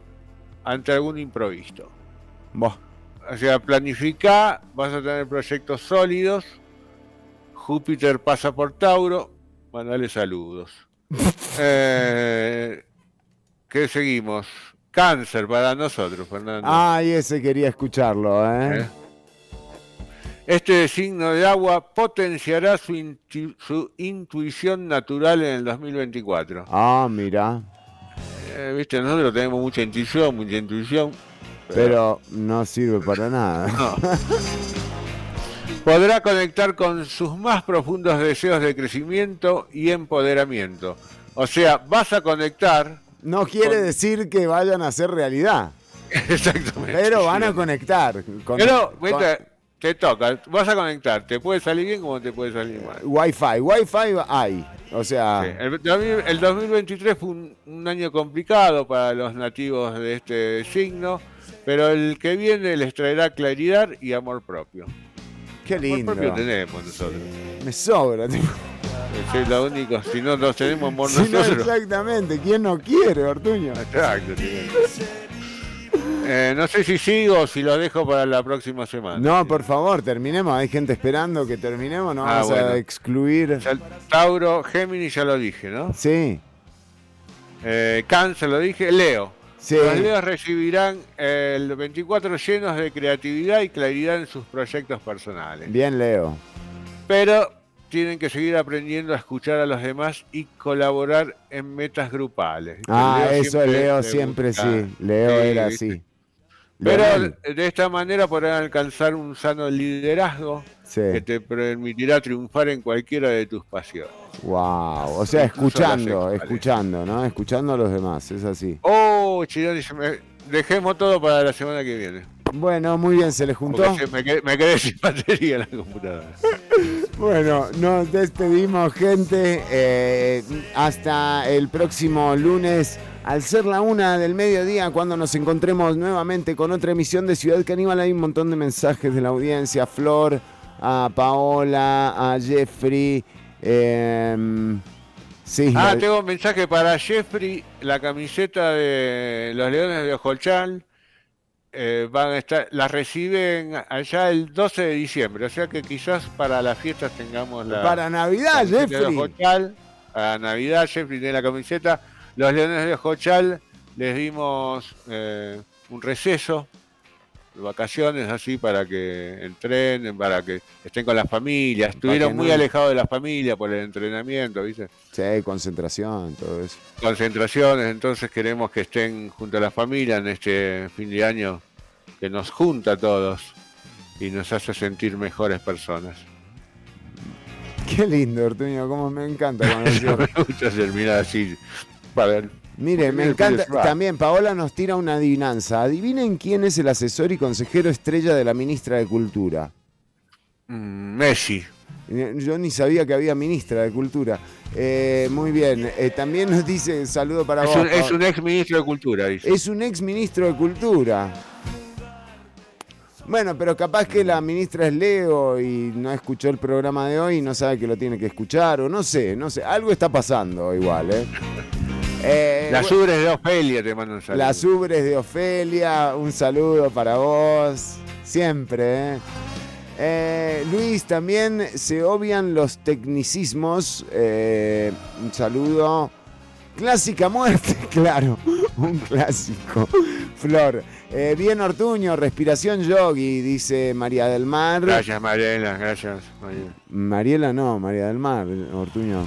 ante algún improvisto. Buah. O sea, planifica, vas a tener proyectos sólidos. Júpiter pasa por Tauro, mandale saludos. eh, ¿Qué seguimos? Cáncer para nosotros, Fernando. Ay, ese quería escucharlo, ¿eh? ¿Eh? Este signo de agua potenciará su, intu- su intuición natural en el 2024. Ah, mira. Eh, Viste, nosotros tenemos mucha intuición, mucha intuición. Pero no sirve para nada. No. Podrá conectar con sus más profundos deseos de crecimiento y empoderamiento. O sea, vas a conectar. No quiere con- decir que vayan a ser realidad. Exactamente. Pero van a conectar. Con, Pero, con te toca, vas a conectar. Te puede salir bien como te puede salir mal. Wi-Fi. Wi-Fi hay. O sea, El, 2000 el 2023 fue un, un año complicado para los nativos de este signo, pero el que viene les traerá claridad y amor propio. Qué lindo. Propio tenemos nosotros. Me sobra. tipo. Es lo único, si no nos tenemos amor Si no, nosotros. exactamente. ¿Quién no quiere, Ortuño? Exacto. Eh, no sé si sigo o si lo dejo para la próxima semana. No, por favor, terminemos. Hay gente esperando que terminemos. No Ah, vamos bueno. a excluir. Tauro, Géminis ya lo dije, ¿no? Sí. Eh, Cáncer lo dije, Leo. Sí. Los Leos recibirán el 24 llenos de creatividad y claridad en sus proyectos personales. Bien, Leo. Pero tienen que seguir aprendiendo a escuchar a los demás y colaborar en metas grupales. Ah, eso Leo le siempre gusta. sí. Leo Sí, era ¿viste? así. Pero Leonel. de esta manera podrán alcanzar un sano liderazgo Sí. que te permitirá triunfar en cualquiera de tus pasiones. Wow. O sea, escuchando, escuchando, ¿no? Escuchando a los demás. Es así. Oh, Chironi, dejemos todo para la semana que viene. Bueno, muy bien, se les juntó. Porque me, quedé, me quedé sin batería en la computadora. Bueno, nos despedimos, gente. Eh, hasta el próximo lunes, al ser la una del mediodía, cuando nos encontremos nuevamente con otra emisión de Ciudad Caníbal. Hay un montón de mensajes de la audiencia. A Flor, a Paola, a Jeffrey. Em, sí, Ah, la- tengo un mensaje para Jeffrey, la camiseta de los Leones de Ojolchal. eh, van a estar, la reciben allá el 12 de diciembre, o sea que quizás para las fiestas tengamos la Para Navidad, de Jeffrey. Para Navidad, Jeffrey tiene la camiseta. Los Leones de Ojochal les dimos eh, un receso vacaciones así para que entrenen, para que estén con las familias. Estuvieron muy no- alejados de las familias por el entrenamiento, ¿viste? Sí, concentración, todo eso. concentraciones, entonces queremos que estén junto a la familia en este fin de año que nos junta a todos y nos hace sentir mejores personas. Qué lindo, Ortuño, cómo me encanta. cuando me gusta terminar así. Para. Mire, me encanta. También Paola nos tira una adivinanza. Adivinen quién es el asesor y consejero estrella de la ministra de Cultura. Mm, Messi. Eh, Yo ni sabía que había ministra de Cultura. Eh, muy bien. Eh, también nos dice saludo para Es vos. un, es un ex ministro de Cultura, dice. Es un ex ministro de Cultura. Bueno, pero capaz que la ministra es Leo y no escuchó el programa de hoy y no sabe que lo tiene que escuchar, o no sé, no sé. Algo está pasando igual, ¿eh? Eh, Las bueno, ubres de Ofelia te mandan un saludo. Las ubres de Ofelia, un saludo para vos. Siempre, ¿eh? Eh, Luis, también se obvian los tecnicismos. Eh, un saludo. Clásica muerte, claro, un clásico. Flor. Eh, bien Ortuño, respiración yogi, dice María del Mar. Gracias, Mariela, gracias, Mariela. Mariela no, María del Mar, Ortuño.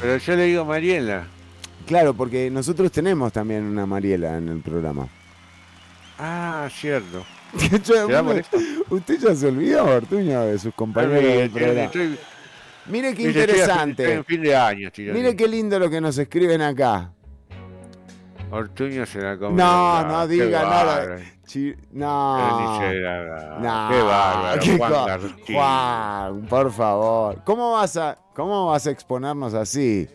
Pero yo le digo Mariela. Claro, porque nosotros tenemos también una Mariela en el programa. Ah, cierto. Usted ya se olvidó, Ortuño, de sus compañeros del programa. Estoy- Mire qué Estoy a fin- interesante. estoy en fin de año, Mire qué lindo lo que nos escriben acá. Ortuño se la come. No, no diga nada. Chi- No. No, Qué bárbaro, qué Juan. Juan, por favor. ¿Cómo vas a, cómo vas a exponernos así?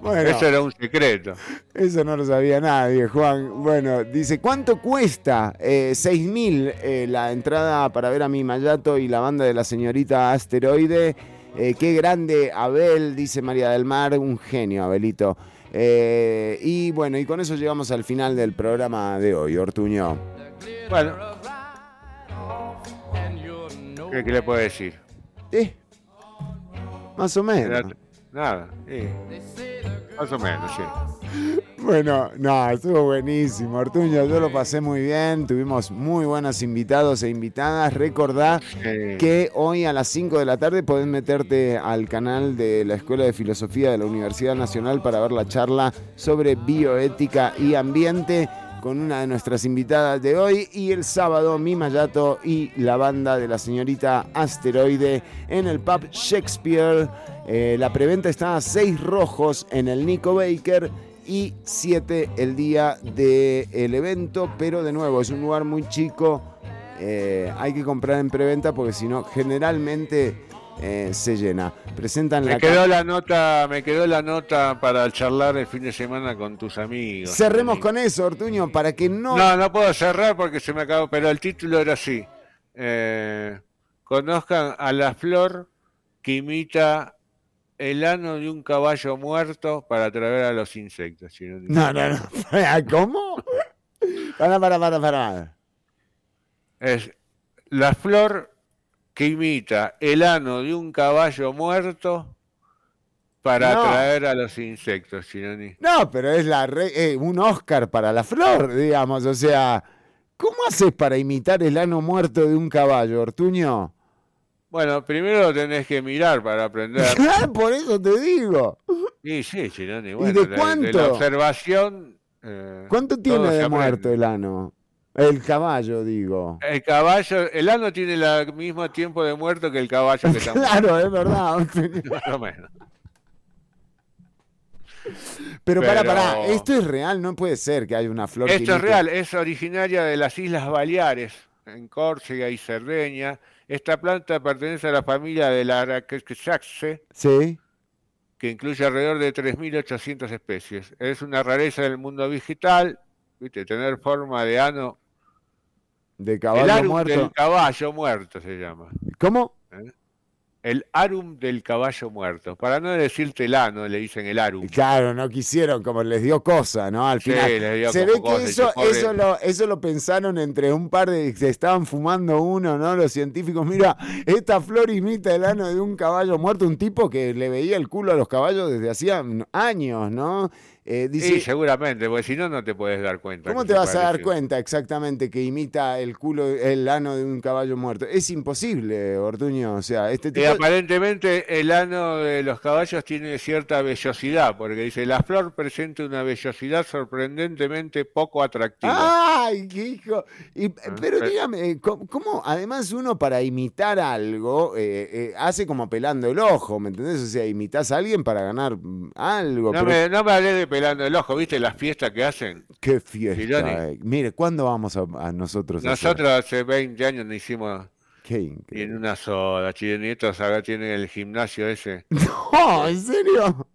Bueno, Eso era un secreto. eso no lo sabía nadie, Juan. Bueno, dice, ¿cuánto cuesta? Eh, 6 mil eh, la entrada para ver a mi Mayato y la banda de la señorita Asteroide. Eh, qué grande Abel, dice María del Mar, un genio, Abelito. Eh, y bueno, y con eso llegamos al final del programa de hoy, Ortuño. Bueno. ¿Qué, qué le puedo decir? Eh, más o menos. Nada. Más o menos, sí. Bueno, no, estuvo buenísimo, Ortuño. Yo lo pasé muy bien. Tuvimos muy buenos invitados e invitadas. Recordá que hoy a las 5 de la tarde podés meterte al canal de la Escuela de Filosofía de la Universidad Nacional para ver la charla sobre bioética y ambiente con una de nuestras invitadas de hoy. Y el sábado, mi Mayato y la banda de la señorita Asteroide en el pub Shakespeare. Eh, la preventa está a 6 rojos en el Nico Baker y 7 el día del evento, pero de nuevo es un lugar muy chico, eh, hay que comprar en preventa porque si no generalmente eh, se llena. Presentan Me la quedó la nota, me quedó la nota para charlar el fin de semana con tus amigos. Cerremos con eso, Ortuño, para que no... No, no puedo cerrar porque se me acabó, pero el título era así. Eh, conozcan a la flor que imita el ano de un caballo muerto para atraer a los insectos. si no- No, no, no. ¿Cómo? Para, para, para, para. Es la flor que imita el ano de un caballo muerto para No. atraer a los insectos. Chironi. No, pero es la re- eh, un Oscar para la flor, digamos. O sea, ¿cómo haces para imitar el ano muerto de un caballo, Ortuño? Bueno, primero lo tenés que mirar para aprender. Por eso te digo. Sí, sí, Chironi. Bueno, de de- cuánto? De, la observación. eh, ¿Cuánto tiene de muerto el ano? El caballo, digo. El caballo, el ano tiene el mismo tiempo de muerto que el caballo que está muerto. Claro, es verdad. Más o menos. Pero, para, Pero- para, esto es real, no puede ser que haya una flor Esto es real, es originaria de las Islas Baleares, en Córcega y Cerdeña. Esta planta pertenece a la familia de la Aracaceae, Sí. que incluye alrededor de 3.800 especies. Es una rareza del mundo vegetal, ¿viste? tener forma de ano. De el caballo arum muerto. del caballo muerto se llama. ¿Cómo? ¿eh? El arum del caballo muerto. Para no decirte el ano, le dicen el arum. Claro, no quisieron, como les dio cosa, ¿no? Al Sí, final. les dio se ve que cosa, eso, eso, lo, eso lo pensaron entre un par de. Se estaban fumando uno, ¿no? Los científicos. Mira, esta flor imita el ano de un caballo muerto, un tipo que le veía el culo a los caballos desde hacía años, ¿no? Eh, dice, Sí, seguramente, porque si no, no te puedes dar cuenta. ¿Cómo te vas a dar cuenta exactamente que imita el culo, el ano de un caballo muerto? Es imposible, Ortuño. O sea, este Y tipo. aparentemente el ano de los caballos tiene cierta vellosidad, porque dice, la flor presenta una vellosidad sorprendentemente poco atractiva. ¡Ay, qué hijo! Y, pero Ah, pero- dígame, eh, ¿cómo, además uno para imitar algo eh, eh, hace como pelando el ojo, ¿me entendés? O sea, imitas a alguien para ganar mm, algo. no, pero- me, no me hablé de pelando el ojo, ¿viste las fiestas que hacen? ¡Qué fiesta! Eh. Mire, ¿cuándo vamos a, a nosotros a hacer? Nosotros hace 20 años nos hicimos Qué y increíble. en una soda, chilenietos acá tienen el gimnasio ese. ¡No! ¿En serio?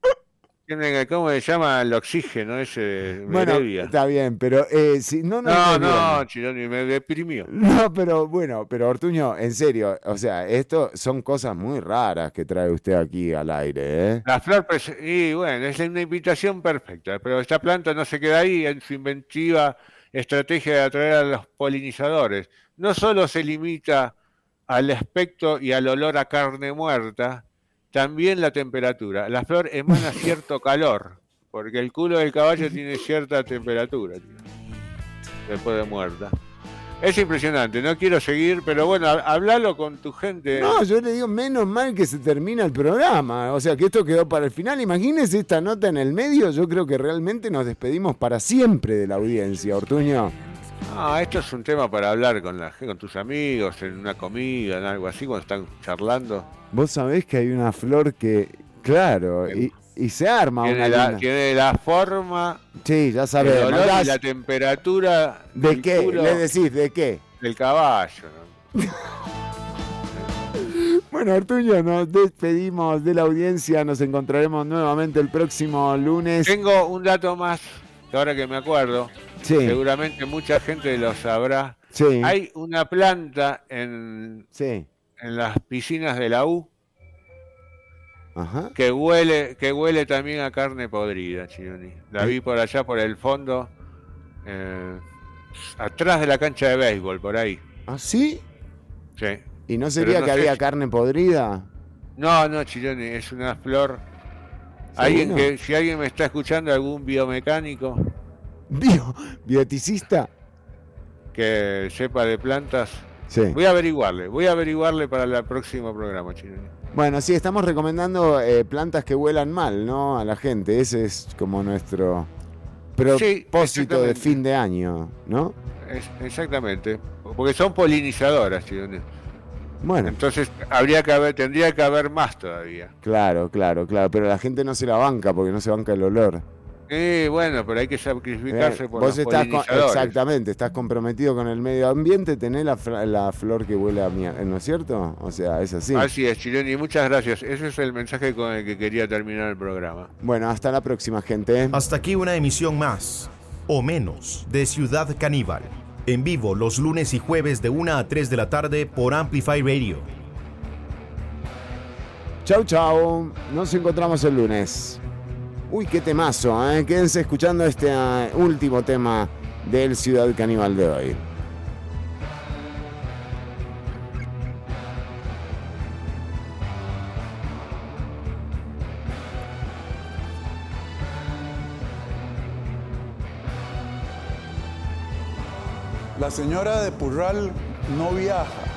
Tienen, ¿cómo se llama? El oxígeno ese Bueno, está bien, pero eh, si no, no, No, no. Chironi, me deprimió. No, pero bueno, pero Ortuño, en serio, o sea, esto son cosas muy raras que trae usted aquí al aire, ¿eh? La flor, pres- y bueno, es una invitación perfecta, pero esta planta no se queda ahí en su inventiva estrategia de atraer a los polinizadores. No solo se limita al aspecto y al olor a carne muerta, también la temperatura. La flor emana cierto calor, porque el culo del caballo tiene cierta temperatura después de muerta. Es impresionante, no quiero seguir, pero bueno, hablalo con tu gente. No, yo le digo, menos mal que se termina el programa. O sea, que esto quedó para el final. Imagínese esta nota en el medio. Yo creo que realmente nos despedimos para siempre de la audiencia, Ortuño. Ah, esto es un tema para hablar con, la, con tus amigos, en una comida, en algo así, cuando están charlando. Vos sabés que hay una flor que, claro, y, y se arma tiene una la, luna. tiene la forma, Sí, ya el sabés. olor mandás- y la temperatura ¿De qué? culo Le decís, ¿de qué? del caballo. ¿no? Bueno, Artuño, nos despedimos de la audiencia. Nos encontraremos nuevamente el próximo lunes. Tengo un dato más, ahora que me acuerdo, Sí. seguramente mucha gente lo sabrá. Sí. Hay una planta en, Sí. en las piscinas de la U Ajá. que huele, que huele también a carne podrida, Chironi. La vi por allá por el fondo, eh, atrás de la cancha de béisbol, por ahí. ¿Ah, sí? Sí. ¿Y no sería no que sé había carne podrida? No, no, Chironi, es una flor. Alguien que, si alguien me está escuchando, algún biomecánico Bio, bioticista. que sepa de plantas, Sí. voy a averiguarle, voy a averiguarle para el próximo programa, Chironi. Bueno, sí, estamos recomendando eh, plantas que huelan mal, ¿no? A la gente. Ese es como nuestro propósito de exactamente. fin de año, ¿no? Es- exactamente, porque son polinizadoras, Chironi. Bueno. Entonces habría que haber, tendría que haber más todavía. Claro, claro, claro. Pero la gente no se la banca porque no se banca el olor. Eh, bueno, pero hay que sacrificarse Eh, por Vos los estás con- polinizadores. exactamente, estás comprometido con el medio ambiente, tenés la flor que huele a mierda, ¿no es cierto? O sea, es así. Así es, Chileni, muchas gracias. Ese es el mensaje con el que quería terminar el programa. Bueno, hasta la próxima, gente. Hasta aquí una emisión más, o menos, de Ciudad Caníbal. En vivo los lunes y jueves de 1 a 3 de la tarde por Amplify Radio. Chau, chau. Nos encontramos el lunes. Uy, qué temazo, ¿eh? Quédense escuchando este ah, último tema del Ciudad Caníbal de hoy. La señora de Purral no viaja.